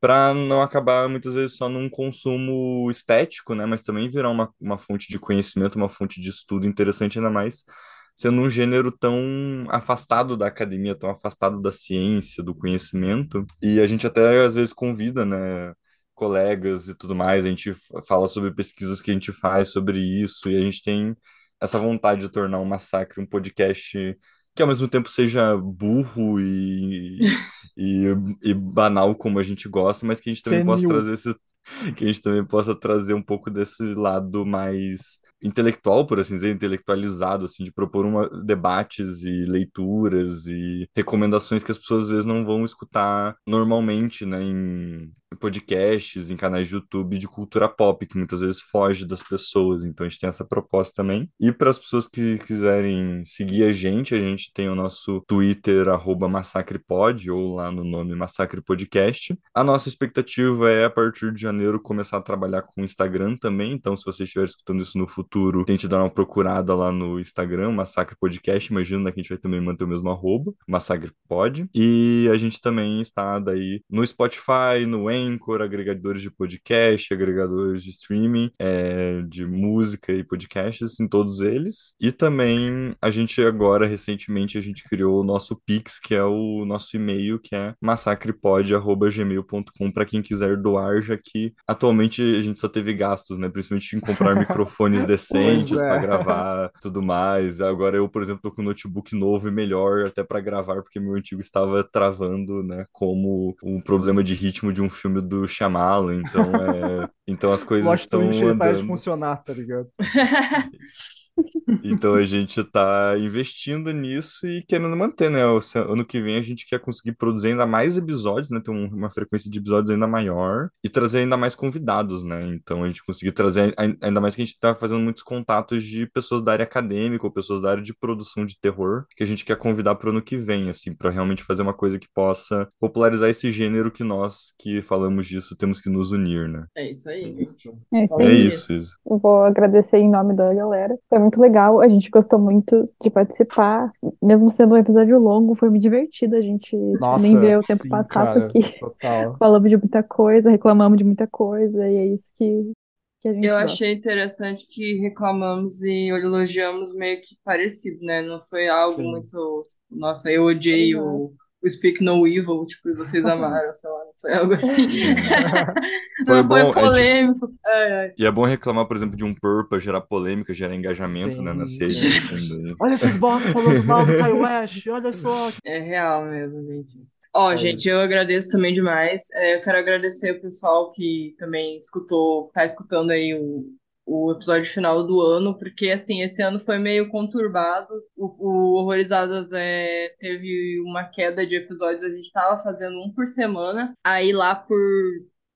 para não acabar muitas vezes só num consumo estético, né? Mas também virar uma, uma fonte de conhecimento, uma fonte de estudo interessante, ainda mais sendo um gênero tão afastado da academia, tão afastado da ciência, do conhecimento. E a gente até às vezes convida, né? colegas e tudo mais, a gente fala sobre pesquisas que a gente faz sobre isso, e a gente tem essa vontade de tornar o Massacre um podcast que ao mesmo tempo seja burro e, e, e banal como a gente gosta, mas que a gente também possa Senil. trazer esse, que a gente também possa trazer um pouco desse lado mais intelectual, por assim dizer, intelectualizado, assim, de propor uma, debates e leituras e recomendações que as pessoas às vezes não vão escutar normalmente, né, em podcasts, em canais de YouTube de cultura pop, que muitas vezes foge das pessoas. Então a gente tem essa proposta também. E para as pessoas que quiserem seguir a gente, a gente tem o nosso Twitter, massacrepod, ou lá no nome Massacre Podcast. A nossa expectativa é, a partir de janeiro, começar a trabalhar com o Instagram também. Então, se você estiver escutando isso no futuro, tente dar uma procurada lá no Instagram, Massacre Podcast. Imagino né, que a gente vai também manter o mesmo arroba, Massacre Pod. E a gente também está daí no Spotify, no Anchor, agregadores de podcast, agregadores de streaming, é, de música e podcasts, em todos eles. E também a gente agora, recentemente, a gente criou o nosso Pix, que é o nosso e-mail, que é massacrepod.gmail.com para quem quiser doar, já que atualmente a gente só teve gastos, né? Principalmente em comprar microfones decentes decentes Pois é. pra gravar tudo mais. Agora eu, por exemplo, tô com um notebook novo e melhor até pra gravar, porque meu antigo estava travando, né? Como um problema de ritmo de um filme do Shyamalan. Então, é... então as coisas Plot estão para andando. funcionar, tá ligado? Então a gente tá investindo nisso e querendo manter, né? O ano que vem a gente quer conseguir produzir ainda mais episódios, né? Ter um- uma frequência de episódios ainda maior e trazer ainda mais convidados, né? Então a gente conseguir trazer, ai- ainda mais que a gente tá fazendo muitos contatos de pessoas da área acadêmica ou pessoas da área de produção de terror que a gente quer convidar pro ano que vem, assim, pra realmente fazer uma coisa que possa popularizar esse gênero que nós que falamos disso temos que nos unir, né? É isso aí. É isso É isso, isso. Eu vou agradecer em nome da galera. Foi muito legal. A gente gostou muito de participar. Mesmo sendo um episódio longo, foi muito divertido. A gente Nossa, nem vê o tempo sim, passar, cara, porque total. falamos de muita coisa, reclamamos de muita coisa, e é isso que, que a gente Eu gosta. achei interessante que reclamamos e elogiamos meio que parecido, né? Não foi algo Sim. muito, nossa, eu odiei o, o Speak No Evil, tipo, e vocês amaram, sei lá, foi algo assim. Foi Não foi bom, é tipo- polêmico. Ai, ai. E é bom reclamar, por exemplo, de um purr pra gerar polêmica, gerar engajamento, né, nas Sim, redes. sim. assim, daí. Olha esses bots falando mal do Kanye West, olha só. É real mesmo, gente. Ó, É. gente, eu agradeço também demais. É, eu quero agradecer o pessoal que também escutou, tá escutando aí o, o episódio final do ano, porque assim, esse ano foi meio conturbado. O, o Horrorizadas é, teve uma queda de episódios, a gente tava fazendo um por semana. Aí lá por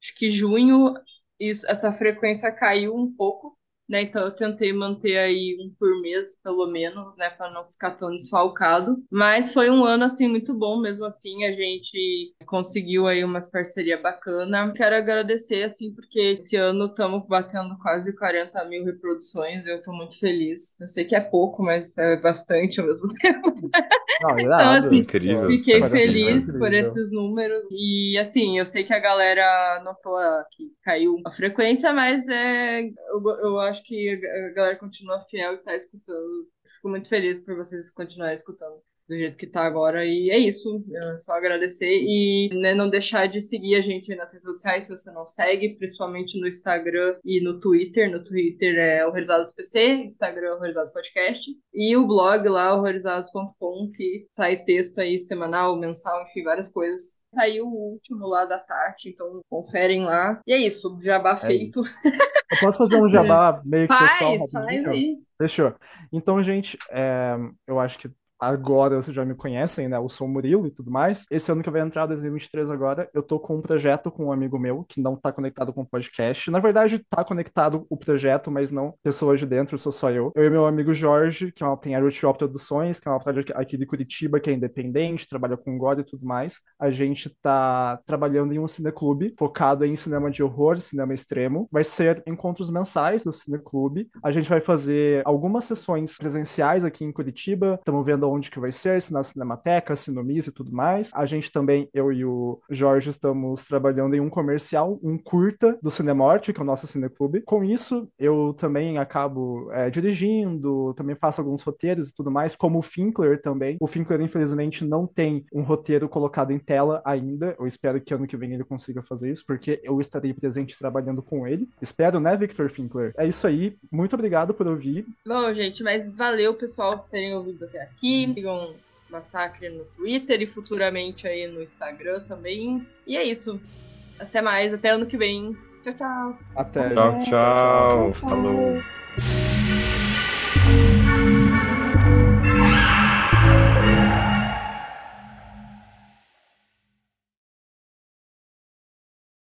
acho que junho, isso, essa frequência caiu um pouco. Né, então eu tentei manter aí um por mês, pelo menos, né, para não ficar tão desfalcado. Mas foi um ano assim muito bom, mesmo assim a gente conseguiu aí umas parcerias bacanas. Quero agradecer assim porque esse ano estamos batendo quase 40 mil reproduções. Eu tô muito feliz. Eu sei que é pouco, mas é bastante ao mesmo tempo. Não, irado. assim, Incrível. Fiquei Parabéns, feliz incrível. por esses números. E assim, eu sei que a galera notou que caiu a frequência, mas é, eu, eu acho que a galera continua fiel e tá escutando. Fico muito feliz por vocês continuarem escutando do jeito que tá agora. E é isso. É só agradecer e né, não deixar de seguir a gente nas redes sociais se você não segue, principalmente no Instagram e no Twitter. No Twitter é Horrorizados PC, Instagram é Horrorizados Podcast. E o blog lá, horrorizados.com, que sai texto aí semanal, mensal, enfim, várias coisas. Saiu o último lá da Tati, então conferem lá. E é isso, jabá feito. Eu posso fazer um jabá meio que pessoal Faz, faz aí. Fechou. Então, gente, é, eu acho que agora vocês já me conhecem, né? Eu sou o Murilo e tudo mais. Esse ano que vai entrar, 2023 agora, eu tô com um projeto com um amigo meu que não tá conectado com o podcast. Na verdade, tá conectado o projeto, mas não pessoas de dentro, sou só eu. Eu e meu amigo Jorge, que é uma, tem a Root Shop Produções, que é uma projeto aqui de Curitiba, que é independente, trabalha com gore e tudo mais. A gente tá trabalhando em um cineclube focado em cinema de horror, cinema extremo. Vai ser encontros mensais do cineclube. A gente vai fazer algumas sessões presenciais aqui em Curitiba. Estamos vendo onde que vai ser, se na Cinemateca, se no MIS e tudo mais. A gente também, eu e o Jorge, estamos trabalhando em um comercial, um curta do Cinemorte, que é o nosso cineclube. Com isso, eu também acabo é, dirigindo, também faço alguns roteiros e tudo mais, como o Finkler também. O Finkler, infelizmente, não tem um roteiro colocado em tela ainda. Eu espero que ano que vem ele consiga fazer isso, porque eu estarei presente trabalhando com ele. Espero, né, Victor Finkler? É isso aí. Muito obrigado por ouvir. Bom, gente, mas valeu, pessoal, por terem ouvido até aqui. Sigam Massacre no Twitter e futuramente aí no Instagram também. E é isso. Até mais, até ano que vem. Tchau, tchau. Até. Tchau, tchau. Tchau. Falou.